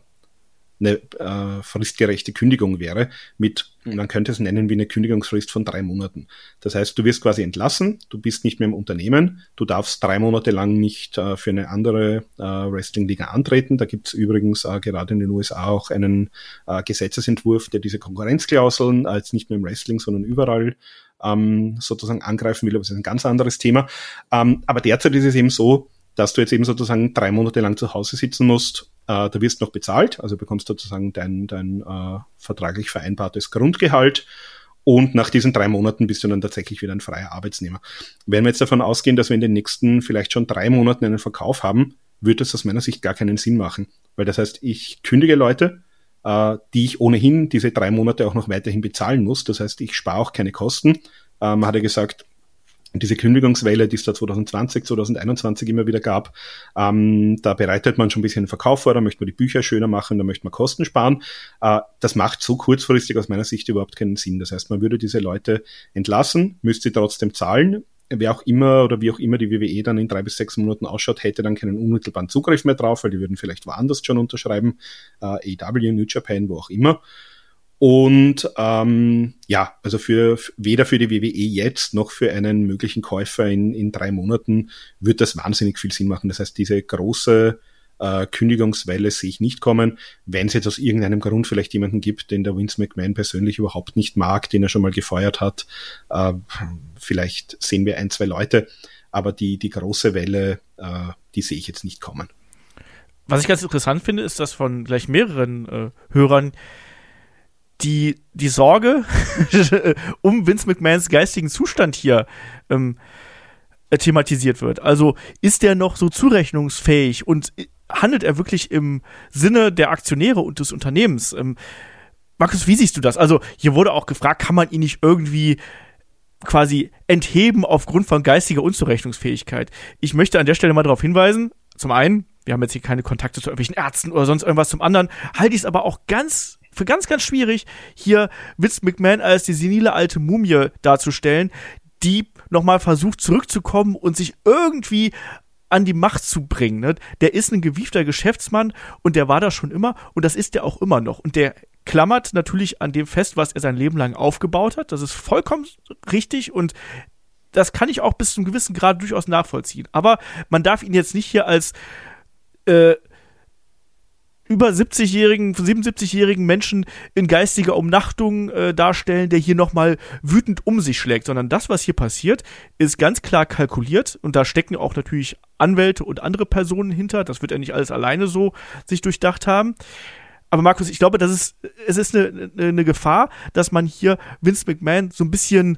eine äh, fristgerechte Kündigung wäre, mit, man könnte es nennen wie eine Kündigungsfrist von drei Monaten. Das heißt, du wirst quasi entlassen, du bist nicht mehr im Unternehmen, du darfst drei Monate lang nicht äh, für eine andere äh, Wrestling-Liga antreten. Da gibt es übrigens äh, gerade in den USA auch einen äh, Gesetzesentwurf, der diese Konkurrenzklauseln als nicht nur im Wrestling, sondern überall ähm, sozusagen angreifen will, aber das ist ein ganz anderes Thema. Ähm, aber derzeit ist es eben so, dass du jetzt eben sozusagen drei Monate lang zu Hause sitzen musst äh, da wirst noch bezahlt, also bekommst du sozusagen dein, dein äh, vertraglich vereinbartes Grundgehalt. Und nach diesen drei Monaten bist du dann tatsächlich wieder ein freier Arbeitsnehmer. Wenn wir jetzt davon ausgehen, dass wir in den nächsten vielleicht schon drei Monaten einen Verkauf haben, würde das aus meiner Sicht gar keinen Sinn machen. Weil das heißt, ich kündige Leute, äh, die ich ohnehin diese drei Monate auch noch weiterhin bezahlen muss. Das heißt, ich spare auch keine Kosten. Äh, man hat ja gesagt, diese Kündigungswelle, die es da 2020, 2021 immer wieder gab, ähm, da bereitet man schon ein bisschen den Verkauf vor, da möchte man die Bücher schöner machen, da möchte man Kosten sparen. Äh, das macht so kurzfristig aus meiner Sicht überhaupt keinen Sinn. Das heißt, man würde diese Leute entlassen, müsste trotzdem zahlen. Wer auch immer oder wie auch immer die WWE dann in drei bis sechs Monaten ausschaut, hätte dann keinen unmittelbaren Zugriff mehr drauf, weil die würden vielleicht woanders schon unterschreiben, äh, AEW, New Japan, wo auch immer. Und ähm, ja, also für weder für die WWE jetzt noch für einen möglichen Käufer in, in drei Monaten wird das wahnsinnig viel Sinn machen. Das heißt, diese große äh, Kündigungswelle sehe ich nicht kommen. Wenn es jetzt aus irgendeinem Grund vielleicht jemanden gibt, den der Vince McMahon persönlich überhaupt nicht mag, den er schon mal gefeuert hat, äh, vielleicht sehen wir ein, zwei Leute, aber die, die große Welle, äh, die sehe ich jetzt nicht kommen. Was ich ganz interessant finde, ist, dass von gleich mehreren äh, Hörern die, die Sorge *laughs* um Vince McMahons geistigen Zustand hier ähm, äh, thematisiert wird. Also ist der noch so zurechnungsfähig und äh, handelt er wirklich im Sinne der Aktionäre und des Unternehmens? Ähm, Markus, wie siehst du das? Also hier wurde auch gefragt, kann man ihn nicht irgendwie quasi entheben aufgrund von geistiger Unzurechnungsfähigkeit? Ich möchte an der Stelle mal darauf hinweisen, zum einen, wir haben jetzt hier keine Kontakte zu irgendwelchen Ärzten oder sonst irgendwas, zum anderen halte ich es aber auch ganz für ganz, ganz schwierig, hier Vince McMahon als die senile alte Mumie darzustellen, die nochmal versucht zurückzukommen und sich irgendwie an die Macht zu bringen. Ne? Der ist ein gewiefter Geschäftsmann und der war das schon immer und das ist er auch immer noch. Und der klammert natürlich an dem fest, was er sein Leben lang aufgebaut hat. Das ist vollkommen richtig und das kann ich auch bis zu einem gewissen Grad durchaus nachvollziehen. Aber man darf ihn jetzt nicht hier als äh, über 70-jährigen, 77-jährigen Menschen in geistiger Umnachtung äh, darstellen, der hier nochmal wütend um sich schlägt, sondern das, was hier passiert, ist ganz klar kalkuliert und da stecken auch natürlich Anwälte und andere Personen hinter. Das wird er nicht alles alleine so sich durchdacht haben. Aber Markus, ich glaube, das ist, es ist eine, eine Gefahr, dass man hier Vince McMahon so ein bisschen,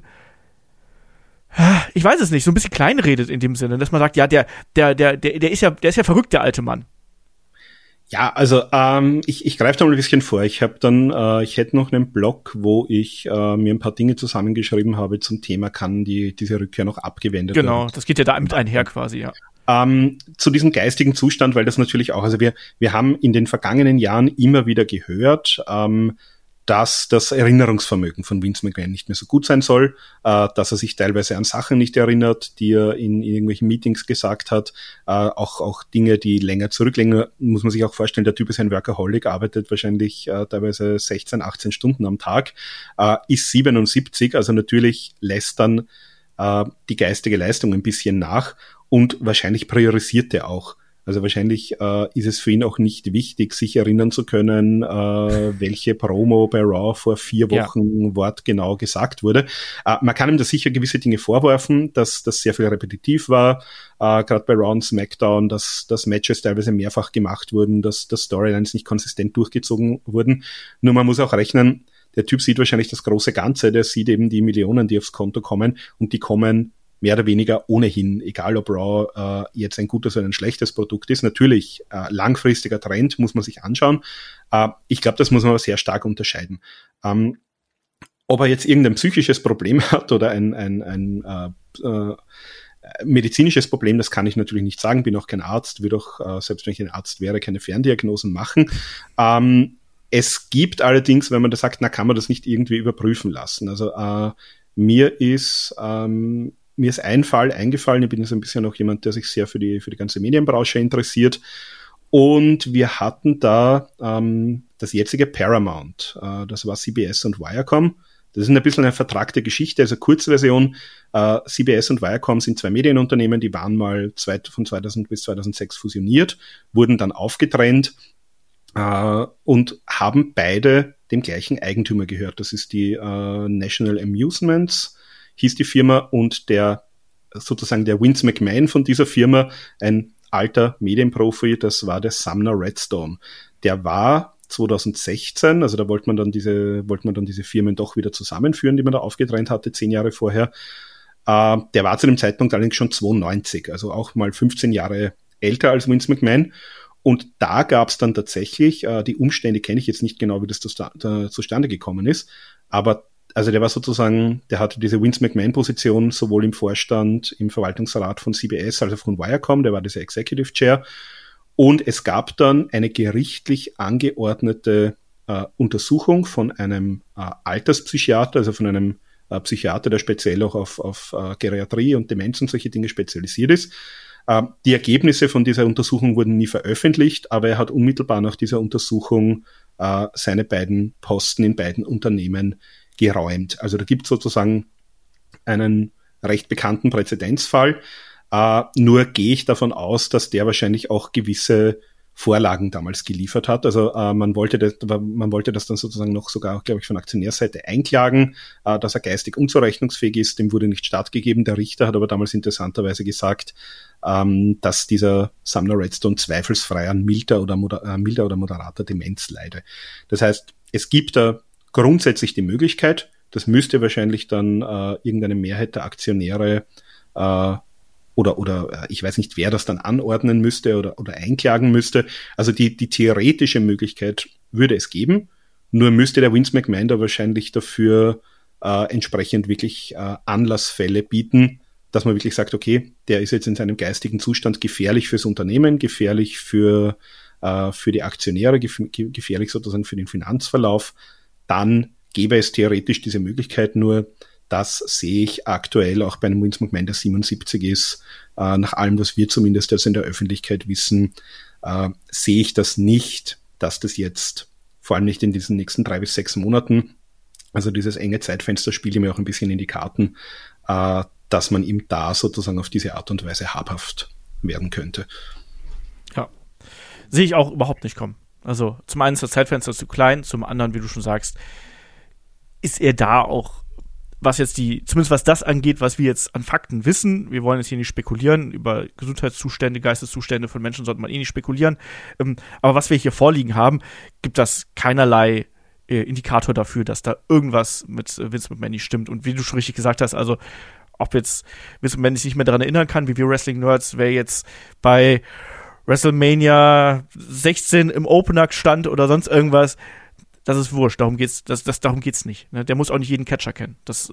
ich weiß es nicht, so ein bisschen kleinredet in dem Sinne, dass man sagt, ja, der, der, der, der, der ist ja, der ist ja verrückt, der alte Mann. Ja, also ähm, ich, ich greife da mal ein bisschen vor. Ich habe dann, äh, ich hätte noch einen Blog, wo ich äh, mir ein paar Dinge zusammengeschrieben habe zum Thema, kann die diese Rückkehr noch abgewendet genau, werden. Genau, das geht ja da mit einher quasi, ja. Ähm, zu diesem geistigen Zustand, weil das natürlich auch, also wir, wir haben in den vergangenen Jahren immer wieder gehört, ähm, dass das Erinnerungsvermögen von Vince McMahon nicht mehr so gut sein soll, äh, dass er sich teilweise an Sachen nicht erinnert, die er in, in irgendwelchen Meetings gesagt hat, äh, auch, auch Dinge, die länger zurücklegen, muss man sich auch vorstellen, der Typ ist ein Workaholic, arbeitet wahrscheinlich äh, teilweise 16, 18 Stunden am Tag, äh, ist 77, also natürlich lässt dann äh, die geistige Leistung ein bisschen nach und wahrscheinlich priorisiert er auch Also wahrscheinlich äh, ist es für ihn auch nicht wichtig, sich erinnern zu können, äh, welche *laughs* Promo bei Raw vor vier Wochen ja. wortgenau gesagt wurde. Äh, man kann ihm da sicher gewisse Dinge vorwerfen, dass das sehr viel repetitiv war, äh, gerade bei Raw und SmackDown, dass, dass Matches teilweise mehrfach gemacht wurden, dass, dass Storylines nicht konsistent durchgezogen wurden. Nur man muss auch rechnen, der Typ sieht wahrscheinlich das große Ganze, der sieht eben die Millionen, die aufs Konto kommen und die kommen mehr oder weniger ohnehin, egal ob Raw äh, jetzt ein gutes oder ein schlechtes Produkt ist. Natürlich äh, langfristiger Trend muss man sich anschauen. Äh, ich glaube, das muss man aber sehr stark unterscheiden. Ähm, ob er jetzt irgendein psychisches Problem *laughs* hat oder ein, ein, ein äh, äh, medizinisches Problem, das kann ich natürlich nicht sagen, bin auch kein Arzt, würde auch, äh, selbst wenn ich ein Arzt wäre, keine Ferndiagnosen machen. Ähm, es gibt allerdings, wenn man da sagt, na, kann man das nicht irgendwie überprüfen lassen. Also äh, mir ist ähm, mir ist ein Fall eingefallen. Ich bin jetzt ein bisschen noch jemand, der sich sehr für die, für die ganze Medienbranche interessiert. Und wir hatten da ähm, das jetzige Paramount. Äh, das war CBS und Viacom. Das ist ein bisschen eine vertragte Geschichte, also Kurzversion. Äh, CBS und Viacom sind zwei Medienunternehmen, die waren mal zwei, von 2000 bis 2006 fusioniert, wurden dann aufgetrennt äh, und haben beide dem gleichen Eigentümer gehört. Das ist die äh, National Amusements hieß die Firma und der sozusagen der Vince McMahon von dieser Firma, ein alter Medienprofi, das war der Sumner Redstone. Der war 2016, also da wollte man dann diese, wollte man dann diese Firmen doch wieder zusammenführen, die man da aufgetrennt hatte, zehn Jahre vorher. Äh, der war zu dem Zeitpunkt allerdings schon 92, also auch mal 15 Jahre älter als Vince McMahon. Und da gab es dann tatsächlich, äh, die Umstände kenne ich jetzt nicht genau, wie das zustande gekommen ist, aber also der war sozusagen, der hatte diese Vince McMahon-Position sowohl im Vorstand, im Verwaltungsrat von CBS als auch von Viacom, der war dieser Executive Chair. Und es gab dann eine gerichtlich angeordnete äh, Untersuchung von einem äh, Alterspsychiater, also von einem äh, Psychiater, der speziell auch auf, auf äh, Geriatrie und Demenz und solche Dinge spezialisiert ist. Äh, die Ergebnisse von dieser Untersuchung wurden nie veröffentlicht, aber er hat unmittelbar nach dieser Untersuchung äh, seine beiden Posten in beiden Unternehmen geräumt. Also da gibt es sozusagen einen recht bekannten Präzedenzfall. Äh, nur gehe ich davon aus, dass der wahrscheinlich auch gewisse Vorlagen damals geliefert hat. Also äh, man wollte das, man wollte das dann sozusagen noch sogar, glaube ich, von Aktionärseite einklagen, äh, dass er geistig unzurechnungsfähig ist. Dem wurde nicht stattgegeben. Der Richter hat aber damals interessanterweise gesagt, ähm, dass dieser Sumner Redstone zweifelsfrei an milder oder, moder äh, milder oder moderater Demenz leide. Das heißt, es gibt da grundsätzlich die Möglichkeit. Das müsste wahrscheinlich dann äh, irgendeine Mehrheit der Aktionäre äh, oder, oder äh, ich weiß nicht, wer das dann anordnen müsste oder, oder einklagen müsste. Also die, die theoretische Möglichkeit würde es geben. Nur müsste der Vince McMahon da wahrscheinlich dafür äh, entsprechend wirklich äh, Anlassfälle bieten, dass man wirklich sagt, okay, der ist jetzt in seinem geistigen Zustand gefährlich fürs Unternehmen, gefährlich für, äh, für die Aktionäre, gefährlich sozusagen für den Finanzverlauf dann gäbe es theoretisch diese Möglichkeit, nur das sehe ich aktuell auch bei einem Vince McMahon, der 77 ist, äh, nach allem, was wir zumindest jetzt in der Öffentlichkeit wissen, äh, sehe ich das nicht, dass das jetzt, vor allem nicht in diesen nächsten drei bis sechs Monaten, also dieses enge Zeitfenster spielt mir auch ein bisschen in die Karten, äh, dass man ihm da sozusagen auf diese Art und Weise habhaft werden könnte. Ja, sehe ich auch überhaupt nicht kommen. Also zum einen ist das Zeitfenster zu klein, zum anderen, wie du schon sagst, ist er da auch, was jetzt die, zumindest was das angeht, was wir jetzt an Fakten wissen, wir wollen jetzt hier nicht spekulieren, über Gesundheitszustände, Geisteszustände von Menschen sollte man eh nicht spekulieren, ähm, aber was wir hier vorliegen haben, gibt das keinerlei äh, Indikator dafür, dass da irgendwas mit äh, Vince McMahon nicht stimmt. Und wie du schon richtig gesagt hast, also ob jetzt Vince McMahon sich nicht mehr daran erinnern kann, wie wir Wrestling-Nerds, wer jetzt bei WrestleMania 16 im Opener stand oder sonst irgendwas, das ist wurscht. Darum geht's, das, das, darum geht's nicht. Ne? Der muss auch nicht jeden Catcher kennen. Das,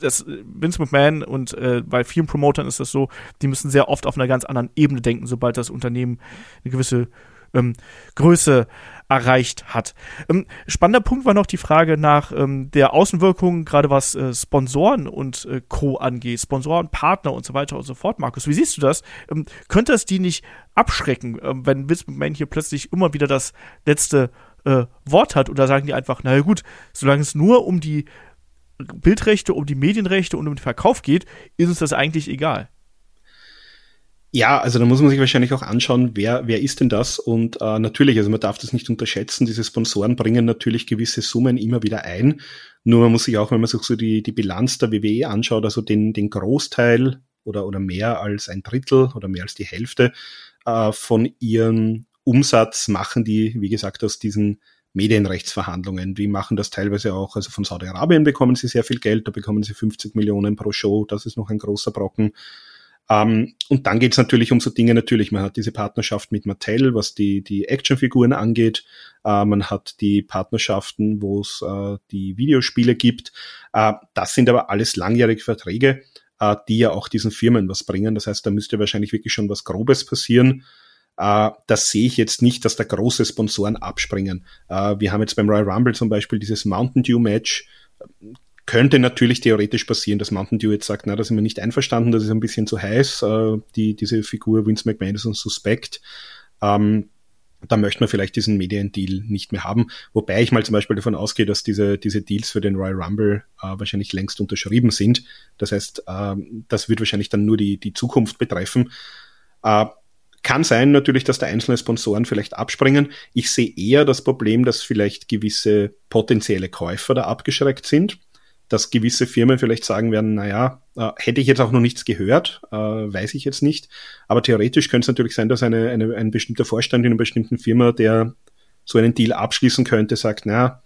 das Vince McMahon und äh, bei vielen Promotern ist das so, die müssen sehr oft auf einer ganz anderen Ebene denken, sobald das Unternehmen eine gewisse ähm, Größe erreicht hat. Ähm, spannender Punkt war noch die Frage nach ähm, der Außenwirkung, gerade was äh, Sponsoren und äh, Co. angeht, Sponsoren, Partner und so weiter und so fort. Markus, wie siehst du das? Ähm, könnte es die nicht abschrecken, äh, wenn Vince hier plötzlich immer wieder das letzte äh, Wort hat? Oder sagen die einfach, naja gut, solange es nur um die Bildrechte, um die Medienrechte und um den Verkauf geht, ist uns das eigentlich egal? Ja, also da muss man sich wahrscheinlich auch anschauen, wer, wer ist denn das? Und äh, natürlich, also man darf das nicht unterschätzen, diese Sponsoren bringen natürlich gewisse Summen immer wieder ein. Nur man muss sich auch, wenn man sich so die, die Bilanz der WWE anschaut, also den, den Großteil oder, oder mehr als ein Drittel oder mehr als die Hälfte äh, von ihrem Umsatz machen die, wie gesagt, aus diesen Medienrechtsverhandlungen. Die machen das teilweise auch, also von Saudi-Arabien bekommen sie sehr viel Geld, da bekommen sie 50 Millionen pro Show, das ist noch ein großer Brocken. Ähm, und dann geht es natürlich um so Dinge natürlich. Man hat diese Partnerschaft mit Mattel, was die, die Actionfiguren angeht. Äh, man hat die Partnerschaften, wo es äh, die Videospiele gibt. Äh, das sind aber alles langjährige Verträge, äh, die ja auch diesen Firmen was bringen. Das heißt, da müsste wahrscheinlich wirklich schon was Grobes passieren. Uh, das sehe ich jetzt nicht, dass da große Sponsoren abspringen. Uh, wir haben jetzt beim Royal Rumble zum Beispiel dieses Mountain Dew Match könnte natürlich theoretisch passieren, dass Mountain Dew jetzt sagt, na, da sind wir nicht einverstanden, das ist ein bisschen zu heiß, äh, die, diese Figur Vince McMahon ist ein Suspekt. Ähm, da möchte man vielleicht diesen Mediendeal nicht mehr haben. Wobei ich mal zum Beispiel davon ausgehe, dass diese, diese Deals für den Royal Rumble äh, wahrscheinlich längst unterschrieben sind. Das heißt, äh, das wird wahrscheinlich dann nur die, die Zukunft betreffen. Äh, kann sein natürlich, dass da einzelne Sponsoren vielleicht abspringen. Ich sehe eher das Problem, dass vielleicht gewisse potenzielle Käufer da abgeschreckt sind dass gewisse Firmen vielleicht sagen werden, naja, äh, hätte ich jetzt auch noch nichts gehört, äh, weiß ich jetzt nicht. Aber theoretisch könnte es natürlich sein, dass eine, eine, ein bestimmter Vorstand in einer bestimmten Firma, der so einen Deal abschließen könnte, sagt, naja,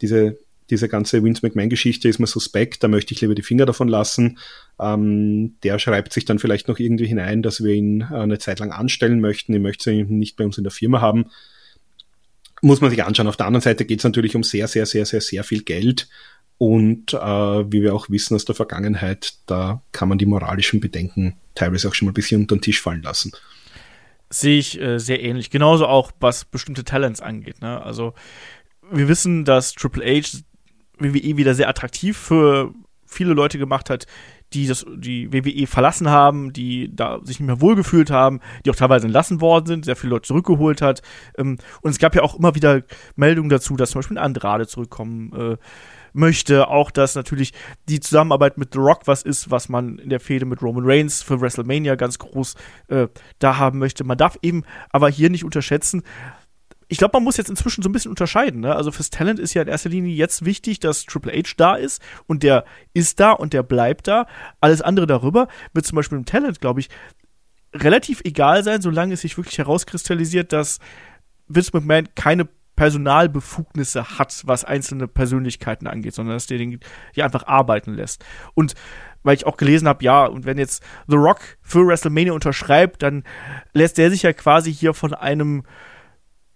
diese, diese ganze Vince McMahon-Geschichte ist mir suspekt, da möchte ich lieber die Finger davon lassen. Ähm, der schreibt sich dann vielleicht noch irgendwie hinein, dass wir ihn äh, eine Zeit lang anstellen möchten. Ich möchte ihn nicht bei uns in der Firma haben. Muss man sich anschauen. Auf der anderen Seite geht es natürlich um sehr, sehr, sehr, sehr, sehr viel Geld. Und äh, wie wir auch wissen aus der Vergangenheit, da kann man die moralischen Bedenken teilweise auch schon mal ein bisschen unter den Tisch fallen lassen. Sehe ich äh, sehr ähnlich. Genauso auch, was bestimmte Talents angeht. Ne? Also wir wissen, dass Triple H WWE wieder sehr attraktiv für viele Leute gemacht hat, die das, die WWE verlassen haben, die da sich nicht mehr wohlgefühlt haben, die auch teilweise entlassen worden sind, sehr viele Leute zurückgeholt hat. Ähm, und es gab ja auch immer wieder Meldungen dazu, dass zum Beispiel Andrade zurückkommen äh, möchte. Auch, dass natürlich die Zusammenarbeit mit The Rock was ist, was man in der Fehde mit Roman Reigns für WrestleMania ganz groß äh, da haben möchte. Man darf eben aber hier nicht unterschätzen, ich glaube, man muss jetzt inzwischen so ein bisschen unterscheiden. Ne? Also fürs Talent ist ja in erster Linie jetzt wichtig, dass Triple H da ist und der ist da und der bleibt da. Alles andere darüber wird zum Beispiel im Talent, glaube ich, relativ egal sein, solange es sich wirklich herauskristallisiert, dass Vince McMahon keine Personalbefugnisse hat, was einzelne Persönlichkeiten angeht, sondern dass der den die einfach arbeiten lässt. Und weil ich auch gelesen habe, ja, und wenn jetzt The Rock für WrestleMania unterschreibt, dann lässt der sich ja quasi hier von einem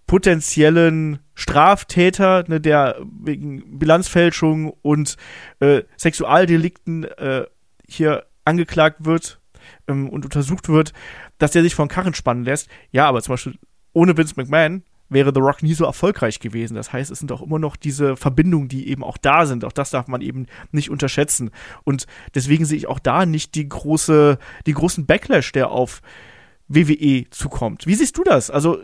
potenziellen Straftäter, ne, der wegen Bilanzfälschung und äh, Sexualdelikten äh, hier angeklagt wird ähm, und untersucht wird, dass der sich von Karren spannen lässt. Ja, aber zum Beispiel ohne Vince McMahon wäre The Rock nie so erfolgreich gewesen. Das heißt, es sind auch immer noch diese Verbindungen, die eben auch da sind. Auch das darf man eben nicht unterschätzen. Und deswegen sehe ich auch da nicht die große, die großen Backlash, der auf WWE zukommt. Wie siehst du das? Also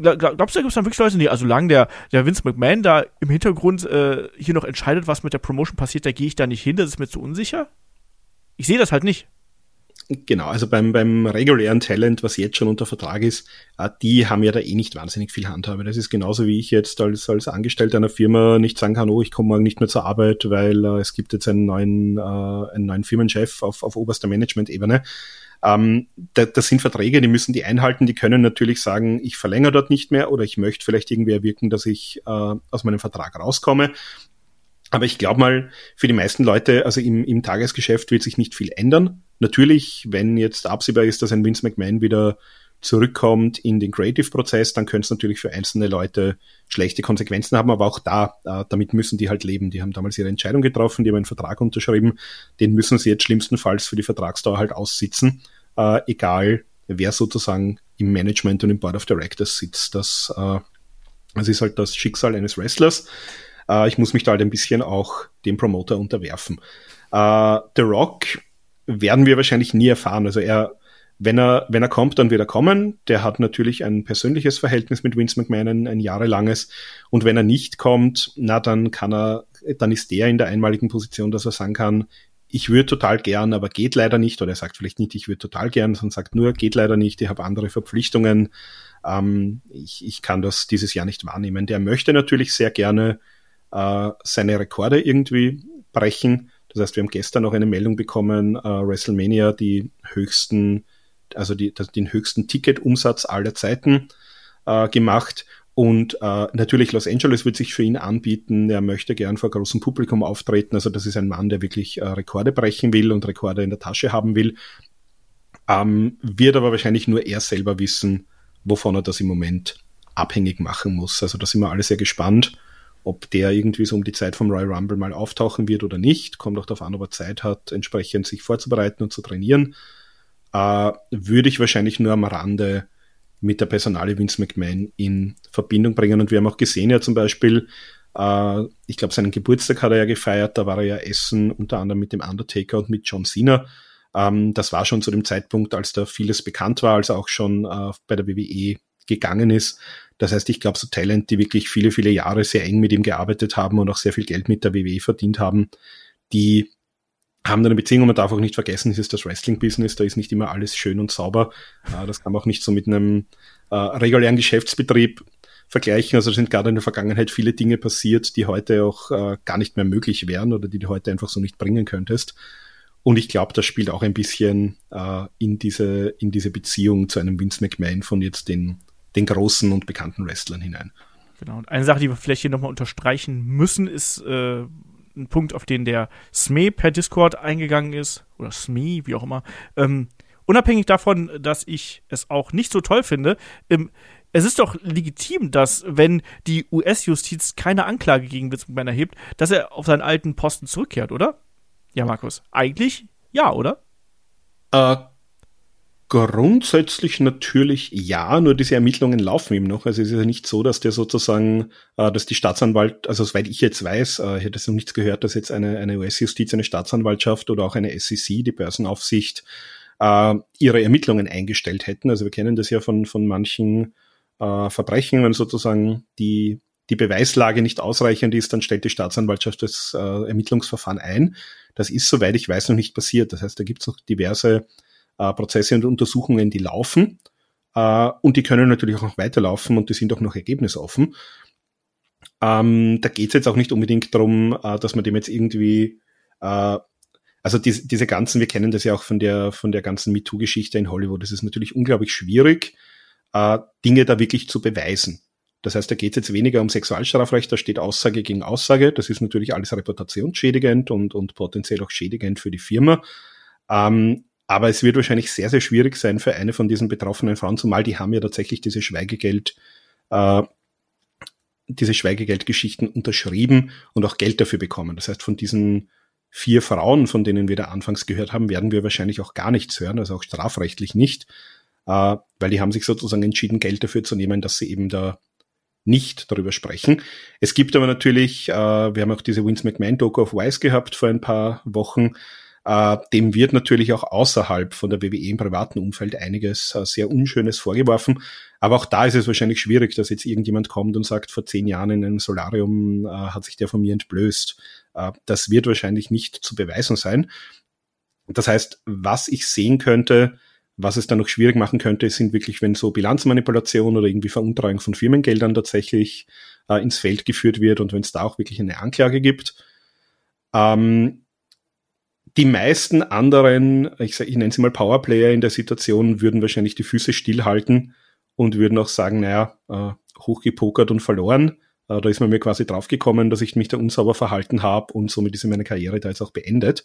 glaubst du, da gibt es dann wirklich Leute, die, also solange der, der Vince McMahon da im Hintergrund äh, hier noch entscheidet, was mit der Promotion passiert, da gehe ich da nicht hin, das ist mir zu unsicher? Ich sehe das halt nicht. Genau, also beim, beim regulären Talent, was jetzt schon unter Vertrag ist, äh, die haben ja da eh nicht wahnsinnig viel Handhabe. Das ist genauso wie ich jetzt als, als Angestellter einer Firma nicht sagen kann, oh, ich komme morgen nicht mehr zur Arbeit, weil äh, es gibt jetzt einen neuen, äh, einen neuen Firmenchef auf, auf oberster Management-Ebene. Ähm, da, das sind Verträge, die müssen die einhalten, die können natürlich sagen, ich verlängere dort nicht mehr oder ich möchte vielleicht irgendwie erwirken, dass ich äh, aus meinem Vertrag rauskomme. Aber ich glaube mal, für die meisten Leute, also im, im Tagesgeschäft wird sich nicht viel ändern. Natürlich, wenn jetzt absehbar ist, dass ein Vince McMahon wieder zurückkommt in den Creative-Prozess, dann könnte es natürlich für einzelne Leute schlechte Konsequenzen haben, aber auch da, äh, damit müssen die halt leben. Die haben damals ihre Entscheidung getroffen, die haben einen Vertrag unterschrieben, den müssen sie jetzt schlimmstenfalls für die Vertragsdauer halt aussitzen, äh, egal wer sozusagen im Management und im Board of Directors sitzt. Das, äh, das ist halt das Schicksal eines Wrestlers. Äh, ich muss mich da halt ein bisschen auch dem Promoter unterwerfen. Äh, The Rock werden wir wahrscheinlich nie erfahren. Also er, wenn er, wenn er kommt, dann wird er kommen. Der hat natürlich ein persönliches Verhältnis mit Vince McMahon, ein, ein jahrelanges. Und wenn er nicht kommt, na, dann kann er, dann ist der in der einmaligen Position, dass er sagen kann, ich würde total gern, aber geht leider nicht. Oder er sagt vielleicht nicht, ich würde total gern, sondern sagt nur, geht leider nicht, ich habe andere Verpflichtungen. Ähm, ich, ich kann das dieses Jahr nicht wahrnehmen. Der möchte natürlich sehr gerne äh, seine Rekorde irgendwie brechen. Das heißt, wir haben gestern noch eine Meldung bekommen, äh, WrestleMania die höchsten, also die, den höchsten Ticketumsatz aller Zeiten äh, gemacht. Und äh, natürlich Los Angeles wird sich für ihn anbieten. Er möchte gern vor großem Publikum auftreten. Also das ist ein Mann, der wirklich äh, Rekorde brechen will und Rekorde in der Tasche haben will. Ähm, wird aber wahrscheinlich nur er selber wissen, wovon er das im Moment abhängig machen muss. Also da sind wir alle sehr gespannt, ob der irgendwie so um die Zeit vom Royal Rumble mal auftauchen wird oder nicht. Kommt auch darauf an, ob er Zeit hat, entsprechend sich vorzubereiten und zu trainieren. Äh, würde ich wahrscheinlich nur am Rande mit der Personale Vince McMahon in Verbindung bringen. Und wir haben auch gesehen, ja zum Beispiel, äh, ich glaube, seinen Geburtstag hat er ja gefeiert, da war er ja essen, unter anderem mit dem Undertaker und mit John Cena. Ähm, das war schon zu dem Zeitpunkt, als da vieles bekannt war, als er auch schon äh, bei der WWE gegangen ist. Das heißt, ich glaube, so Talent, die wirklich viele, viele Jahre sehr eng mit ihm gearbeitet haben und auch sehr viel Geld mit der WWE verdient haben, die haben eine Beziehung. Man darf auch nicht vergessen, es ist das Wrestling-Business, da ist nicht immer alles schön und sauber. Äh, das kann man auch nicht so mit einem äh, regulären Geschäftsbetrieb vergleichen. Also sind gerade in der Vergangenheit viele Dinge passiert, die heute auch äh, gar nicht mehr möglich wären oder die du heute einfach so nicht bringen könntest. Und ich glaube, das spielt auch ein bisschen äh, in, diese, in diese Beziehung zu einem Vince McMahon von jetzt den, den großen und bekannten Wrestlern hinein. Genau. Und eine Sache, die wir vielleicht hier nochmal unterstreichen müssen, ist, äh, ein Punkt, auf den der SME per Discord eingegangen ist, oder SME, wie auch immer. Ähm, unabhängig davon, dass ich es auch nicht so toll finde, ähm, es ist doch legitim, dass, wenn die US-Justiz keine Anklage gegen Witzmann erhebt, dass er auf seinen alten Posten zurückkehrt, oder? Ja, Markus. Eigentlich ja, oder? Äh, Grundsätzlich natürlich ja, nur diese Ermittlungen laufen ihm noch. Also es ist ja nicht so, dass der sozusagen, äh, dass die Staatsanwalt, also soweit ich jetzt weiß, äh, ich hätte es noch nichts gehört, dass jetzt eine, eine US-Justiz, eine Staatsanwaltschaft oder auch eine SEC, die Börsenaufsicht, äh, ihre Ermittlungen eingestellt hätten. Also wir kennen das ja von, von manchen äh, Verbrechen, wenn sozusagen die, die Beweislage nicht ausreichend ist, dann stellt die Staatsanwaltschaft das äh, Ermittlungsverfahren ein. Das ist, soweit ich weiß, noch nicht passiert. Das heißt, da gibt es noch diverse äh, Prozesse und Untersuchungen, die laufen. Äh, und die können natürlich auch noch weiterlaufen und die sind auch noch ergebnisoffen. Ähm, da geht es jetzt auch nicht unbedingt darum, äh, dass man dem jetzt irgendwie äh, also die, diese ganzen, wir kennen das ja auch von der, von der ganzen MeToo-Geschichte in Hollywood. Es ist natürlich unglaublich schwierig, äh, Dinge da wirklich zu beweisen. Das heißt, da geht es jetzt weniger um Sexualstrafrecht, da steht Aussage gegen Aussage. Das ist natürlich alles reputationsschädigend und, und potenziell auch schädigend für die Firma. Ähm, aber es wird wahrscheinlich sehr, sehr schwierig sein für eine von diesen betroffenen Frauen, zumal die haben ja tatsächlich diese Schweigegeld, äh, diese Schweigegeldgeschichten unterschrieben und auch Geld dafür bekommen. Das heißt, von diesen vier Frauen, von denen wir da anfangs gehört haben, werden wir wahrscheinlich auch gar nichts hören, also auch strafrechtlich nicht, äh, weil die haben sich sozusagen entschieden, Geld dafür zu nehmen, dass sie eben da nicht darüber sprechen. Es gibt aber natürlich, äh, wir haben auch diese Vince McMahon-Doku auf Wise gehabt vor ein paar Wochen, äh, dem wird natürlich auch außerhalb von der WWE im privaten Umfeld einiges äh, sehr Unschönes vorgeworfen. Aber auch da ist es wahrscheinlich schwierig, dass jetzt irgendjemand kommt und sagt, vor zehn Jahren in einem Solarium äh, hat sich der von mir entblößt. Äh, das wird wahrscheinlich nicht zu beweisen sein. Das heißt, was ich sehen könnte, was es dann noch schwierig machen könnte, sind wirklich, wenn so Bilanzmanipulation oder irgendwie Veruntreuung von Firmengeldern tatsächlich äh, ins Feld geführt wird und wenn es da auch wirklich eine Anklage gibt. Ähm, die meisten anderen, ich, ich nenne sie mal Powerplayer in der Situation, würden wahrscheinlich die Füße stillhalten und würden auch sagen, naja, äh, hochgepokert und verloren. Äh, da ist man mir quasi draufgekommen, dass ich mich da unsauber verhalten habe und somit ist meine Karriere da jetzt auch beendet.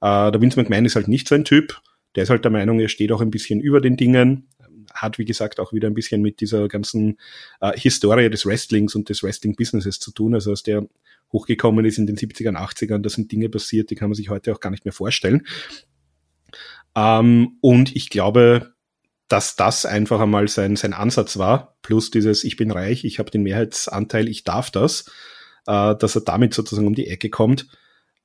Äh, der Vince McMahon ist halt nicht so ein Typ. Der ist halt der Meinung, er steht auch ein bisschen über den Dingen. Hat, wie gesagt, auch wieder ein bisschen mit dieser ganzen äh, Historie des Wrestlings und des Wrestling-Businesses zu tun. Also, dass der hochgekommen ist in den 70ern, 80ern. Da sind Dinge passiert, die kann man sich heute auch gar nicht mehr vorstellen. Ähm, und ich glaube, dass das einfach einmal sein, sein Ansatz war, plus dieses Ich bin reich, ich habe den Mehrheitsanteil, ich darf das, äh, dass er damit sozusagen um die Ecke kommt.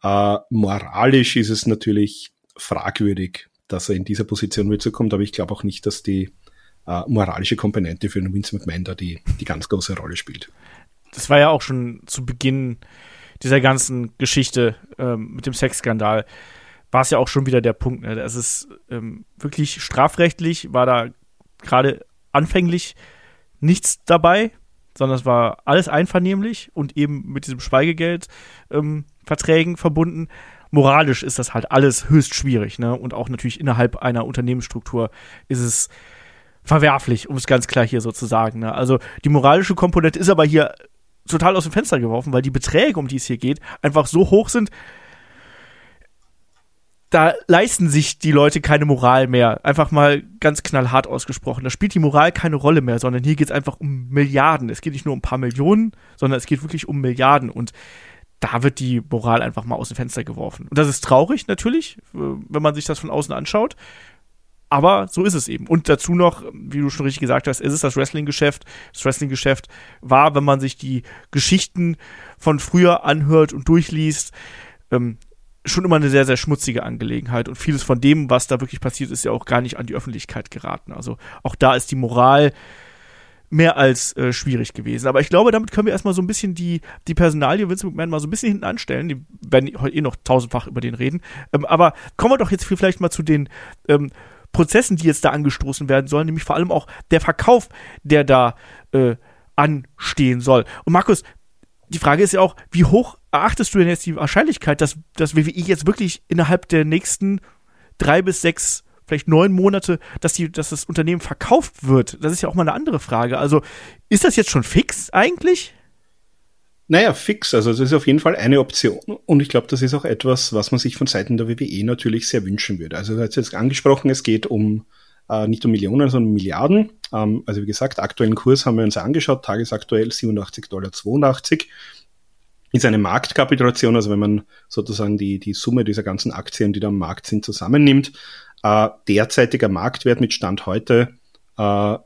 Äh, moralisch ist es natürlich fragwürdig, dass er in dieser Position mitzukommt, aber ich glaube auch nicht, dass die äh, moralische Komponente für einen Vince McMahon da die, die ganz große Rolle spielt das war ja auch schon zu Beginn dieser ganzen Geschichte ähm, mit dem Sexskandal. war es ja auch schon wieder der Punkt. Ne? Es ist ähm, wirklich strafrechtlich, war da gerade anfänglich nichts dabei, sondern es war alles einvernehmlich und eben mit diesem Schweigegeld-Verträgen ähm, verbunden. Moralisch ist das halt alles höchst schwierig, ne? Und auch natürlich innerhalb einer Unternehmensstruktur ist es verwerflich, um es ganz klar hier so zu sagen. Ne? Also die moralische Komponente ist aber hier total aus dem Fenster geworfen, weil die Beträge, um die es hier geht, einfach so hoch sind, da leisten sich die Leute keine Moral mehr. Einfach mal ganz knallhart ausgesprochen. Da spielt die Moral keine Rolle mehr, sondern hier geht es einfach um Milliarden. Es geht nicht nur um ein paar Millionen, sondern es geht wirklich um Milliarden. Und da wird die Moral einfach mal aus dem Fenster geworfen. Und das ist traurig natürlich, wenn man sich das von außen anschaut. Aber so ist es eben. Und dazu noch, wie du schon richtig gesagt hast, ist es das Wrestling-Geschäft. Das Wrestling-Geschäft war, wenn man sich die Geschichten von früher anhört und durchliest, ähm, schon immer eine sehr, sehr schmutzige Angelegenheit. Und vieles von dem, was da wirklich passiert, ist ja auch gar nicht an die Öffentlichkeit geraten. Also auch da ist die Moral mehr als äh, schwierig gewesen. Aber ich glaube, damit können wir erstmal so ein bisschen die, die Personalie Vince McMahon mal so ein bisschen hinten anstellen. Die werden heute eh noch tausendfach über den reden. Ähm, aber kommen wir doch jetzt vielleicht mal zu den ähm, Prozessen, die jetzt da angestoßen werden sollen, nämlich vor allem auch der Verkauf, der da äh, anstehen soll. Und Markus, die Frage ist ja auch, wie hoch erachtest du denn jetzt die Wahrscheinlichkeit, dass, dass WWE jetzt wirklich innerhalb der nächsten drei bis sechs, vielleicht neun Monate, dass, die, dass das Unternehmen verkauft wird? Das ist ja auch mal eine andere Frage. Also ist das jetzt schon fix eigentlich? Naja, fix. Also das ist auf jeden Fall eine Option. Und ich glaube, das ist auch etwas, was man sich von Seiten der WWE natürlich sehr wünschen würde. Also du hast jetzt angesprochen, es geht um äh, nicht um Millionen, sondern um Milliarden. Ähm, also wie gesagt, aktuellen Kurs haben wir uns angeschaut, tagesaktuell 87,82 Dollar. Ist eine Marktkapitulation, also wenn man sozusagen die, die Summe dieser ganzen Aktien, die da am Markt sind, zusammennimmt. Äh, derzeitiger Marktwert mit Stand heute äh,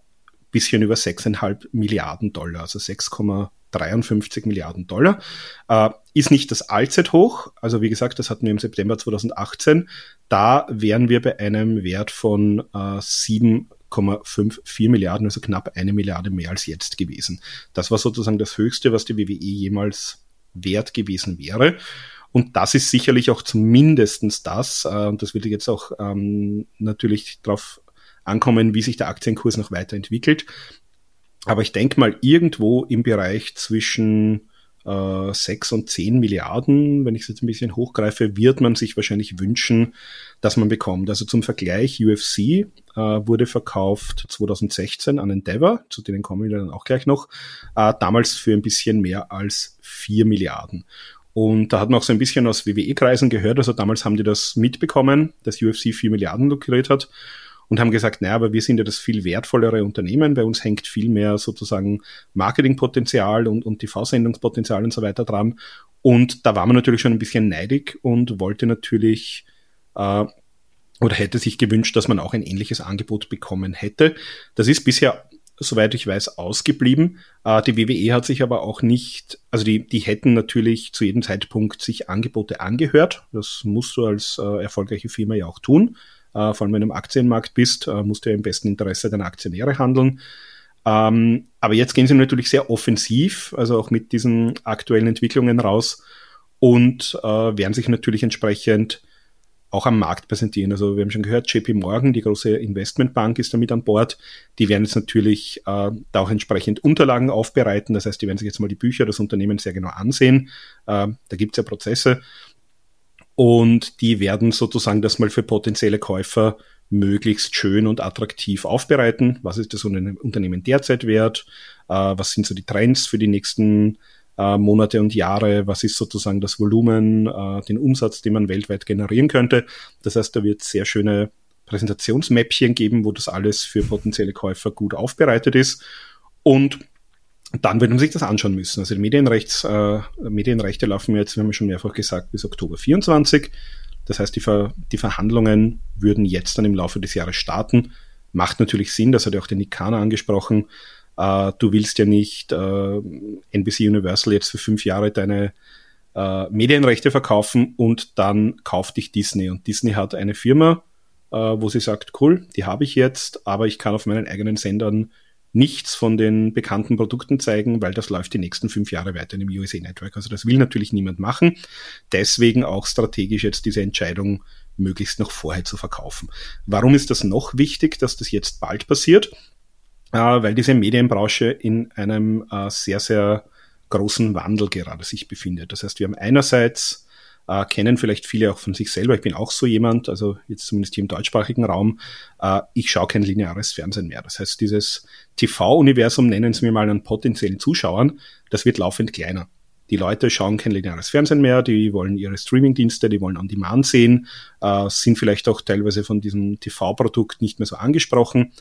bisschen über 6,5 Milliarden Dollar, also 6, 53 Milliarden Dollar. Äh, ist nicht das Allzeithoch. Also wie gesagt, das hatten wir im September 2018. Da wären wir bei einem Wert von äh, 7,54 Milliarden, also knapp eine Milliarde mehr als jetzt gewesen. Das war sozusagen das Höchste, was die WWE jemals wert gewesen wäre. Und das ist sicherlich auch zumindestens das, äh, und das würde jetzt auch ähm, natürlich darauf ankommen, wie sich der Aktienkurs noch weiterentwickelt. Aber ich denke mal, irgendwo im Bereich zwischen äh, 6 und 10 Milliarden, wenn ich es jetzt ein bisschen hochgreife, wird man sich wahrscheinlich wünschen, dass man bekommt. Also zum Vergleich, UFC äh, wurde verkauft 2016 an Endeavor, zu denen kommen wir dann auch gleich noch, äh, damals für ein bisschen mehr als 4 Milliarden. Und da hat man auch so ein bisschen aus WWE-Kreisen gehört, also damals haben die das mitbekommen, dass UFC 4 Milliarden lukriert hat und haben gesagt, naja, aber wir sind ja das viel wertvollere Unternehmen, bei uns hängt viel mehr sozusagen Marketingpotenzial und, und TV-Sendungspotenzial und so weiter dran. Und da war man natürlich schon ein bisschen neidig und wollte natürlich äh, oder hätte sich gewünscht, dass man auch ein ähnliches Angebot bekommen hätte. Das ist bisher soweit ich weiß, ausgeblieben. Äh, die WWE hat sich aber auch nicht, also die, die hätten natürlich zu jedem Zeitpunkt sich Angebote angehört. Das musst du als äh, erfolgreiche Firma ja auch tun äh, vor allem wenn du im Aktienmarkt bist, äh, musst du ja im besten Interesse deiner Aktionäre handeln. Ähm, aber jetzt gehen sie natürlich sehr offensiv, also auch mit diesen aktuellen Entwicklungen raus und äh, werden sich natürlich entsprechend auch am Markt präsentieren. Also wir haben schon gehört, JP Morgan, die große Investmentbank, ist damit an Bord. Die werden jetzt natürlich äh, da auch entsprechend Unterlagen aufbereiten. Das heißt, die werden sich jetzt mal die Bücher des Unternehmens sehr genau ansehen. Äh, da gibt es ja Prozesse und die werden sozusagen das mal für potenzielle Käufer möglichst schön und attraktiv aufbereiten. Was ist das Unternehmen derzeit wert? Äh, was sind so die Trends für die nächsten äh, Monate und Jahre? Was ist sozusagen das Volumen, äh, den Umsatz, den man weltweit generieren könnte? Das heißt, da wird sehr schöne Präsentationsmäppchen geben, wo das alles für potenzielle Käufer gut aufbereitet ist. Und dann wird man sich das anschauen müssen. Also die Medienrechts, äh, Medienrechte laufen jetzt, wir haben schon mehrfach gesagt, bis Oktober 24. Das heißt, die, Ver die Verhandlungen würden jetzt dann im Laufe des Jahres starten. Macht natürlich Sinn, das hat ja auch der Nick Kana angesprochen. Äh, du willst ja nicht äh, NBC Universal jetzt für fünf Jahre deine äh, Medienrechte verkaufen und dann kauft dich Disney. Und Disney hat eine Firma, äh, wo sie sagt, cool, die habe ich jetzt, aber ich kann auf meinen eigenen Sendern nichts von den bekannten Produkten zeigen, weil das läuft die nächsten fünf Jahre weiter in dem USA Network. Also das will natürlich niemand machen. Deswegen auch strategisch jetzt diese Entscheidung möglichst noch vorher zu verkaufen. Warum ist das noch wichtig, dass das jetzt bald passiert? Äh, weil diese Medienbranche in einem äh, sehr, sehr großen Wandel gerade sich befindet. Das heißt, wir haben einerseits äh, kennen vielleicht viele auch von sich selber. Ich bin auch so jemand, also jetzt zumindest hier im deutschsprachigen Raum, äh, ich schaue kein lineares Fernsehen mehr. Das heißt, dieses TV-Universum, nennen Sie mir mal an potenziellen Zuschauern, das wird laufend kleiner. Die Leute schauen kein lineares Fernsehen mehr, die wollen ihre Streaming-Dienste, die wollen on demand sehen, äh, sind vielleicht auch teilweise von diesem TV-Produkt nicht mehr so angesprochen.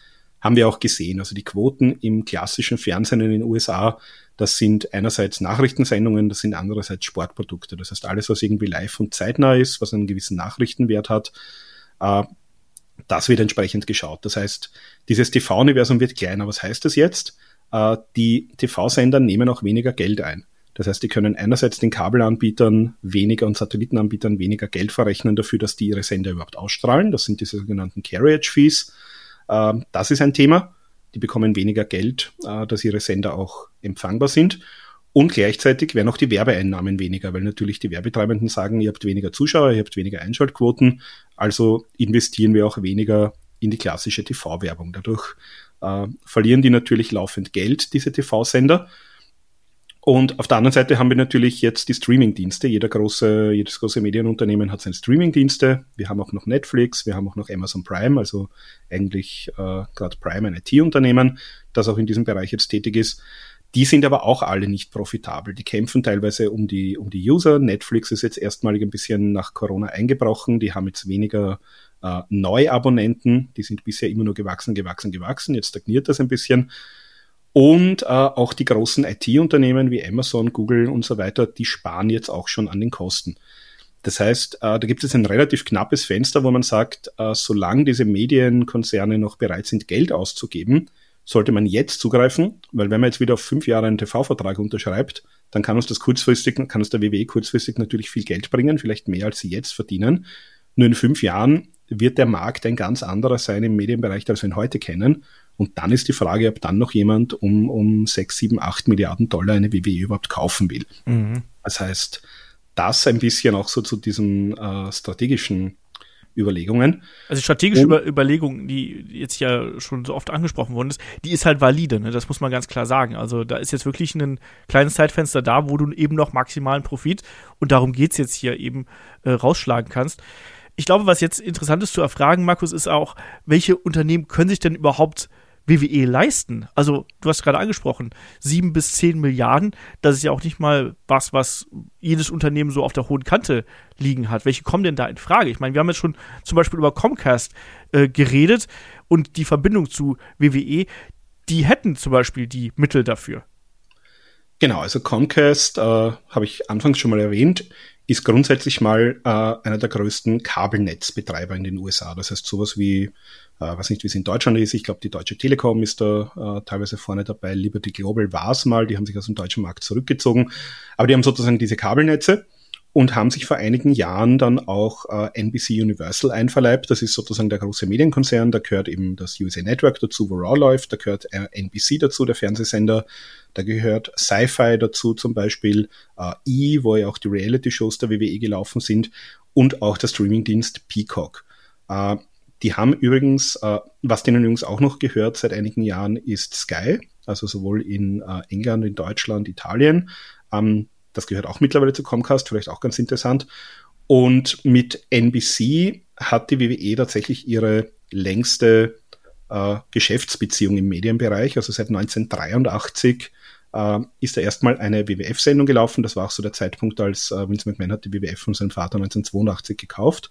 Haben wir auch gesehen. Also die Quoten im klassischen Fernsehen in den USA das sind einerseits Nachrichtensendungen, das sind andererseits Sportprodukte. Das heißt, alles, was irgendwie live und zeitnah ist, was einen gewissen Nachrichtenwert hat, äh, das wird entsprechend geschaut. Das heißt, dieses TV-Universum wird kleiner. Was heißt das jetzt? Äh, die TV-Sender nehmen auch weniger Geld ein. Das heißt, die können einerseits den Kabelanbietern weniger und Satellitenanbietern weniger Geld verrechnen dafür, dass die ihre Sender überhaupt ausstrahlen. Das sind diese sogenannten Carriage Fees. Äh, das ist ein Thema die bekommen weniger Geld, äh, dass ihre Sender auch empfangbar sind. Und gleichzeitig werden auch die Werbeeinnahmen weniger, weil natürlich die Werbetreibenden sagen, ihr habt weniger Zuschauer, ihr habt weniger Einschaltquoten, also investieren wir auch weniger in die klassische TV-Werbung. Dadurch äh, verlieren die natürlich laufend Geld, diese TV-Sender. Und auf der anderen Seite haben wir natürlich jetzt die Streaming-Dienste. Jeder große, jedes große Medienunternehmen hat seine Streaming-Dienste. Wir haben auch noch Netflix, wir haben auch noch Amazon Prime, also eigentlich äh, gerade Prime ein IT-Unternehmen, das auch in diesem Bereich jetzt tätig ist. Die sind aber auch alle nicht profitabel. Die kämpfen teilweise um die, um die User. Netflix ist jetzt erstmalig ein bisschen nach Corona eingebrochen. Die haben jetzt weniger äh, Neuabonnenten. Die sind bisher immer nur gewachsen, gewachsen, gewachsen. Jetzt stagniert das ein bisschen. Und äh, auch die großen IT-Unternehmen wie Amazon, Google und so weiter, die sparen jetzt auch schon an den Kosten. Das heißt, äh, da gibt es ein relativ knappes Fenster, wo man sagt, äh, solange diese Medienkonzerne noch bereit sind, Geld auszugeben, sollte man jetzt zugreifen, weil wenn man jetzt wieder auf fünf Jahre einen TV-Vertrag unterschreibt, dann kann uns das kurzfristig, kann uns der WWE kurzfristig natürlich viel Geld bringen, vielleicht mehr als sie jetzt verdienen. Nur in fünf Jahren wird der Markt ein ganz anderer sein im Medienbereich, als wir ihn heute kennen. Und dann ist die Frage, ob dann noch jemand um, um 6, 7, 8 Milliarden Dollar eine WWE überhaupt kaufen will. Mhm. Das heißt, das ein bisschen auch so zu diesen äh, strategischen Überlegungen. Also strategische Über Überlegung, die jetzt ja schon so oft angesprochen worden ist, die ist halt valide, ne? das muss man ganz klar sagen. Also da ist jetzt wirklich ein kleines Zeitfenster da, wo du eben noch maximalen Profit, und darum geht es jetzt hier eben, äh, rausschlagen kannst. Ich glaube, was jetzt interessant ist zu erfragen, Markus, ist auch, welche Unternehmen können sich denn überhaupt WWE leisten? Also, du hast gerade angesprochen, sieben bis zehn Milliarden, das ist ja auch nicht mal was, was jedes Unternehmen so auf der hohen Kante liegen hat. Welche kommen denn da in Frage? Ich meine, wir haben jetzt schon zum Beispiel über Comcast äh, geredet und die Verbindung zu WWE, die hätten zum Beispiel die Mittel dafür. Genau, also Comcast, äh, habe ich anfangs schon mal erwähnt, ist grundsätzlich mal äh, einer der größten Kabelnetzbetreiber in den USA. Das heißt, sowas wie äh, weiß nicht, wie es in Deutschland ist. Ich glaube, die Deutsche Telekom ist da äh, teilweise vorne dabei. Liberty Global war es mal. Die haben sich aus dem deutschen Markt zurückgezogen. Aber die haben sozusagen diese Kabelnetze und haben sich vor einigen Jahren dann auch äh, NBC Universal einverleibt. Das ist sozusagen der große Medienkonzern. Da gehört eben das USA Network dazu, wo Raw läuft. Da gehört äh, NBC dazu, der Fernsehsender. Da gehört Sci-Fi dazu zum Beispiel, äh, E, wo ja auch die Reality-Shows der WWE gelaufen sind und auch der Streamingdienst Peacock. Äh, die haben übrigens, äh, was denen übrigens auch noch gehört seit einigen Jahren, ist Sky, also sowohl in äh, England, in Deutschland, Italien. Ähm, das gehört auch mittlerweile zu Comcast, vielleicht auch ganz interessant. Und mit NBC hat die WWE tatsächlich ihre längste äh, Geschäftsbeziehung im Medienbereich. Also seit 1983 äh, ist da erstmal eine WWF-Sendung gelaufen. Das war auch so der Zeitpunkt, als äh, Vince McMahon hat die WWF von seinem Vater 1982 gekauft.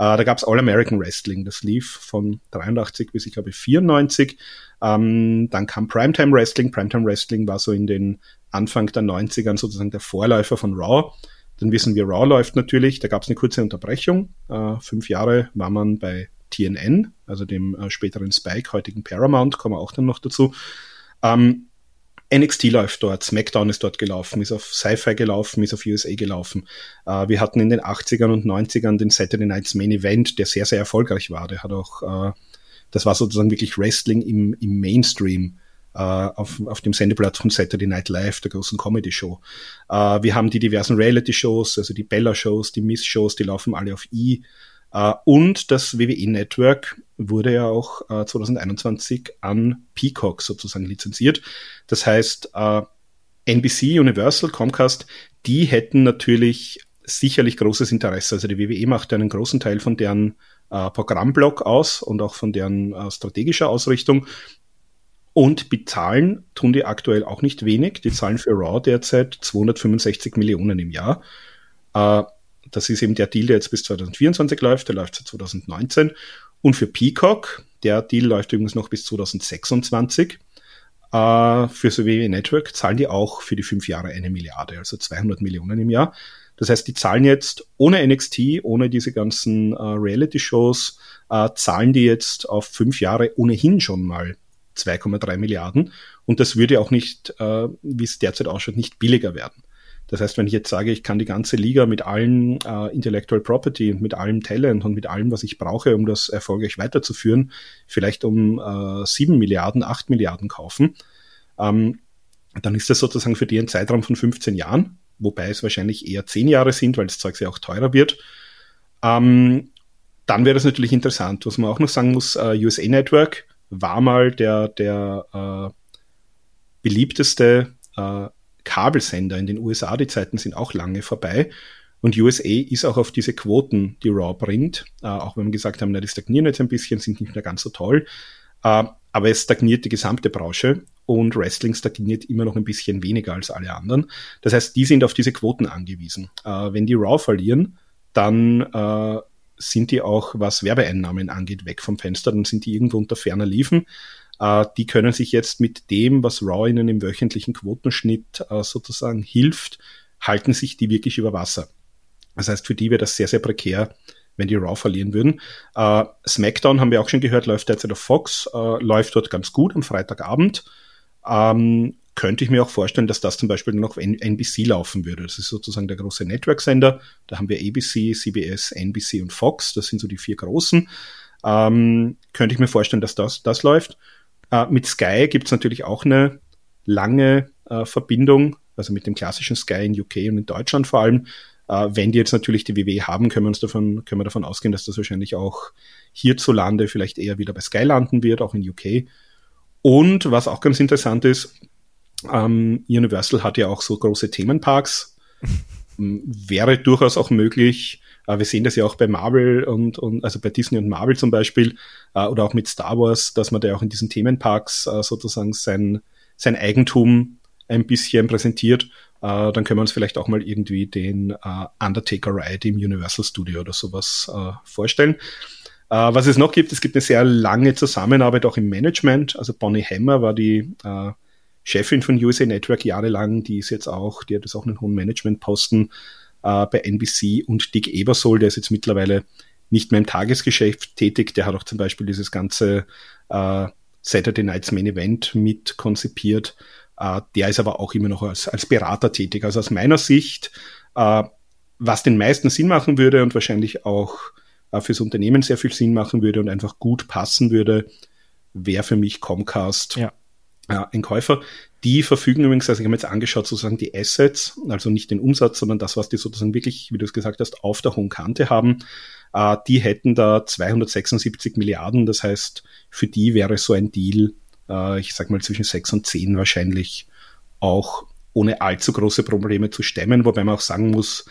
Äh, da gab es All-American Wrestling, das lief von 83 bis, ich glaube, 94. Ähm, dann kam Primetime Wrestling. Primetime Wrestling war so in den Anfang der 90ern sozusagen der Vorläufer von Raw. Dann wissen wir, Raw läuft natürlich. Da gab es eine kurze Unterbrechung. Äh, fünf Jahre war man bei TNN, also dem äh, späteren Spike, heutigen Paramount, kommen wir auch dann noch dazu. Ähm, NXT läuft dort, SmackDown ist dort gelaufen, ist auf Sci-Fi gelaufen, ist auf USA gelaufen. Äh, wir hatten in den 80ern und 90ern den Saturday Nights Main Event, der sehr, sehr erfolgreich war. Der hat auch, äh, das war sozusagen wirklich Wrestling im, im Mainstream äh, auf, auf dem Sendeplatz von Saturday Night Live, der großen Comedy-Show. Äh, wir haben die diversen Reality-Shows, also die Bella-Shows, die Miss-Shows, die laufen alle auf E. Äh, und das WWE-Network wurde ja auch äh, 2021 an Peacock sozusagen lizenziert. Das heißt, äh, NBC, Universal, Comcast, die hätten natürlich sicherlich großes Interesse. Also die WWE macht einen großen Teil von deren äh, Programmblock aus und auch von deren äh, strategischer Ausrichtung. Und bezahlen tun die aktuell auch nicht wenig. Die zahlen für Raw derzeit 265 Millionen im Jahr. Das ist eben der Deal, der jetzt bis 2024 läuft. Der läuft seit 2019. Und für Peacock, der Deal läuft übrigens noch bis 2026. Äh, für so WWE Network zahlen die auch für die fünf Jahre eine Milliarde, also 200 Millionen im Jahr. Das heißt, die zahlen jetzt ohne NXT, ohne diese ganzen äh, Reality-Shows, äh, zahlen die jetzt auf fünf Jahre ohnehin schon mal 2,3 Milliarden. Und das würde auch nicht, äh, wie es derzeit ausschaut, nicht billiger werden. Das heißt, wenn ich jetzt sage, ich kann die ganze Liga mit allen äh, Intellectual Property und mit allem Talent und mit allem, was ich brauche, um das erfolgreich weiterzuführen, vielleicht um äh, 7 Milliarden, 8 Milliarden kaufen, ähm, dann ist das sozusagen für die ein Zeitraum von 15 Jahren wobei es wahrscheinlich eher zehn Jahre sind, weil das Zeug ja auch teurer wird. Ähm, dann wäre das natürlich interessant. Was man auch noch sagen muss, äh, USA Network war mal der, der äh, beliebteste äh, Kabelsender in den USA. Die Zeiten sind auch lange vorbei. Und USA ist auch auf diese Quoten, die Raw bringt, äh, auch wenn wir gesagt haben, na, die stagnieren jetzt ein bisschen, sind nicht mehr ganz so toll. Äh, aber es stagniert die gesamte Branche und Wrestling stagniert immer noch ein bisschen weniger als alle anderen. Das heißt, die sind auf diese Quoten angewiesen. Äh, wenn die Raw verlieren, dann äh, sind die auch, was Werbeeinnahmen angeht, weg vom Fenster, dann sind die irgendwo unter ferner Liefen. Äh, die können sich jetzt mit dem, was Raw ihnen im wöchentlichen Quotenschnitt äh, sozusagen hilft, halten sich die wirklich über Wasser. Das heißt, für die wäre das sehr, sehr prekär, wenn die Raw verlieren würden. Äh, SmackDown haben wir auch schon gehört, läuft derzeit auf Fox, äh, läuft dort ganz gut am Freitagabend. Ähm, könnte ich mir auch vorstellen, dass das zum Beispiel noch auf NBC laufen würde. Das ist sozusagen der große Network-Sender. Da haben wir ABC, CBS, NBC und Fox. Das sind so die vier großen. Ähm, könnte ich mir vorstellen, dass das, das läuft. Äh, mit Sky gibt es natürlich auch eine lange äh, Verbindung, also mit dem klassischen Sky in UK und in Deutschland vor allem. Äh, wenn die jetzt natürlich die WW haben, können wir uns davon, können wir davon ausgehen, dass das wahrscheinlich auch hierzulande vielleicht eher wieder bei Sky landen wird, auch in UK. Und was auch ganz interessant ist, ähm, Universal hat ja auch so große Themenparks. *laughs* Wäre durchaus auch möglich, äh, wir sehen das ja auch bei Marvel und, und also bei Disney und Marvel zum Beispiel, äh, oder auch mit Star Wars, dass man da auch in diesen Themenparks äh, sozusagen sein, sein Eigentum ein bisschen präsentiert. Äh, dann können wir uns vielleicht auch mal irgendwie den äh, Undertaker Ride im Universal Studio oder sowas äh, vorstellen. Äh, was es noch gibt, es gibt eine sehr lange Zusammenarbeit auch im Management. Also Bonnie Hammer war die äh, Chefin von USA Network jahrelang, die ist jetzt auch, die hat jetzt auch einen hohen Managementposten äh, bei NBC und Dick Ebersol, der ist jetzt mittlerweile nicht mehr im Tagesgeschäft tätig, der hat auch zum Beispiel dieses ganze äh, Saturday Nights Main Event mit konzipiert. Äh, der ist aber auch immer noch als, als Berater tätig. Also aus meiner Sicht, äh, was den meisten Sinn machen würde und wahrscheinlich auch äh, fürs Unternehmen sehr viel Sinn machen würde und einfach gut passen würde, wäre für mich Comcast ja. äh, ein Käufer. Die verfügen übrigens, also ich habe mir jetzt angeschaut, sozusagen die Assets, also nicht den Umsatz, sondern das, was die sozusagen wirklich, wie du es gesagt hast, auf der hohen Kante haben. Äh, die hätten da 276 Milliarden. Das heißt, für die wäre so ein Deal, äh, ich sag mal zwischen 6 und 10 wahrscheinlich auch ohne allzu große Probleme zu stemmen, wobei man auch sagen muss,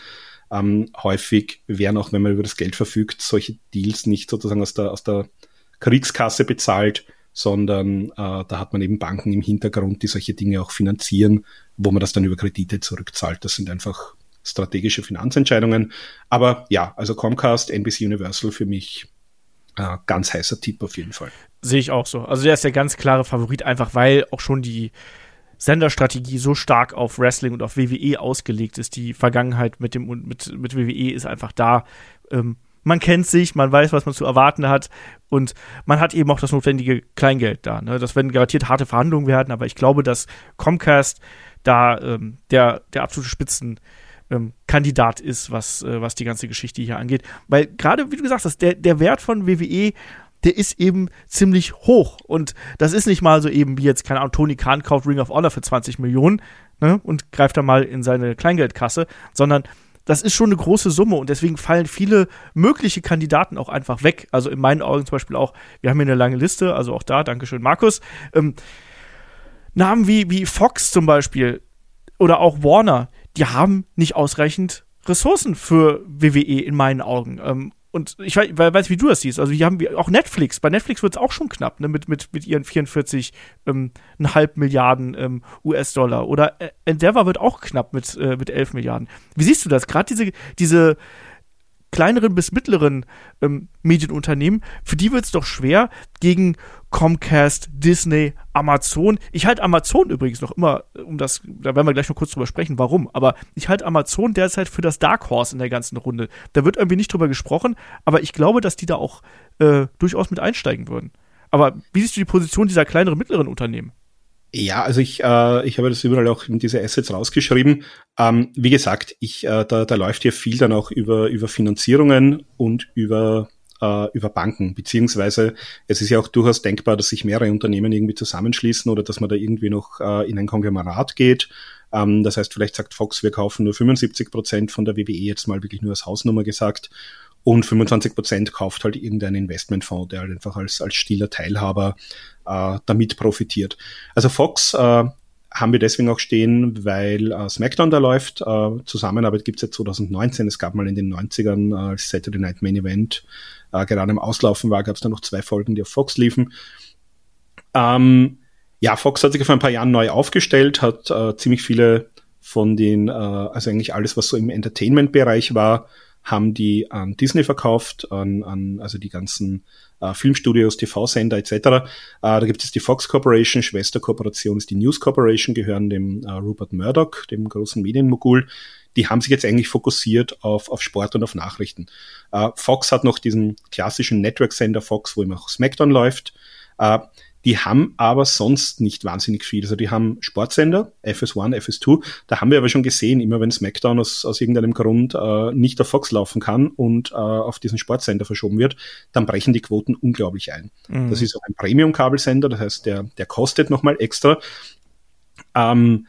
ähm, häufig werden auch, wenn man über das Geld verfügt, solche Deals nicht sozusagen aus der, aus der Kriegskasse bezahlt, sondern äh, da hat man eben Banken im Hintergrund, die solche Dinge auch finanzieren, wo man das dann über Kredite zurückzahlt. Das sind einfach strategische Finanzentscheidungen. Aber ja, also Comcast, NBC Universal für mich äh, ganz heißer Tipp auf jeden Fall. Sehe ich auch so. Also der ist der ganz klare Favorit, einfach weil auch schon die Senderstrategie so stark auf Wrestling und auf WWE ausgelegt ist. Die Vergangenheit mit dem mit, mit WWE ist einfach da. Ähm, man kennt sich, man weiß, was man zu erwarten hat und man hat eben auch das notwendige Kleingeld da. Ne? Das werden garantiert harte Verhandlungen werden, aber ich glaube, dass Comcast da ähm, der, der absolute Spitzenkandidat ähm, ist, was, äh, was die ganze Geschichte hier angeht. Weil gerade, wie du gesagt hast, der, der Wert von WWE der ist eben ziemlich hoch. Und das ist nicht mal so eben wie jetzt, keine Ahnung, Tony Khan kauft Ring of Honor für 20 Millionen ne, und greift da mal in seine Kleingeldkasse, sondern das ist schon eine große Summe und deswegen fallen viele mögliche Kandidaten auch einfach weg. Also in meinen Augen zum Beispiel auch, wir haben hier eine lange Liste, also auch da, Dankeschön, Markus. Ähm, Namen wie, wie Fox zum Beispiel oder auch Warner, die haben nicht ausreichend Ressourcen für WWE in meinen Augen. Ähm, und ich weiß, weiß, wie du das siehst. Also hier haben wir auch Netflix. Bei Netflix wird es auch schon knapp, ne? Mit, mit, mit ihren 44 ähm, Milliarden ähm, US-Dollar. Oder Endeavor wird auch knapp mit, äh, mit 11 Milliarden. Wie siehst du das? Gerade diese, diese kleineren bis mittleren ähm, Medienunternehmen, für die wird es doch schwer, gegen Comcast, Disney, Amazon. Ich halte Amazon übrigens noch immer, um das, da werden wir gleich noch kurz drüber sprechen, warum, aber ich halte Amazon derzeit für das Dark Horse in der ganzen Runde. Da wird irgendwie nicht drüber gesprochen, aber ich glaube, dass die da auch äh, durchaus mit einsteigen würden. Aber wie siehst du die Position dieser kleineren, mittleren Unternehmen? Ja, also ich, äh, ich habe das überall auch in diese Assets rausgeschrieben. Ähm, wie gesagt, ich, äh, da, da läuft ja viel dann auch über, über Finanzierungen und über, äh, über Banken, beziehungsweise es ist ja auch durchaus denkbar, dass sich mehrere Unternehmen irgendwie zusammenschließen oder dass man da irgendwie noch äh, in ein Konglomerat geht. Ähm, das heißt, vielleicht sagt Fox, wir kaufen nur 75 Prozent von der WWE jetzt mal wirklich nur als Hausnummer gesagt und 25 Prozent kauft halt irgendein Investmentfonds, der halt einfach als, als stiller Teilhaber äh, damit profitiert. Also Fox äh, haben wir deswegen auch stehen, weil äh, SmackDown da läuft. Äh, Zusammenarbeit gibt's seit 2019. Es gab mal in den 90ern äh, als Saturday Night Main Event äh, gerade im Auslaufen war, gab's da noch zwei Folgen, die auf Fox liefen. Ähm, ja, Fox hat sich vor ein paar Jahren neu aufgestellt, hat äh, ziemlich viele von den, äh, also eigentlich alles, was so im Entertainment-Bereich war, haben die an Disney verkauft, an, an also die ganzen äh, Filmstudios, TV-Sender etc. Äh, da gibt es die Fox Corporation, Schwesterkooperation ist die News Corporation, gehören dem äh, Rupert Murdoch, dem großen Medienmogul. Die haben sich jetzt eigentlich fokussiert auf, auf Sport und auf Nachrichten. Äh, Fox hat noch diesen klassischen Network-Sender Fox, wo immer auch SmackDown läuft. Äh, die haben aber sonst nicht wahnsinnig viel. Also die haben Sportsender, FS1, FS2. Da haben wir aber schon gesehen, immer wenn SmackDown aus, aus irgendeinem Grund äh, nicht auf Fox laufen kann und äh, auf diesen Sportsender verschoben wird, dann brechen die Quoten unglaublich ein. Mhm. Das ist auch ein Premium-Kabelsender, das heißt, der, der kostet nochmal extra. Ähm,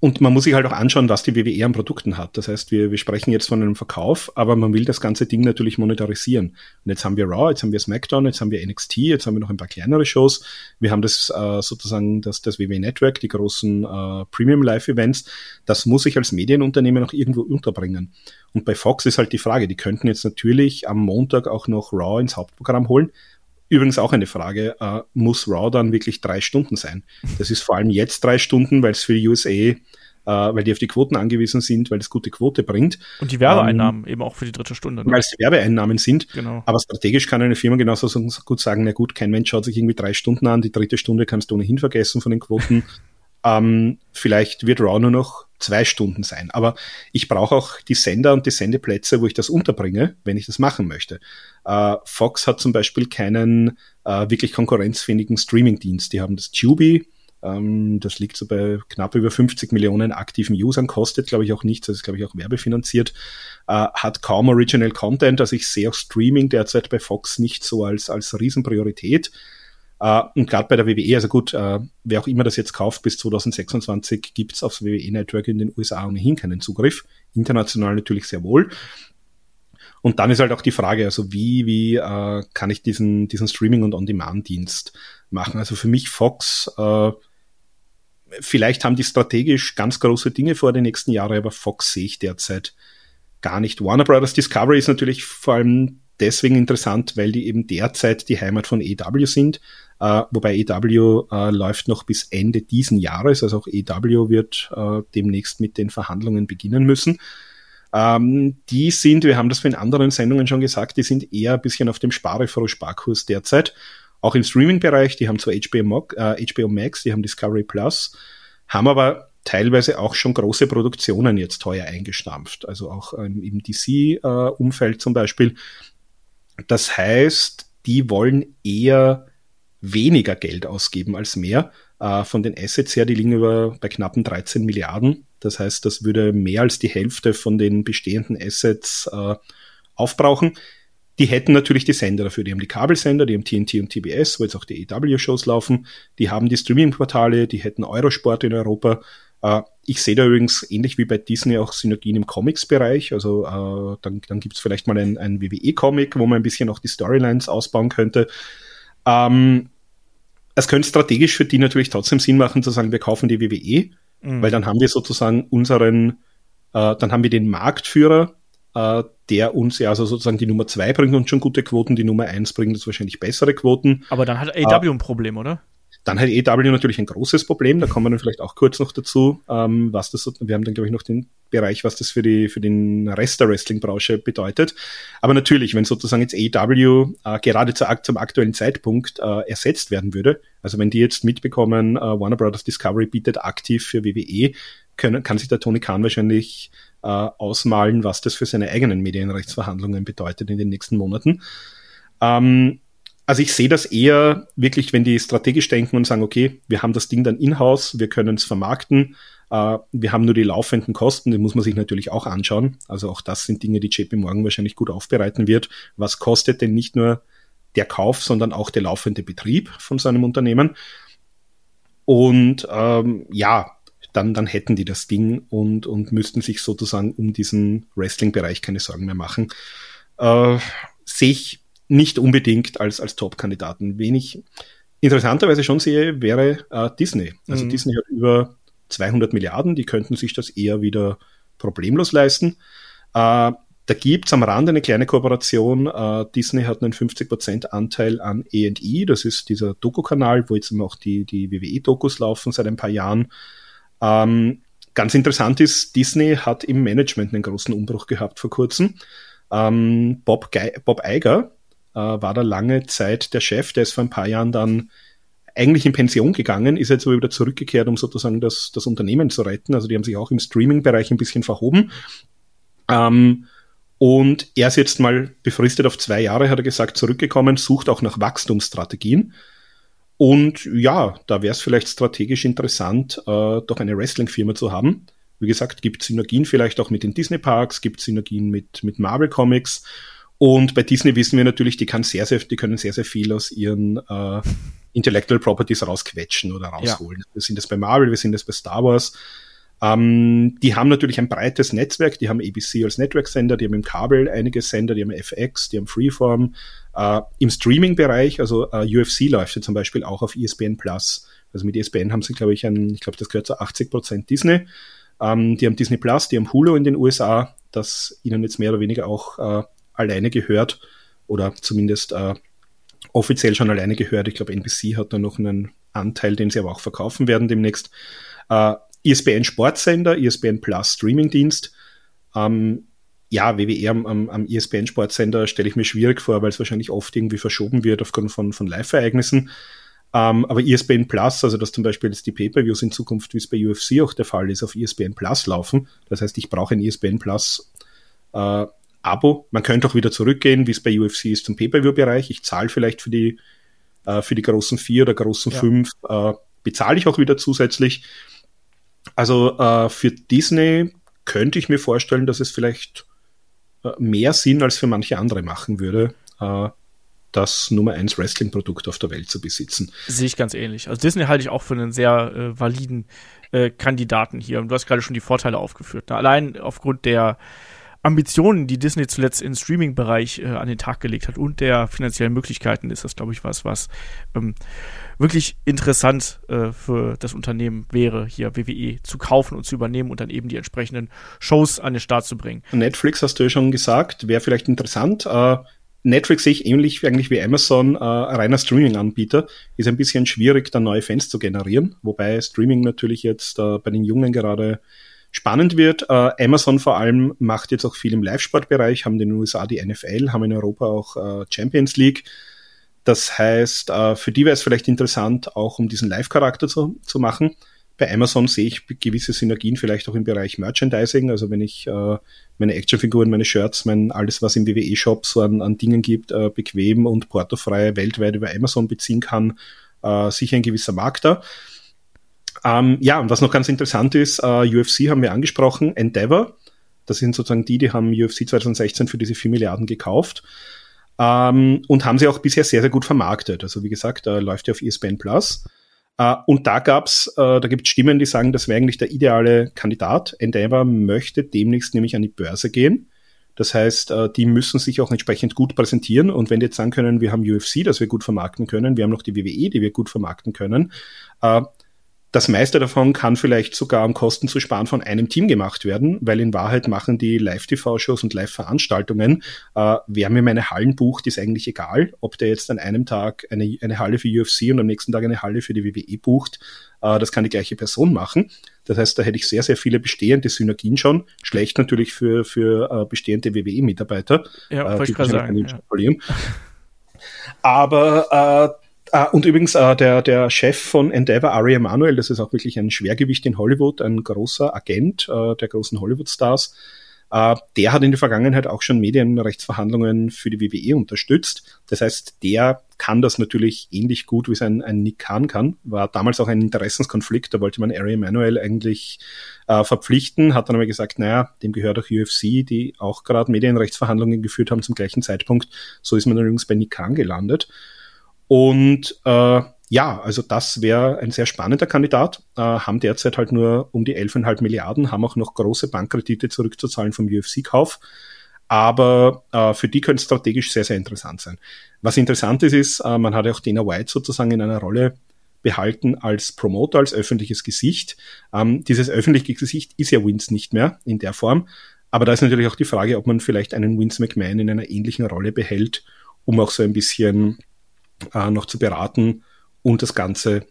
und man muss sich halt auch anschauen, was die WWE an Produkten hat. Das heißt, wir, wir sprechen jetzt von einem Verkauf, aber man will das ganze Ding natürlich monetarisieren. Und jetzt haben wir Raw, jetzt haben wir SmackDown, jetzt haben wir NXT, jetzt haben wir noch ein paar kleinere Shows. Wir haben das äh, sozusagen das, das WWE Network, die großen äh, Premium Live Events. Das muss ich als Medienunternehmen auch irgendwo unterbringen. Und bei Fox ist halt die Frage, die könnten jetzt natürlich am Montag auch noch Raw ins Hauptprogramm holen. Übrigens auch eine Frage, äh, muss Raw dann wirklich drei Stunden sein? Das ist vor allem jetzt drei Stunden, weil es für die USA, äh, weil die auf die Quoten angewiesen sind, weil es gute Quote bringt. Und die Werbeeinnahmen ähm, eben auch für die dritte Stunde. Ne? Weil es die Werbeeinnahmen sind. Genau. Aber strategisch kann eine Firma genauso gut sagen, na gut, kein Mensch schaut sich irgendwie drei Stunden an, die dritte Stunde kannst du ohnehin vergessen von den Quoten. Ähm, vielleicht wird Raw nur noch zwei Stunden sein. Aber ich brauche auch die Sender und die Sendeplätze, wo ich das unterbringe, wenn ich das machen möchte. Äh, Fox hat zum Beispiel keinen äh, wirklich konkurrenzfähigen Streamingdienst. Die haben das Tubi, ähm, das liegt so bei knapp über 50 Millionen aktiven Usern, kostet, glaube ich, auch nichts, das ist, glaube ich, auch werbefinanziert, äh, hat kaum Original Content, also ich sehe auch Streaming derzeit bei Fox nicht so als, als Riesenpriorität. Uh, und gerade bei der WWE, also gut, uh, wer auch immer das jetzt kauft, bis 2026 gibt's aufs WWE-Network in den USA ohnehin keinen Zugriff. International natürlich sehr wohl. Und dann ist halt auch die Frage, also wie, wie uh, kann ich diesen, diesen Streaming- und On-Demand-Dienst machen? Also für mich Fox, vielleicht haben die strategisch ganz große Dinge vor den nächsten Jahren, aber Fox sehe ich derzeit gar nicht. Warner Brothers Discovery ist natürlich vor allem deswegen interessant, weil die eben derzeit die Heimat von EW sind. Uh, wobei EW uh, läuft noch bis Ende diesen Jahres, also auch EW wird uh, demnächst mit den Verhandlungen beginnen müssen. Ähm, die sind, wir haben das in anderen Sendungen schon gesagt, die sind eher ein bisschen auf dem Sparefroh-Sparkurs derzeit. Auch im Streaming-Bereich, die haben zwar HBO, HBO Max, die haben Discovery Plus, haben aber teilweise auch schon große Produktionen jetzt teuer eingestampft. Also auch ähm, im DC-Umfeld zum Beispiel das heißt, die wollen eher weniger Geld ausgeben als mehr. Äh, von den Assets her, die liegen über bei knappen 13 Milliarden. Das heißt, das würde mehr als die Hälfte von den bestehenden Assets äh, aufbrauchen. Die hätten natürlich die Sender dafür. Die haben die Kabelsender, die haben TNT und TBS, wo jetzt auch die EW-Shows laufen. Die haben die Streaming-Portale, die hätten Eurosport in Europa. Äh, ich sehe da übrigens ähnlich wie bei Disney auch Synergien im Comics-Bereich. Also äh, dann, dann gibt es vielleicht mal ein, ein WWE-Comic, wo man ein bisschen auch die Storylines ausbauen könnte. Ähm, es könnte strategisch für die natürlich trotzdem Sinn machen, zu sagen, wir kaufen die WWE, mhm. weil dann haben wir sozusagen unseren, äh, dann haben wir den Marktführer, äh, der uns ja also sozusagen die Nummer zwei bringt und schon gute Quoten, die Nummer eins bringt uns wahrscheinlich bessere Quoten. Aber dann hat AW äh, ein Problem, oder? Dann hat EW natürlich ein großes Problem, da kommen wir dann vielleicht auch kurz noch dazu, ähm, was das, wir haben dann glaube ich noch den Bereich, was das für die, für den Rest der Wrestling-Branche bedeutet. Aber natürlich, wenn sozusagen jetzt EW äh, gerade zu, zum aktuellen Zeitpunkt äh, ersetzt werden würde, also wenn die jetzt mitbekommen, äh, Warner Brothers Discovery bietet aktiv für WWE, können, kann sich der Tony Khan wahrscheinlich äh, ausmalen, was das für seine eigenen Medienrechtsverhandlungen bedeutet in den nächsten Monaten. Ähm, also ich sehe das eher wirklich, wenn die strategisch denken und sagen, okay, wir haben das Ding dann in-house, wir können es vermarkten, äh, wir haben nur die laufenden Kosten, die muss man sich natürlich auch anschauen. Also auch das sind Dinge, die JP Morgan wahrscheinlich gut aufbereiten wird. Was kostet denn nicht nur der Kauf, sondern auch der laufende Betrieb von so einem Unternehmen? Und ähm, ja, dann, dann hätten die das Ding und, und müssten sich sozusagen um diesen Wrestling-Bereich keine Sorgen mehr machen. Äh, sehe ich nicht unbedingt als, als Top-Kandidaten. Wen ich interessanterweise schon sehe, wäre äh, Disney. Also mhm. Disney hat über 200 Milliarden, die könnten sich das eher wieder problemlos leisten. Äh, da gibt's am Rande eine kleine Kooperation. Äh, Disney hat einen 50% Anteil an E&E, das ist dieser Doku-Kanal, wo jetzt auch die, die WWE-Dokus laufen seit ein paar Jahren. Ähm, ganz interessant ist, Disney hat im Management einen großen Umbruch gehabt vor kurzem. Ähm, Bob, Ge Bob Iger, äh, war da lange Zeit der Chef, der ist vor ein paar Jahren dann eigentlich in Pension gegangen, ist jetzt aber wieder zurückgekehrt, um sozusagen das, das Unternehmen zu retten. Also die haben sich auch im Streaming-Bereich ein bisschen verhoben. Ähm, und er ist jetzt mal befristet auf zwei Jahre, hat er gesagt, zurückgekommen, sucht auch nach Wachstumsstrategien. Und ja, da wäre es vielleicht strategisch interessant, äh, doch eine Wrestling-Firma zu haben. Wie gesagt, gibt Synergien vielleicht auch mit den Disney-Parks, gibt Synergien mit, mit Marvel Comics. Und bei Disney wissen wir natürlich, die, kann sehr, sehr, die können sehr, sehr viel aus ihren äh, Intellectual Properties rausquetschen oder rausholen. Ja. Wir sind das bei Marvel, wir sind das bei Star Wars. Ähm, die haben natürlich ein breites Netzwerk, die haben ABC als Network-Sender, die haben im Kabel einige Sender, die haben FX, die haben Freeform. Äh, Im Streaming-Bereich, also äh, UFC läuft ja zum Beispiel auch auf ESPN Plus. Also mit ESPN haben sie, glaube ich, ein, ich glaube, das gehört zu 80 Prozent Disney. Ähm, die haben Disney Plus, die haben Hulu in den USA, das ihnen jetzt mehr oder weniger auch äh, alleine gehört oder zumindest äh, offiziell schon alleine gehört. Ich glaube, NBC hat da noch einen Anteil, den sie aber auch verkaufen werden demnächst. Äh, ISBN Sportsender, ISBN Plus Streamingdienst. Ähm, ja, WWE am, am, am ISBN Sportsender stelle ich mir schwierig vor, weil es wahrscheinlich oft irgendwie verschoben wird aufgrund von, von Live-Ereignissen. Ähm, aber ISBN Plus, also dass zum Beispiel jetzt die Pay-Per-Views in Zukunft, wie es bei UFC auch der Fall ist, auf ISBN Plus laufen. Das heißt, ich brauche ein ISBN Plus äh, Abo. Man könnte auch wieder zurückgehen, wie es bei UFC ist, zum Pay-Per-View-Bereich. Ich zahle vielleicht für die, äh, für die großen vier oder großen ja. fünf, äh, bezahle ich auch wieder zusätzlich. Also äh, für Disney könnte ich mir vorstellen, dass es vielleicht äh, mehr Sinn als für manche andere machen würde, äh, das Nummer 1 Wrestling-Produkt auf der Welt zu besitzen. Sehe ich ganz ähnlich. Also Disney halte ich auch für einen sehr äh, validen äh, Kandidaten hier. Und du hast gerade schon die Vorteile aufgeführt. Ne? Allein aufgrund der Ambitionen, die Disney zuletzt im Streaming-Bereich äh, an den Tag gelegt hat und der finanziellen Möglichkeiten ist das, glaube ich, was, was ähm, wirklich interessant äh, für das Unternehmen wäre, hier WWE zu kaufen und zu übernehmen und dann eben die entsprechenden Shows an den Start zu bringen. Netflix hast du ja schon gesagt, wäre vielleicht interessant. Äh, Netflix sehe ich ähnlich eigentlich wie Amazon, äh, reiner Streaming-Anbieter. Ist ein bisschen schwierig, da neue Fans zu generieren, wobei Streaming natürlich jetzt äh, bei den Jungen gerade spannend wird. Äh, Amazon vor allem macht jetzt auch viel im Live-Sport-Bereich, haben in den USA die NFL, haben in Europa auch äh, Champions League. Das heißt, äh, für die wäre es vielleicht interessant, auch um diesen Live-Charakter zu, zu machen. Bei Amazon sehe ich gewisse Synergien vielleicht auch im Bereich Merchandising. Also wenn ich äh, meine Actionfiguren, meine Shirts, mein alles, was im WWE-Shop so an, an Dingen gibt, äh, bequem und portofrei weltweit über Amazon beziehen kann, äh, sicher ein gewisser Markt da. Ähm, ja, und was noch ganz interessant ist, äh, UFC haben wir angesprochen, Endeavor, das sind sozusagen die, die haben UFC 2016 für diese 4 Milliarden gekauft ähm, und haben sie auch bisher sehr, sehr gut vermarktet. Also wie gesagt, da läuft ja auf ESPN Plus. Äh, und da gab's, äh, da gibt es Stimmen, die sagen, das wäre eigentlich der ideale Kandidat. Endeavor möchte demnächst nämlich an die Börse gehen. Das heißt, äh, die müssen sich auch entsprechend gut präsentieren. Und wenn die jetzt sagen können, wir haben UFC, das wir gut vermarkten können, wir haben noch die WWE, die wir gut vermarkten können, äh, das meiste davon kann vielleicht sogar um Kosten zu sparen von einem Team gemacht werden, weil in Wahrheit machen die Live-TV-Shows und Live-Veranstaltungen, äh, wer mir meine Hallen bucht, ist eigentlich egal, ob der jetzt an einem Tag eine, eine Halle für UFC und am nächsten Tag eine Halle für die WWE bucht, äh, das kann die gleiche Person machen. Das heißt, da hätte ich sehr, sehr viele bestehende Synergien schon. Schlecht natürlich für, für äh, bestehende WWE-Mitarbeiter. Ja, äh, wollte ich gerade sagen. Ja. Aber äh, Ah, und übrigens, äh, der, der Chef von Endeavor, Ari Emanuel, das ist auch wirklich ein Schwergewicht in Hollywood, ein großer Agent äh, der großen Hollywood-Stars. Äh, der hat in der Vergangenheit auch schon Medienrechtsverhandlungen für die WWE unterstützt. Das heißt, der kann das natürlich ähnlich gut, wie es ein, ein Nick Khan kann. War damals auch ein Interessenskonflikt, da wollte man Ari Emanuel eigentlich äh, verpflichten, hat dann aber gesagt, naja, dem gehört auch UFC, die auch gerade Medienrechtsverhandlungen geführt haben zum gleichen Zeitpunkt. So ist man übrigens bei Nick Khan gelandet. Und äh, ja, also das wäre ein sehr spannender Kandidat. Äh, haben derzeit halt nur um die 11,5 Milliarden, haben auch noch große Bankkredite zurückzuzahlen vom UFC-Kauf. Aber äh, für die könnte es strategisch sehr, sehr interessant sein. Was interessant ist, ist, äh, man hat auch Dana White sozusagen in einer Rolle behalten als Promoter, als öffentliches Gesicht. Ähm, dieses öffentliche Gesicht ist ja Wins nicht mehr in der Form. Aber da ist natürlich auch die Frage, ob man vielleicht einen Vince McMahon in einer ähnlichen Rolle behält, um auch so ein bisschen äh, noch zu beraten und das Ganze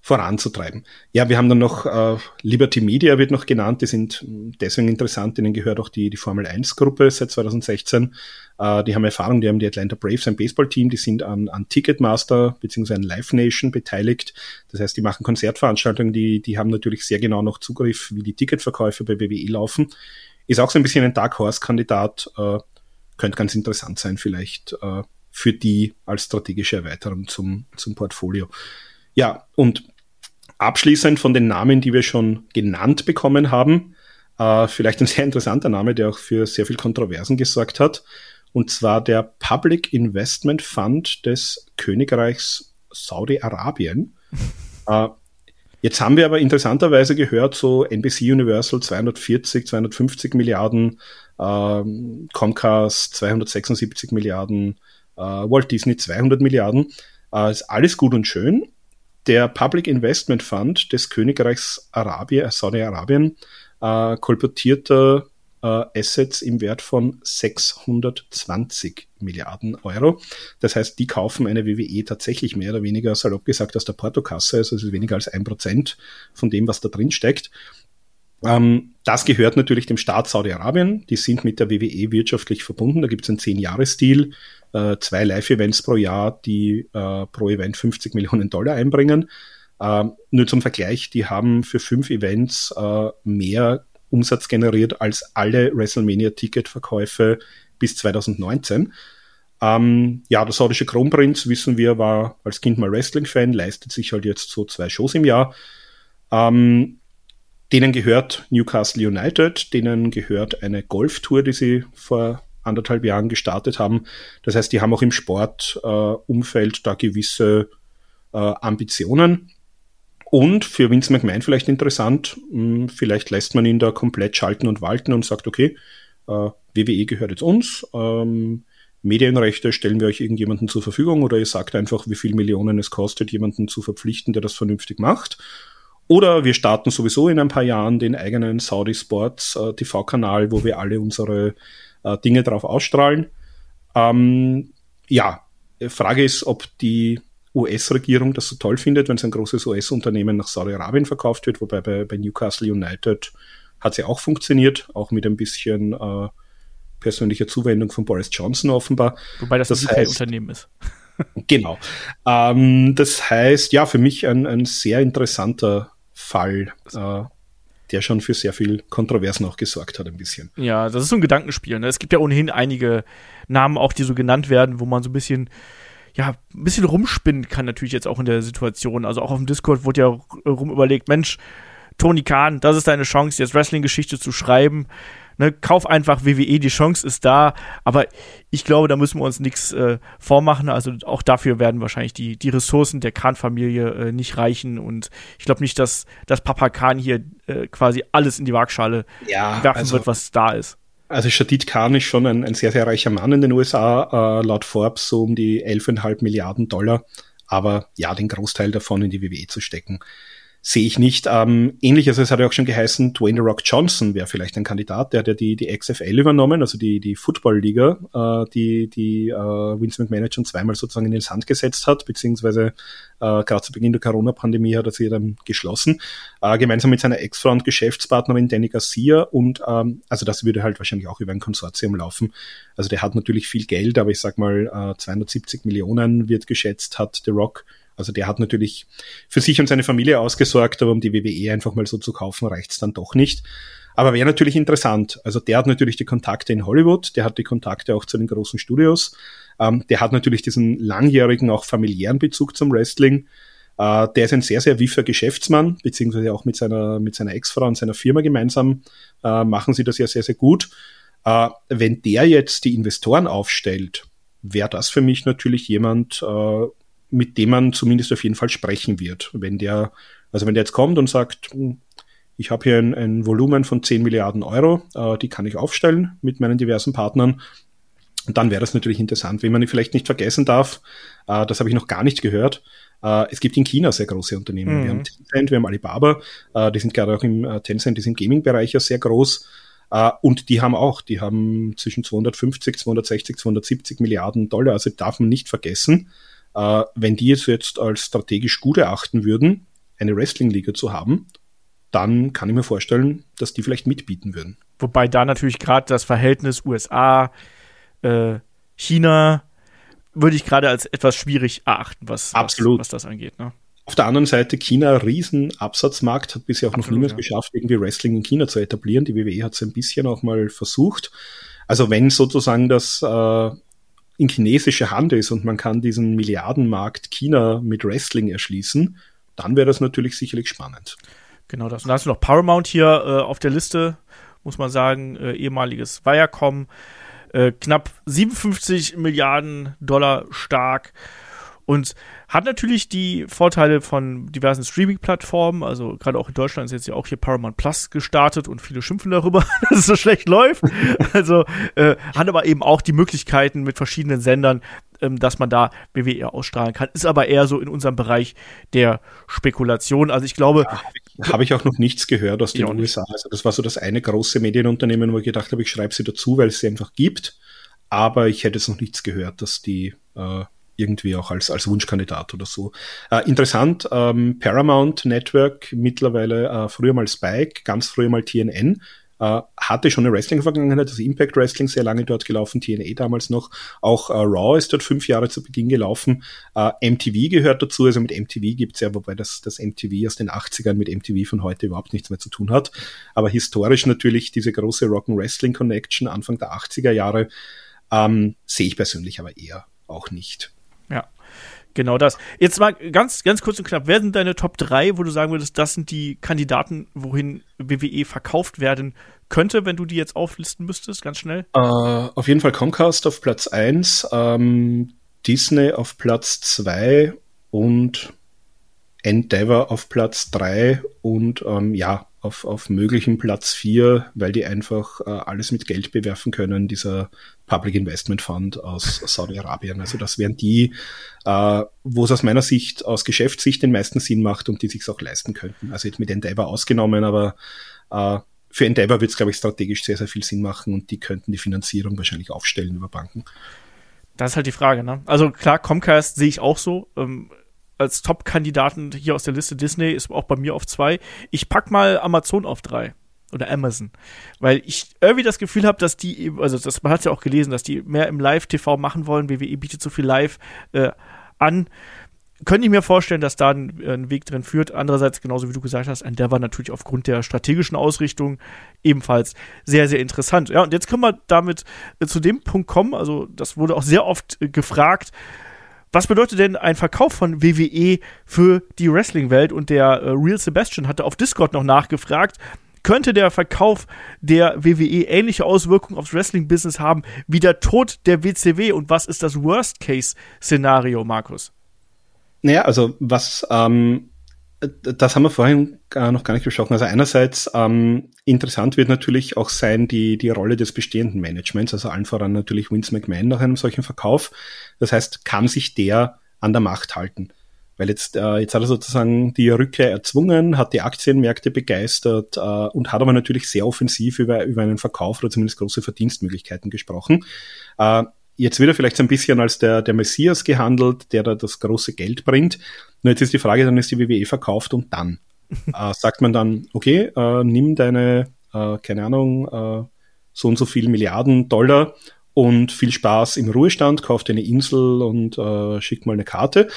voranzutreiben. Ja, wir haben dann noch äh, Liberty Media wird noch genannt, die sind deswegen interessant, denen gehört auch die, die Formel 1 Gruppe seit 2016. Äh, die haben Erfahrung, die haben die Atlanta Braves, ein Baseballteam, die sind an, an Ticketmaster bzw. an Live Nation beteiligt. Das heißt, die machen Konzertveranstaltungen, die, die haben natürlich sehr genau noch Zugriff, wie die Ticketverkäufe bei WWE laufen. Ist auch so ein bisschen ein Dark Horse-Kandidat, äh, könnte ganz interessant sein, vielleicht äh, für die als strategische Erweiterung zum, zum Portfolio. Ja, und abschließend von den Namen, die wir schon genannt bekommen haben, äh, vielleicht ein sehr interessanter Name, der auch für sehr viel Kontroversen gesorgt hat, und zwar der Public Investment Fund des Königreichs Saudi-Arabien. *laughs* äh, Jetzt haben wir aber interessanterweise gehört, so NBC Universal 240, 250 Milliarden, äh, Comcast 276 Milliarden, äh, Walt Disney 200 Milliarden. Äh, ist alles gut und schön. Der Public Investment Fund des Königreichs Arabien, äh, Saudi-Arabien äh, kolportierte äh, Assets im Wert von 620 Milliarden Euro. Das heißt, die kaufen eine WWE tatsächlich mehr oder weniger, salopp gesagt, aus der Portokasse. Also es ist weniger als ein Prozent von dem, was da drin steckt. Ähm, das gehört natürlich dem Staat Saudi-Arabien. Die sind mit der WWE wirtschaftlich verbunden. Da gibt es einen 10-Jahres-Deal äh, zwei Live-Events pro Jahr, die äh, pro Event 50 Millionen Dollar einbringen. Äh, nur zum Vergleich, die haben für fünf Events äh, mehr Umsatz generiert als alle WrestleMania-Ticketverkäufe bis 2019. Ähm, ja, der saudische Kronprinz, wissen wir, war als Kind mal Wrestling-Fan, leistet sich halt jetzt so zwei Shows im Jahr. Ähm, denen gehört Newcastle United, denen gehört eine Golftour, die sie vor anderthalb Jahren gestartet haben. Das heißt, die haben auch im Sportumfeld äh, da gewisse äh, Ambitionen. Und für Vince McMahon vielleicht interessant, mh, hm, vielleicht lässt man ihn da komplett schalten und walten und sagt, okay, äh, WWE gehört jetzt uns, ähm, Medienrechte stellen wir euch irgendjemanden zur Verfügung oder ihr sagt einfach, wie viel Millionen es kostet, jemanden zu verpflichten, der das vernünftig macht. Oder wir starten sowieso in ein paar Jahren den eigenen Saudi Sports äh, TV-Kanal, wo wir alle unsere äh, Dinge darauf ausstrahlen. Ähm, ja, Frage ist, ob die US-Regierung das so toll findet, wenn es ein großes US-Unternehmen nach Saudi-Arabien verkauft wird, wobei bei, bei, Newcastle United hat sie auch funktioniert, auch mit ein bisschen äh, persönlicher Zuwendung von Boris Johnson offenbar. Wobei das, das ein UK-Unternehmen ist. *laughs* genau. Ähm, das heißt, ja, für mich ein, ein sehr interessanter Fall. Äh, der schon für sehr viel Kontroversen auch gesorgt hat, ein bisschen. Ja, das ist so ein Gedankenspiel. Ne? Es gibt ja ohnehin einige Namen auch, die so genannt werden, wo man so ein bisschen, ja, ein bisschen rumspinnen kann, natürlich jetzt auch in der Situation. Also auch auf dem Discord wurde ja rum überlegt, Mensch, Tony Khan, das ist deine Chance, jetzt Wrestling-Geschichte zu schreiben. Ne, kauf einfach WWE, die Chance ist da, aber ich glaube, da müssen wir uns nichts äh, vormachen. Also auch dafür werden wahrscheinlich die, die Ressourcen der Khan-Familie äh, nicht reichen und ich glaube nicht, dass, dass Papa Khan hier äh, quasi alles in die Waagschale ja, werfen also, wird, was da ist. Also Shadid Khan ist schon ein, ein sehr, sehr reicher Mann in den USA, äh, laut Forbes so um die 11,5 Milliarden Dollar. Aber ja, den Großteil davon in die WWE zu stecken, sehe ich nicht. Ähm, ähnliches, es hat ja auch schon geheißen, Dwayne The Rock Johnson wäre vielleicht ein Kandidat, der hat ja die, die XFL übernommen, also die, die Football-Liga, äh, die, die äh, Vince McMahon schon zweimal sozusagen in den Sand gesetzt hat, beziehungsweise äh, gerade zu Beginn der Corona-Pandemie hat er sie dann geschlossen, äh, gemeinsam mit seiner Ex-Frau und Geschäftspartnerin Danny Garcia und ähm, also das würde halt wahrscheinlich auch über ein Konsortium laufen. Also der hat natürlich viel Geld, aber ich sag mal äh, 270 Millionen wird geschätzt, hat The Rock also der hat natürlich für sich und seine Familie ausgesorgt, aber um die WWE einfach mal so zu kaufen, reicht's dann doch nicht. Aber wäre natürlich interessant. Also der hat natürlich die Kontakte in Hollywood, der hat die Kontakte auch zu den großen Studios. Ähm, der hat natürlich diesen langjährigen, auch familiären Bezug zum Wrestling. Äh, der ist ein sehr, sehr wiffer Geschäftsmann, beziehungsweise auch mit seiner, mit seiner Ex-Frau und seiner Firma gemeinsam äh, machen sie das ja sehr, sehr gut. Äh, wenn der jetzt die Investoren aufstellt, wäre das für mich natürlich jemand, äh, mit dem man zumindest auf jeden Fall sprechen wird. Wenn der, also wenn der jetzt kommt und sagt, hm, ich habe hier ein, ein, Volumen von 10 Milliarden Euro, äh, die kann ich aufstellen mit meinen diversen Partnern, dann wäre das natürlich interessant. Wenn man vielleicht nicht vergessen darf, äh, das habe ich noch gar nicht gehört, äh, es gibt in China sehr große Unternehmen. Mhm. Wir haben Tencent, wir haben Alibaba, äh, die sind gerade auch im äh, Tencent, ist im Gaming-Bereich ja sehr groß. Uh, und die haben auch, die haben zwischen 250, 260, 270 Milliarden Dollar. Also darf man nicht vergessen, äh, wenn die es jetzt als strategisch gut erachten würden, eine Wrestling-Liga zu haben, dann kann ich mir vorstellen, dass die vielleicht mitbieten würden. Wobei da natürlich gerade das Verhältnis USA, äh, China, würde ich gerade als etwas schwierig erachten, was, Absolut. was, was das angeht. Ne? Auf der anderen Seite, China, Riesenabsatzmarkt, hat bisher auch Absolut, noch niemand ja. geschafft, irgendwie Wrestling in China zu etablieren. Die WWE hat es ein bisschen auch mal versucht. Also wenn sozusagen das äh, in chinesischer Hand ist und man kann diesen Milliardenmarkt China mit Wrestling erschließen, dann wäre das natürlich sicherlich spannend. Genau das. Und da hast du noch Paramount hier äh, auf der Liste, muss man sagen, äh, ehemaliges Viacom, äh, knapp 57 Milliarden Dollar stark und hat natürlich die Vorteile von diversen Streaming-Plattformen. Also gerade auch in Deutschland ist jetzt ja auch hier Paramount Plus gestartet und viele schimpfen darüber, *laughs* dass es so schlecht läuft. *laughs* Also äh, hat aber eben auch die Möglichkeiten mit verschiedenen Sendern, ähm, dass man da WWE ausstrahlen kann. Ist aber eher so in unserem Bereich der Spekulation. Also ich glaube. Ja, habe ich auch noch nichts gehört aus den USA. Also das war so das eine große Medienunternehmen, wo ich gedacht habe, ich schreibe sie dazu, weil es sie einfach gibt. Aber ich hätte es noch nichts gehört, dass die äh, irgendwie auch als, als Wunschkandidat oder so. Äh, interessant, ähm, Paramount Network, mittlerweile äh, früher mal Spike, ganz früher mal TNN, äh, hatte schon eine Wrestling-Vergangenheit, also Impact Wrestling sehr lange dort gelaufen, TNA damals noch. Auch äh, Raw ist dort fünf Jahre zu Beginn gelaufen. Äh, MTV gehört dazu, also mit MTV gibt's ja, wobei das, das MTV aus den 80ern mit MTV von heute überhaupt nichts mehr zu tun hat. Aber historisch natürlich diese große Rock'n'Wrestling Connection Anfang der 80er Jahre ähm, sehe ich persönlich aber eher auch nicht. Genau das. Jetzt mal ganz, ganz kurz und knapp. Wer sind deine Top 3, wo du sagen würdest, das sind die Kandidaten, wohin WWE verkauft werden könnte, wenn du die jetzt auflisten müsstest, ganz schnell? Uh, auf jeden Fall Comcast auf Platz 1, ähm, Disney auf Platz 2 und Endeavor auf Platz 3 und ähm, ja, auf, auf möglichen Platz 4, weil die einfach äh, alles mit Geld bewerfen können, dieser Public Investment Fund aus Saudi-Arabien. Also das wären die, äh, wo es aus meiner Sicht, aus Geschäftssicht den meisten Sinn macht und die sich auch leisten könnten. Also jetzt mit Endeavor ausgenommen, aber äh, für Endeavor wird es, glaube ich, strategisch sehr, sehr viel Sinn machen und die könnten die Finanzierung wahrscheinlich aufstellen über Banken. Das ist halt die Frage, ne? Also klar, Comcast sehe ich auch so. Ähm, als Top-Kandidaten hier aus der Liste Disney ist auch bei mir auf zwei. Ich pack mal Amazon auf drei. Oder Amazon. Weil ich irgendwie das Gefühl habe, dass die, also das, man hat ja auch gelesen, dass die mehr im Live-TV machen wollen. WWE bietet so viel Live äh, an. Könnte ich mir vorstellen, dass da ein, ein, Weg drin führt. Andererseits, genauso wie du gesagt hast, Endeavor natürlich aufgrund der strategischen Ausrichtung ebenfalls sehr, sehr interessant. Ja, und jetzt können wir damit äh, zu dem Punkt kommen. Also, das wurde auch sehr oft äh, gefragt was bedeutet denn ein Verkauf von WWE für die Wrestling-Welt? Und der äh, Real Sebastian hatte auf Discord noch nachgefragt, könnte der Verkauf der WWE ähnliche Auswirkungen aufs Wrestling-Business haben wie der Tod der WCW? Und was ist das Worst-Case-Szenario, Markus? Naja, also was, ähm, das haben wir vorhin noch gar nicht besprochen. Also einerseits ähm, interessant wird natürlich auch sein die, die Rolle des bestehenden Managements, also allen voran natürlich Vince McMahon nach einem solchen Verkauf. Das heißt, kann sich der an der Macht halten? Weil jetzt, äh, jetzt hat er sozusagen die Rückkehr erzwungen, hat die Aktienmärkte begeistert äh, und hat aber natürlich sehr offensiv über, über einen Verkauf oder zumindest große Verdienstmöglichkeiten gesprochen. Äh, jetzt wird er vielleicht so ein bisschen als der, der Messias gehandelt, der da das große Geld bringt. Nur jetzt ist die Frage, dann ist die WWE verkauft und dann? *laughs* äh, sagt man dann, okay, äh, nimm deine, äh, keine Ahnung, äh, so und so viel Milliarden Dollar und viel Spaß im Ruhestand, kauf dir eine Insel und äh, schick mal eine Karte.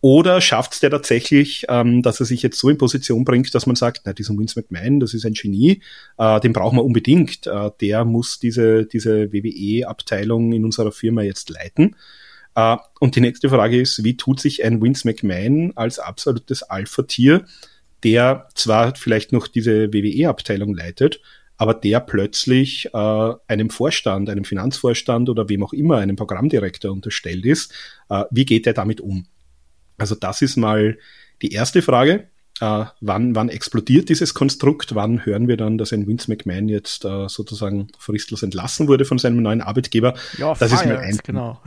Oder schafft es der tatsächlich, ähm, dass er sich jetzt so in Position bringt, dass man sagt, na, dieser Vince McMahon, das ist ein Genie, äh, den brauchen wir unbedingt. Äh, der muss diese, diese WWE-Abteilung in unserer Firma jetzt leiten. Äh, und die nächste Frage ist, wie tut sich ein Vince McMahon als absolutes Alpha-Tier, der zwar vielleicht noch diese WWE-Abteilung leitet, aber der plötzlich äh, einem Vorstand, einem Finanzvorstand oder wem auch immer, einem Programmdirektor unterstellt ist, äh, wie geht er damit um? Also das ist mal die erste Frage. Uh, wann, wann explodiert dieses Konstrukt? Wann hören wir dann, dass ein Vince McMahon jetzt uh, sozusagen fristlos entlassen wurde von seinem neuen Arbeitgeber? Ja, das ist mal ein genau.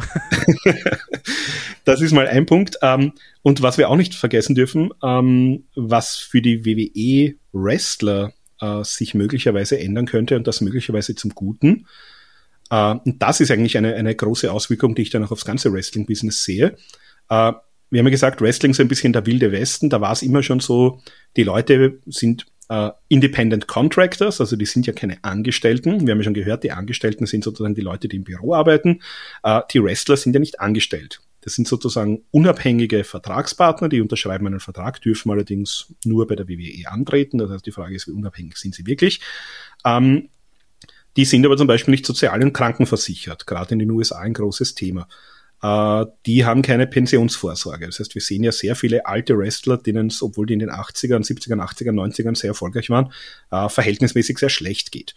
*laughs* das ist mal ein Punkt. Ähm, und was wir auch nicht vergessen dürfen, ähm, was für die WWE Wrestler uh, sich möglicherweise ändern könnte und das möglicherweise zum Guten. und das ist eigentlich eine, eine große Auswirkung, die ich dann auch aufs ganze Wrestling-Business sehe wir haben ja gesagt, Wrestling ist ein bisschen der wilde Westen. Da war es immer schon so, die Leute sind äh, Independent Contractors, also die sind ja keine Angestellten. Wir haben ja schon gehört, die Angestellten sind sozusagen die Leute, die im Büro arbeiten. Äh, die Wrestler sind ja nicht angestellt. Das sind sozusagen unabhängige Vertragspartner, die unterschreiben einen Vertrag, dürfen allerdings nur bei der WWE antreten. Das heißt, die Frage ist, wie unabhängig sind sie wirklich? Ähm, die sind aber zum Beispiel nicht sozial und krankenversichert, gerade in den USA ein großes Thema äh, die haben keine Pensionsvorsorge. Das heißt, wir sehen ja sehr viele alte Wrestler, denen es, obwohl die in den 80ern, 70ern, 80ern, 90ern sehr erfolgreich waren, äh, verhältnismäßig sehr schlecht geht.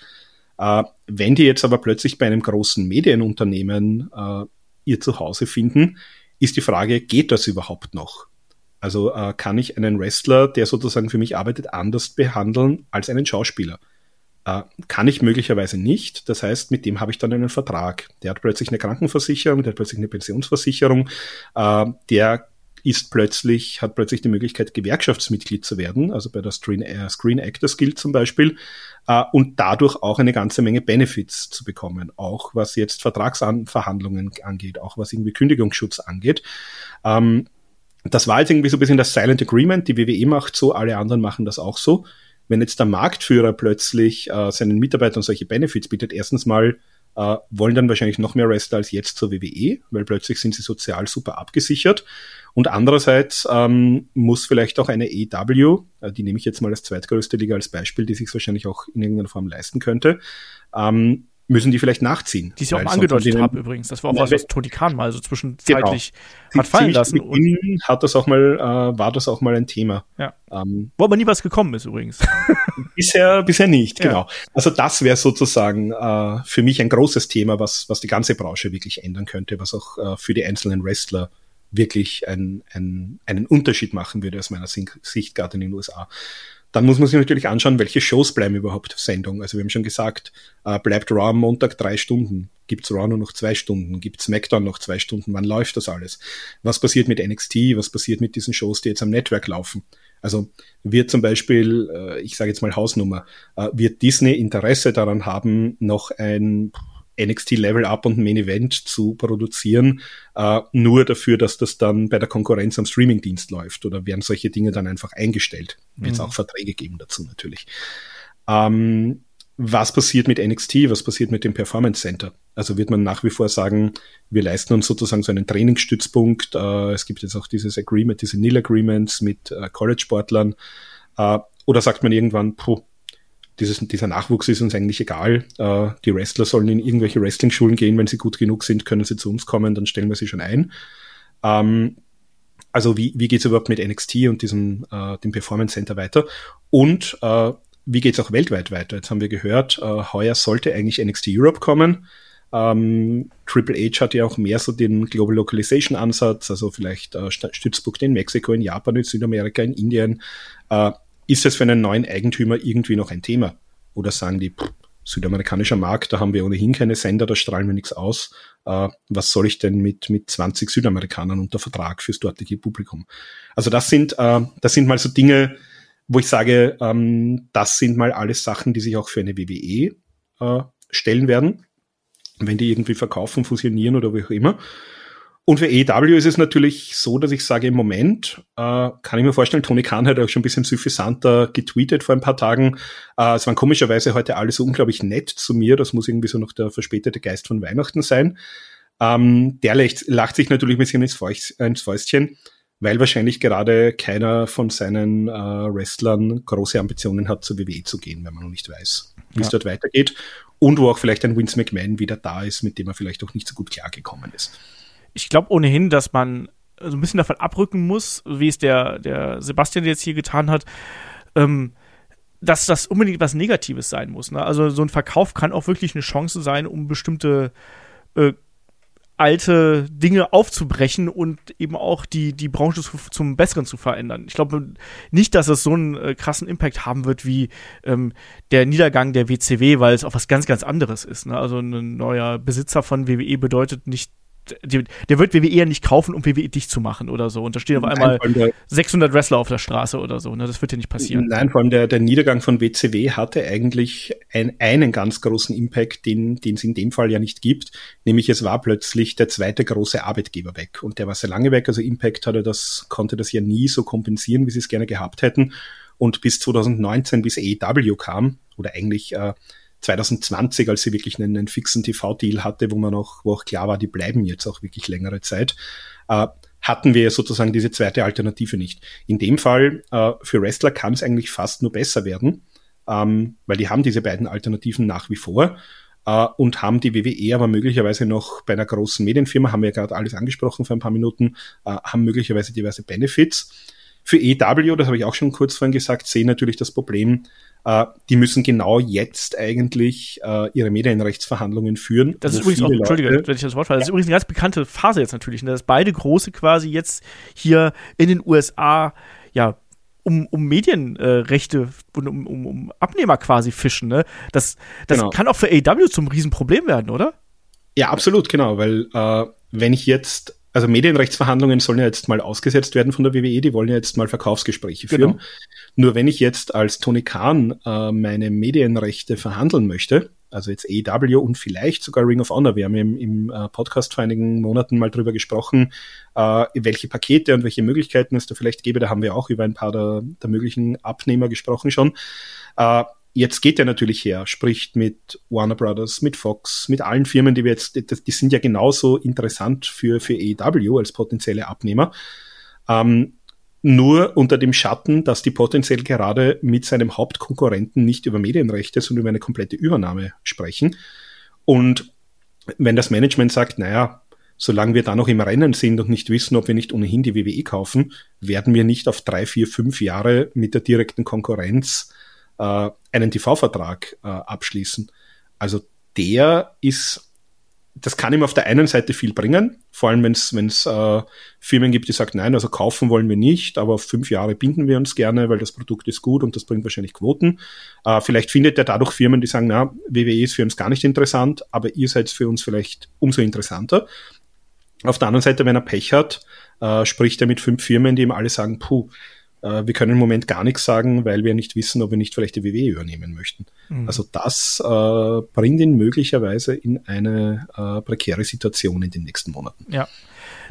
Äh, wenn die jetzt aber plötzlich bei einem großen Medienunternehmen äh, ihr Zuhause finden, ist die Frage, geht das überhaupt noch? Also äh, kann ich einen Wrestler, der sozusagen für mich arbeitet, anders behandeln als einen Schauspieler? Äh, kann ich möglicherweise nicht. Das heißt, mit dem habe ich dann einen Vertrag. Der hat plötzlich eine Krankenversicherung, der hat plötzlich eine Pensionsversicherung, äh, der ist plötzlich, hat plötzlich die Möglichkeit, Gewerkschaftsmitglied zu werden, also bei der Screen, äh, Screen Actors Guild zum Beispiel, äh, und dadurch auch eine ganze Menge Benefits zu bekommen, auch was jetzt Vertragsverhandlungen angeht, auch was irgendwie Kündigungsschutz angeht. Ähm, das war jetzt irgendwie so ein bisschen das Silent Agreement. Die WWE macht so, alle anderen machen das auch so wenn jetzt der Marktführer plötzlich äh, seinen Mitarbeitern solche Benefits bietet, erstens mal äh, wollen dann wahrscheinlich noch mehr Wrestler als jetzt zur WWE, weil plötzlich sind sie sozial super abgesichert. Und andererseits ähm, muss vielleicht auch eine EW, äh, die nehme ich jetzt mal als zweitgrößte Liga als Beispiel, die sich wahrscheinlich auch in irgendeiner Form leisten könnte, ähm, müssen die vielleicht nachziehen. Die ich auch mal angedeutet habe übrigens. Das war auch was, was Tony Khan mal so zwischenzeitlich genau. hat fallen lassen. Und hat das auch mal, äh, war das auch mal ein Thema. Ja. Ähm, Wo aber nie was gekommen ist übrigens. *laughs* bisher, bisher nicht, ja. genau. Also das wäre sozusagen äh, für mich ein großes Thema, was, was die ganze Branche wirklich ändern könnte, was auch äh, für die einzelnen Wrestler wirklich ein, ein, einen Unterschied machen würde aus meiner Sicht, gerade in den USA. Dann muss man sich natürlich anschauen, welche Shows bleiben überhaupt Sendung. Also wir haben schon gesagt, äh, bleibt Raw am Montag drei Stunden? Gibt's Raw nur noch zwei Stunden? Gibt's SmackDown noch zwei Stunden? Wann läuft das alles? Was passiert mit NXT? Was passiert mit diesen Shows, die jetzt am Network laufen? Also wird zum Beispiel, äh, ich sage jetzt mal Hausnummer, äh, wird Disney Interesse daran haben, noch ein NXT Level Up und Main Event zu produzieren, äh, nur dafür, dass das dann bei der Konkurrenz am Streamingdienst läuft oder werden solche Dinge dann einfach eingestellt. Wird es mhm. auch Verträge geben dazu natürlich. Ähm, was passiert mit NXT? Was passiert mit dem Performance Center? Also wird man nach wie vor sagen, wir leisten uns sozusagen so einen Trainingsstützpunkt. Äh, es gibt jetzt auch dieses Agreement, diese Nil Agreements mit äh, College-Sportlern. Äh, oder sagt man irgendwann, puh, dieses, dieser Nachwuchs ist uns eigentlich egal. Äh, die Wrestler sollen in irgendwelche Wrestling-Schulen gehen, wenn sie gut genug sind, können sie zu uns kommen, dann stellen wir sie schon ein. Ähm, also wie, wie geht es überhaupt mit NXT und diesem äh, dem Performance Center weiter? Und äh, wie geht's auch weltweit weiter? Jetzt haben wir gehört, äh, heuer sollte eigentlich NXT Europe kommen. Ähm, Triple H hat ja auch mehr so den Global Localization Ansatz, also vielleicht äh, Stützpunkte in Mexiko, in Japan, in Südamerika, in Indien. Äh, ist es für einen neuen Eigentümer irgendwie noch ein Thema? Oder sagen die, pff, südamerikanischer Markt, da haben wir ohnehin keine Sender, da strahlen wir nichts aus. Äh, was soll ich denn mit, mit 20 Südamerikanern unter Vertrag fürs dortige Publikum? Also das sind, äh, das sind mal so Dinge, wo ich sage, ähm, das sind mal alles Sachen, die sich auch für eine WWE äh, stellen werden wenn die irgendwie verkaufen, fusionieren oder wie auch immer. Und für EW ist es natürlich so, dass ich sage, im Moment äh, kann ich mir vorstellen, Tony Khan hat auch schon ein bisschen suffisanter getweetet vor ein paar Tagen. Äh, es waren komischerweise heute alle so unglaublich nett zu mir. Das muss irgendwie so noch der verspätete Geist von Weihnachten sein. Ähm, der lacht, lacht sich natürlich ein bisschen ins, Fäust, ins Fäustchen, weil wahrscheinlich gerade keiner von seinen äh, Wrestlern große Ambitionen hat, zur WWE zu gehen, wenn man noch nicht weiß, wie es dort weitergeht und wo auch vielleicht ein Vince McMahon wieder da ist, mit dem er vielleicht auch nicht so gut klargekommen ist. Ich glaube ohnehin, dass man so ein bisschen davon abrücken muss, wie es der, der Sebastian jetzt hier getan hat, ähm, dass das unbedingt was Negatives sein muss. Ne? Also so ein Verkauf kann auch wirklich eine Chance sein, um bestimmte äh, alte Dinge aufzubrechen und eben auch die, die Branche zu, zum Besseren zu verändern. Ich glaube nicht, dass es so einen äh, krassen Impact haben wird wie ähm, der Niedergang der WCW, weil es auch was ganz, ganz anderes ist. Ne? Also ein neuer Besitzer von WWE bedeutet nicht der, der wird WWE ja nicht kaufen, um WWE dicht zu machen oder so. Und da stehen auf einmal der, 600 Wrestler auf der Straße oder so. Ne? Das wird ja nicht passieren. Nein, vor allem der, der Niedergang von WCW hatte eigentlich ein, einen ganz großen Impact, den den es in dem Fall ja nicht gibt. Nämlich es war plötzlich der zweite große Arbeitgeber weg. Und der war sehr lange weg. Also Impact hatte das, konnte das ja nie so kompensieren, wie sie es gerne gehabt hätten. Und bis 2019, bis AEW kam, oder eigentlich äh, 2020, als sie wirklich einen, einen fixen TV-Deal hatte, wo man auch, wo auch klar war, die bleiben jetzt auch wirklich längere Zeit, äh, hatten wir sozusagen diese zweite Alternative nicht. In dem Fall äh, für Wrestler kann es eigentlich fast nur besser werden, ähm, weil die haben diese beiden Alternativen nach wie vor äh, und haben die WWE aber möglicherweise noch bei einer großen Medienfirma, haben wir ja gerade alles angesprochen vor ein paar Minuten, äh, haben möglicherweise diverse Benefits. Für EW, das habe ich auch schon kurz vorhin gesagt, sehen natürlich das Problem, äh, die müssen genau jetzt eigentlich äh, ihre Medienrechtsverhandlungen führen. Das ist übrigens auch, Entschuldige, wenn ich das Wort falle, das ist übrigens eine ganz bekannte Phase jetzt natürlich, ne, dass beide große quasi jetzt hier in den USA ja um, um Medienrechte und um, um, um Abnehmer quasi fischen. Ne? Das, das genau. kann auch für AW zum Riesenproblem werden, oder? Ja, absolut, genau, weil äh, wenn ich jetzt also Medienrechtsverhandlungen sollen ja jetzt mal ausgesetzt werden von der WWE, die wollen ja jetzt mal Verkaufsgespräche führen. Genau. Nur wenn ich jetzt als Tony Khan äh, meine Medienrechte verhandeln möchte, also jetzt AEW und vielleicht sogar Ring of Honor, wir haben im, im äh, Podcast vor einigen Monaten mal drüber gesprochen, äh, welche Pakete und welche Möglichkeiten es da vielleicht gäbe, da haben wir auch über ein paar der, der möglichen Abnehmer gesprochen schon. Äh, jetzt geht er natürlich her, spricht mit Warner Brothers, mit Fox, mit allen Firmen, die wir jetzt, die sind ja genauso interessant für, für AEW als potenzielle Abnehmer. Ähm, nur unter dem Schatten, dass die potenziell gerade mit seinem Hauptkonkurrenten nicht über Medienrechte, sondern über eine komplette Übernahme sprechen. Und wenn das Management sagt, naja, solange wir da noch im Rennen sind und nicht wissen, ob wir nicht ohnehin die WWE kaufen, werden wir nicht auf drei, vier, fünf Jahre mit der direkten Konkurrenz äh, einen TV-Vertrag äh, abschließen. Also der ist, das kann ihm auf der einen Seite viel bringen, vor allem wenn es äh, Firmen gibt, die sagen, nein, also kaufen wollen wir nicht, aber auf fünf Jahre binden wir uns gerne, weil das Produkt ist gut und das bringt wahrscheinlich Quoten. Äh, vielleicht findet er dadurch Firmen, die sagen, na, WWE ist für uns gar nicht interessant, aber ihr seid für uns vielleicht umso interessanter. Auf der anderen Seite, wenn er Pech hat, äh, spricht er mit fünf Firmen, die ihm alle sagen, puh, äh, wir können im Moment gar nichts sagen, weil wir nicht wissen, ob wir nicht vielleicht die WWE übernehmen möchten. Mhm. Also das äh, bringt ihn möglicherweise in eine äh, prekäre Situation in den nächsten Monaten. Ja,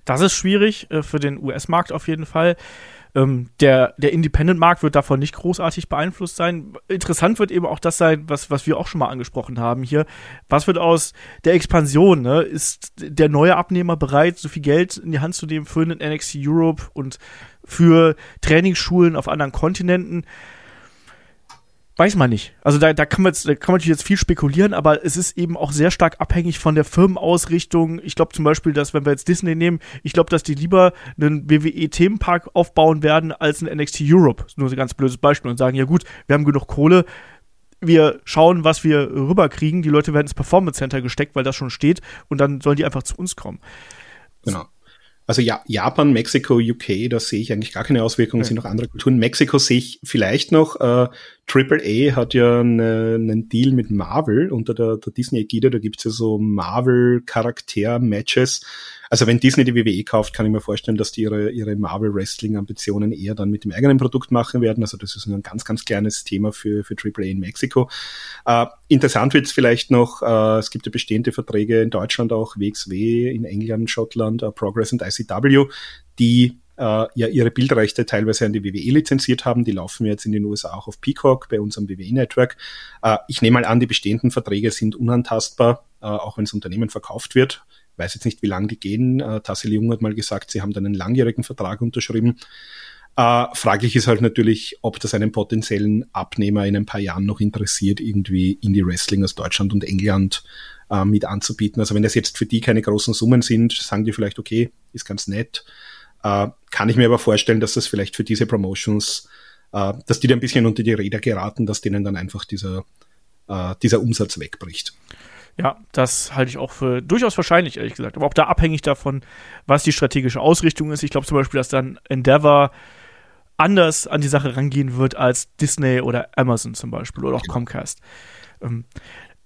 das ist schwierig äh, für den US-Markt auf jeden Fall. Ähm, der, der Independent-Markt wird davon nicht großartig beeinflusst sein. Interessant wird eben auch das sein, was, was wir auch schon mal angesprochen haben hier. Was wird aus der Expansion? Ne? Ist der neue Abnehmer bereit, so viel Geld in die Hand zu nehmen für einen NXT Europe und für Trainingsschulen auf anderen Kontinenten? Weiß man nicht. Also da, da, kann man jetzt, da kann man natürlich jetzt viel spekulieren, aber es ist eben auch sehr stark abhängig von der Firmenausrichtung. Ich glaube zum Beispiel, dass wenn wir jetzt Disney nehmen, ich glaube, dass die lieber einen WWE-Themenpark aufbauen werden als ein NXT Europe. Nur ein ganz blödes Beispiel und sagen, ja gut, wir haben genug Kohle, wir schauen, was wir rüberkriegen. Die Leute werden ins Performance Center gesteckt, weil das schon steht und dann sollen die einfach zu uns kommen. Genau. Also ja, Japan, Mexiko, UK, da sehe ich eigentlich gar keine Auswirkungen, okay. sind noch andere Kulturen. Mexiko sehe ich vielleicht noch. Äh, AAA hat ja eine, einen Deal mit Marvel unter der, der Disney-Ägide, da gibt's ja so Marvel-Charakter-Matches. Also wenn Disney die WWE kauft, kann ich mir vorstellen, dass die ihre, ihre Marvel-Wrestling-Ambitionen eher dann mit dem eigenen Produkt machen werden. Also das ist ein ganz, ganz kleines Thema für, für AAA in Mexiko. Äh, interessant wird es vielleicht noch, äh, es gibt ja bestehende Verträge in Deutschland auch, WXW, in England, Schottland, uh, Progress und ICW, die äh, ja ihre Bildrechte teilweise an die WWE lizenziert haben. Die laufen jetzt in den USA auch auf Peacock bei unserem WWE-Network. Äh, ich nehme mal an, die bestehenden Verträge sind unantastbar, äh, auch wenn das Unternehmen verkauft wird weiß jetzt nicht, wie lange die gehen. Äh, Tassel Jung hat mal gesagt, sie haben dann einen langjährigen Vertrag unterschrieben. Äh, fraglich ist halt natürlich, ob das einen potenziellen Abnehmer in ein paar Jahren noch interessiert, irgendwie Indie-Wrestling aus Deutschland und England äh, mit anzubieten. Also wenn das jetzt für die keine großen Summen sind, sagen die vielleicht, okay, ist ganz nett. Äh, kann ich mir aber vorstellen, dass das vielleicht für diese Promotions, äh, dass die da ein bisschen unter die Räder geraten, dass denen dann einfach dieser, äh, dieser Umsatz wegbricht. Ja, das halte ich auch für durchaus wahrscheinlich, ehrlich gesagt. Aber auch da abhängig davon, was die strategische Ausrichtung ist. Ich glaube zum Beispiel, dass dann Endeavor anders an die Sache rangehen wird als Disney oder Amazon zum Beispiel oder auch genau. Comcast. Ähm,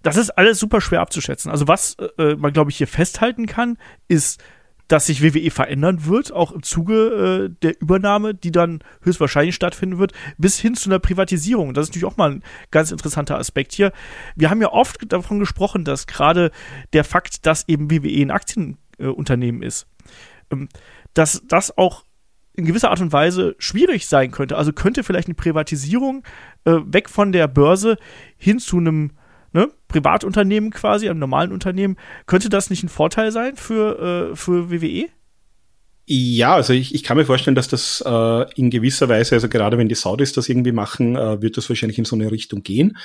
das ist alles super schwer abzuschätzen. Also was äh, man, glaube ich, hier festhalten kann, ist, dass sich WWE verändern wird, auch im Zuge äh, der Übernahme, die dann höchstwahrscheinlich stattfinden wird, bis hin zu einer Privatisierung. Das ist natürlich auch mal ein ganz interessanter Aspekt hier. Wir haben ja oft davon gesprochen, dass gerade der Fakt, dass eben WWE ein Aktienunternehmen äh, ist, ähm, dass das auch in gewisser Art und Weise schwierig sein könnte. Also könnte vielleicht eine Privatisierung äh, weg von der Börse hin zu einem ne, Privatunternehmen quasi, einem normalen Unternehmen, könnte das nicht ein Vorteil sein für, äh, für WWE? Ja, also ich, ich kann mir vorstellen, dass das äh, in gewisser Weise, also gerade wenn die Saudis das irgendwie machen, äh, wird das wahrscheinlich in so eine Richtung gehen.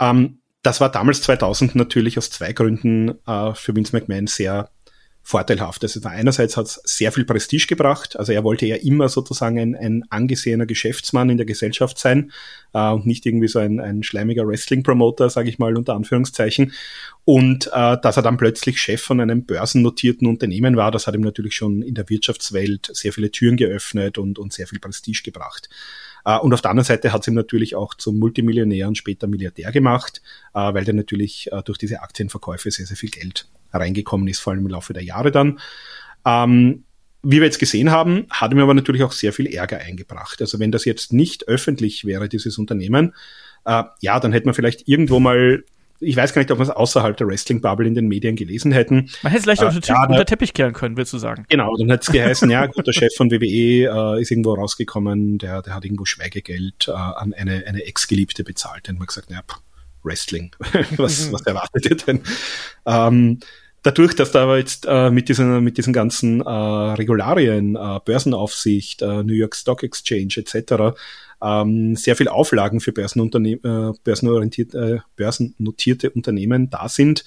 Ähm, das war damals 2000 natürlich aus zwei Gründen äh, für Vince McMahon sehr vorteilhaft. Also einerseits hat es sehr viel Prestige gebracht. Also er wollte ja immer sozusagen ein, ein angesehener Geschäftsmann in der Gesellschaft sein äh, und nicht irgendwie so ein, ein schleimiger Wrestling-Promoter, sage ich mal unter Anführungszeichen. Und äh, dass er dann plötzlich Chef von einem börsennotierten Unternehmen war, das hat ihm natürlich schon in der Wirtschaftswelt sehr viele Türen geöffnet und, und sehr viel Prestige gebracht. Uh, und auf der anderen Seite hat es ihm natürlich auch zum Multimillionär und später Milliardär gemacht, uh, weil der natürlich uh, durch diese Aktienverkäufe sehr, sehr viel Geld reingekommen ist, vor allem im Laufe der Jahre dann. Ähm, wie wir jetzt gesehen haben, hat mir aber natürlich auch sehr viel Ärger eingebracht. Also wenn das jetzt nicht öffentlich wäre, dieses Unternehmen, äh, ja, dann hätte man vielleicht irgendwo mal ich weiß gar nicht, ob wir es außerhalb der Wrestling-Bubble in den Medien gelesen hätten. Man hätte es leicht äh, unter, ja, unter Teppich kehren können, willst du sagen. Genau, dann hätte es geheißen, ja *laughs* gut, der Chef von WWE äh, ist irgendwo rausgekommen, der, der hat irgendwo Schweigegeld äh, an eine, eine Ex-Geliebte bezahlt. Dann haben wir gesagt, naja, Wrestling, *laughs* was, was erwartet ihr denn? Ähm, dadurch, dass da jetzt äh, mit, diesen, mit diesen ganzen äh, Regularien, äh, Börsenaufsicht, äh, New York Stock Exchange etc., ähm, sehr viel Auflagen für Börsenunternehmen, äh, börsenorientierte, äh, börsennotierte Unternehmen da sind,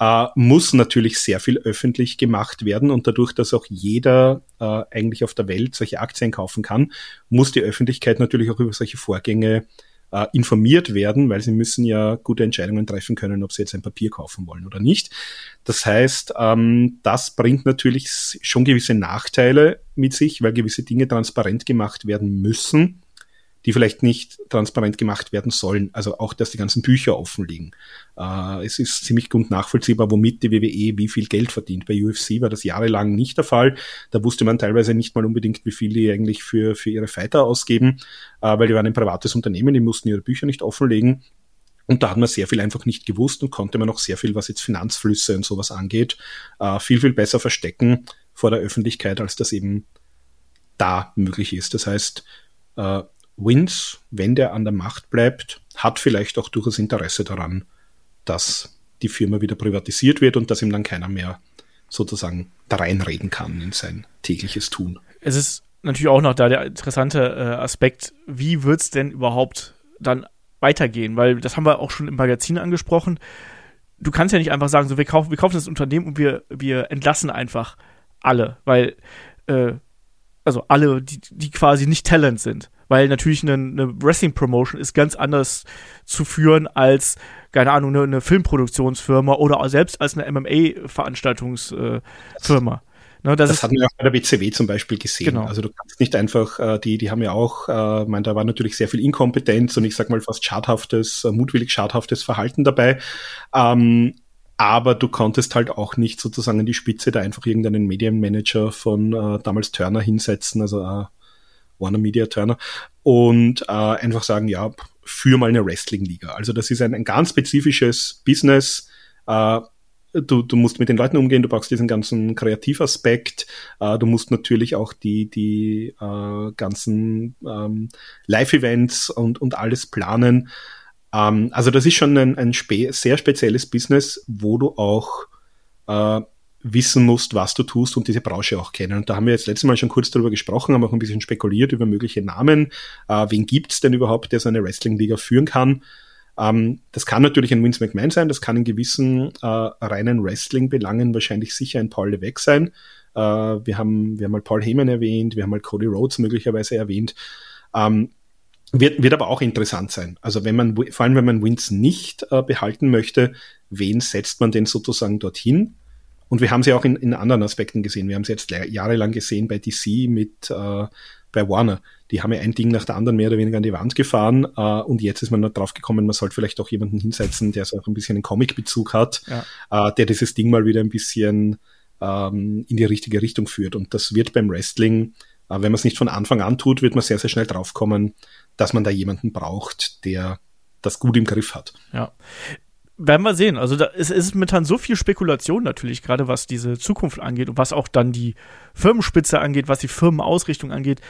äh, muss natürlich sehr viel öffentlich gemacht werden und dadurch, dass auch jeder äh, eigentlich auf der Welt solche Aktien kaufen kann, muss die Öffentlichkeit natürlich auch über solche Vorgänge äh, informiert werden, weil sie müssen ja gute Entscheidungen treffen können, ob sie jetzt ein Papier kaufen wollen oder nicht. Das heißt, ähm, das bringt natürlich schon gewisse Nachteile mit sich, weil gewisse Dinge transparent gemacht werden müssen die vielleicht nicht transparent gemacht werden sollen. Also auch, dass die ganzen Bücher offen liegen. Äh, es ist ziemlich gut nachvollziehbar, womit die WWE wie viel Geld verdient. Bei UFC war das jahrelang nicht der Fall. Da wusste man teilweise nicht mal unbedingt, wie viel die eigentlich für, für ihre Fighter ausgeben, äh, weil die waren ein privates Unternehmen, die mussten ihre Bücher nicht offenlegen. Und da hat man sehr viel einfach nicht gewusst und konnte man auch sehr viel, was jetzt Finanzflüsse und sowas angeht, äh, viel, viel besser verstecken vor der Öffentlichkeit, als das eben da möglich ist. Das heißt, äh, Wins, wenn der an der Macht bleibt, hat vielleicht auch durchaus Interesse daran, dass die Firma wieder privatisiert wird und dass ihm dann keiner mehr sozusagen da reinreden kann in sein tägliches Tun. Es ist natürlich auch noch da der interessante äh, Aspekt, wie wird es denn überhaupt dann weitergehen, weil das haben wir auch schon im Magazin angesprochen. Du kannst ja nicht einfach sagen, so wir kaufen, wir kaufen das Unternehmen und wir, wir entlassen einfach alle, weil äh, also alle, die, die quasi nicht Talent sind. Weil natürlich eine, eine Wrestling-Promotion ist ganz anders zu führen als, keine Ahnung, eine, eine Filmproduktionsfirma oder selbst als eine MMA-Veranstaltungsfirma. Ne, das, das hatten wir auch bei der WCW zum Beispiel gesehen. Genau. Also du kannst nicht einfach, äh, die, die haben ja auch, äh, mein, da war natürlich sehr viel Inkompetenz und ich sag mal fast schadhaftes, äh, mutwillig schadhaftes Verhalten dabei. Ähm, aber du konntest halt auch nicht sozusagen an die Spitze da einfach irgendeinen Medienmanager von äh, damals Turner hinsetzen, also äh, Warner Media Turner, und äh, einfach sagen, ja, für mal eine Wrestling-Liga. Also das ist ein, ein ganz spezifisches Business. Äh, du, du musst mit den Leuten umgehen, du brauchst diesen ganzen Kreativaspekt, äh, du musst natürlich auch die, die äh, ganzen ähm, Live-Events und, und alles planen. Ähm, also das ist schon ein, ein spe sehr spezielles Business, wo du auch äh, wissen musst, was du tust und diese Branche auch kennen. Und da haben wir jetzt letztes Mal schon kurz darüber gesprochen, haben auch ein bisschen spekuliert über mögliche Namen. Äh, wen gibt's denn überhaupt, der so eine Wrestling-Liga führen kann? Ähm, das kann natürlich ein Vince McMahon sein, das kann in gewissen äh, reinen Wrestling-Belangen wahrscheinlich sicher ein Paul Levesque sein. Äh, wir, haben, wir haben mal Paul Heyman erwähnt, wir haben mal Cody Rhodes möglicherweise erwähnt. Ähm, wird, wird aber auch interessant sein. Also wenn man, vor allem wenn man Wins nicht äh, behalten möchte, wen setzt man denn sozusagen dorthin? Und wir haben sie auch in, in anderen Aspekten gesehen. Wir haben sie jetzt jahrelang gesehen bei DC mit äh, bei Warner. Die haben ja ein Ding nach der anderen mehr oder weniger an die Wand gefahren äh, und jetzt ist man noch drauf gekommen, man sollte vielleicht auch jemanden hinsetzen, der so auch ein bisschen einen Comic-Bezug hat, ja. äh, der dieses Ding mal wieder ein bisschen ähm, in die richtige Richtung führt. Und das wird beim Wrestling, äh, wenn man es nicht von Anfang an tut, wird man sehr, sehr schnell draufkommen, dass man da jemanden braucht, der das gut im Griff hat. Ja. Werden wir sehen. Also da ist, ist momentan so viel Spekulation natürlich, gerade was diese Zukunft angeht und was auch dann die Firmenspitze angeht, was die Firmenausrichtung angeht.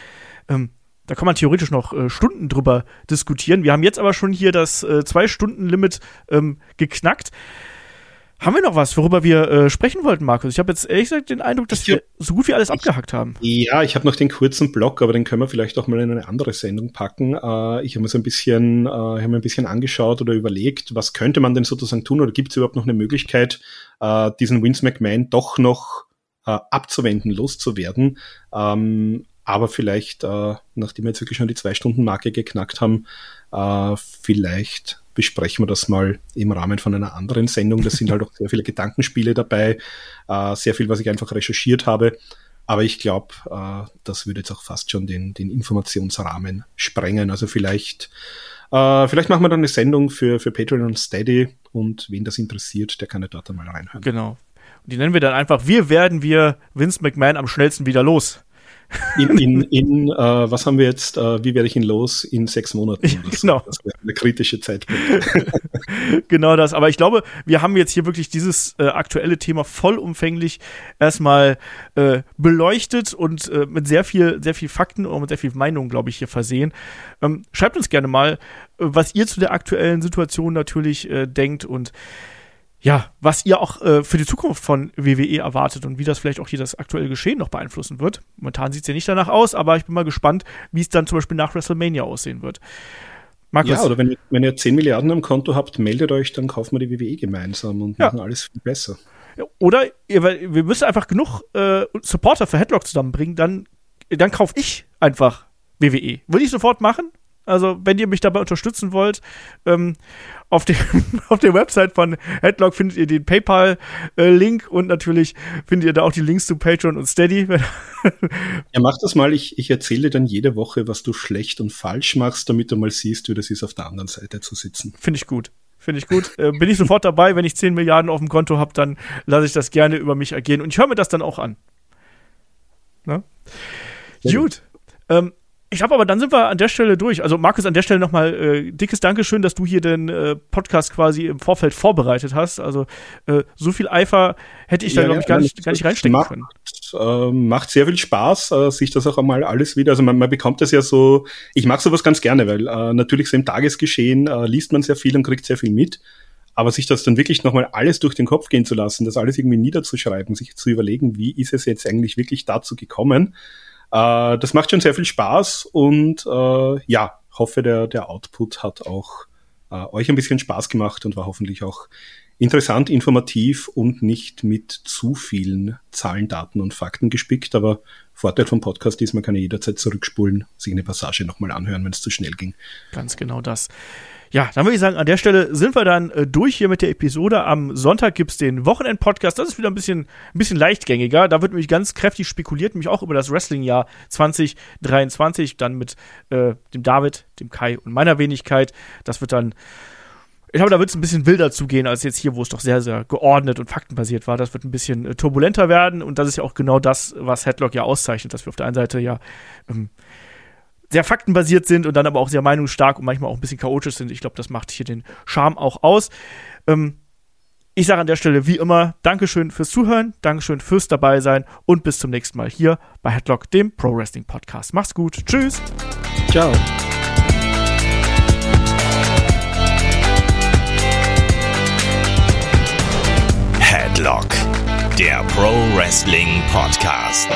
Ähm, da kann man theoretisch noch äh, Stunden drüber diskutieren. Wir haben jetzt aber schon hier das äh, Zwei-Stunden-Limit ähm, geknackt. Haben wir noch was, worüber wir äh, sprechen wollten, Markus? Ich habe jetzt ehrlich gesagt den Eindruck, dass ich, wir so gut wie alles abgehackt haben. Ja, ich habe noch den kurzen Block, aber den können wir vielleicht auch mal in eine andere Sendung packen. Äh, ich habe mir so ein bisschen, äh, habe mir ein bisschen angeschaut oder überlegt, was könnte man denn sozusagen tun oder gibt es überhaupt noch eine Möglichkeit, äh, diesen Vince McMahon doch noch äh, abzuwenden, loszuwerden. Ähm, aber vielleicht, äh, nachdem wir jetzt wirklich schon die Zwei-Stunden-Marke geknackt haben, äh, vielleicht besprechen wir das mal im Rahmen von einer anderen Sendung. Da sind halt auch sehr viele Gedankenspiele dabei, äh, sehr viel, was ich einfach recherchiert habe. Aber ich glaube, äh, das würde jetzt auch fast schon den, den Informationsrahmen sprengen. Also vielleicht, äh, vielleicht machen wir dann eine Sendung für, für Patreon und Steady und wen das interessiert, der kann ja dort einmal reinhören. Genau. Und die nennen wir dann einfach, wir werden wir Vince McMahon am schnellsten wieder los. In, in, in äh, was haben wir jetzt, äh, wie werde ich ihn los in sechs Monaten? Das, genau. Das wäre eine kritische Zeit. *laughs* genau das. Aber ich glaube, wir haben jetzt hier wirklich dieses äh, aktuelle Thema vollumfänglich erstmal äh, beleuchtet und äh, mit sehr viel, sehr viel Fakten und mit sehr viel Meinung, glaube ich, hier versehen. Ähm, schreibt uns gerne mal, äh, was ihr zu der aktuellen Situation natürlich denkt und ja, was ihr auch äh, für die Zukunft von WWE erwartet und wie das vielleicht auch hier das aktuelle Geschehen noch beeinflussen wird. Momentan sieht es ja nicht danach aus, aber ich bin mal gespannt, wie es dann zum Beispiel nach WrestleMania aussehen wird. Markus? Ja, oder wenn, wenn ihr 10 Milliarden am Konto habt, meldet euch, dann kaufen wir die WWE gemeinsam und ja. machen alles viel besser. Oder ihr, wir müssen einfach genug äh, Supporter für Headlock zusammenbringen, dann, dann kaufe ich einfach WWE. Würde ich sofort machen. Also, wenn ihr mich dabei unterstützen wollt, ähm, auf, dem, *laughs* auf der Website von Headlock findet ihr den PayPal-Link äh, und natürlich findet ihr da auch die Links zu Patreon und Steady. *laughs* ja, mach das mal. Ich, ich erzähle dann jede Woche, was du schlecht und falsch machst, damit du mal siehst, wie das ist, auf der anderen Seite zu sitzen. Finde ich gut. Finde ich gut. Äh, bin ich sofort dabei. Wenn ich 10 Milliarden auf dem Konto habe, dann lasse ich das gerne über mich ergehen. Und ich höre mir das dann auch an. Ne? Gut. Ähm, ich glaube aber, dann sind wir an der Stelle durch. Also Markus, an der Stelle nochmal äh, dickes Dankeschön, dass du hier den äh, Podcast quasi im Vorfeld vorbereitet hast. Also äh, so viel Eifer hätte ich da, ja, glaube ich, gar nicht, gar nicht reinstecken macht, können. Äh, macht sehr viel Spaß, äh, sich das auch einmal alles wieder. Also man, man bekommt das ja so, ich mag sowas ganz gerne, weil äh, natürlich so im Tagesgeschehen äh, liest man sehr viel und kriegt sehr viel mit. Aber sich das dann wirklich nochmal alles durch den Kopf gehen zu lassen, das alles irgendwie niederzuschreiben, sich zu überlegen, wie ist es jetzt eigentlich wirklich dazu gekommen, äh, das macht schon sehr viel Spaß und äh, ja, hoffe, der, der Output hat auch äh, euch ein bisschen Spaß gemacht und war hoffentlich auch interessant, informativ und nicht mit zu vielen Zahlen, Daten und Fakten gespickt. Aber Vorteil vom Podcast ist, man kann jederzeit zurückspulen, sich eine Passage nochmal anhören, wenn es zu schnell ging. Ganz genau das. Ja, dann würde ich sagen, an der Stelle sind wir dann äh, durch hier mit der Episode. Am Sonntag gibt's den Wochenend-Podcast. Das ist wieder ein bisschen, ein bisschen leichtgängiger. Da wird nämlich ganz kräftig spekuliert, nämlich auch über das Wrestling-Jahr 2023. Dann mit äh, dem David, dem Kai und meiner Wenigkeit. Das wird dann ich glaube, da wird es ein bisschen wilder zugehen als jetzt hier, wo es doch sehr, sehr geordnet und faktenbasiert war. Das wird ein bisschen äh, turbulenter werden und das ist ja auch genau das, was Headlock ja auszeichnet, dass wir auf der einen Seite ja ähm, sehr faktenbasiert sind und dann aber auch sehr meinungsstark und manchmal auch ein bisschen chaotisch sind. Ich glaube, das macht hier den Charme auch aus. Ähm, ich sage an der Stelle wie immer Dankeschön fürs Zuhören, Dankeschön fürs dabei sein und bis zum nächsten Mal hier bei Headlock, dem Pro Wrestling Podcast. Macht's gut. Tschüss. Ciao. Headlock, der Pro Wrestling Podcast.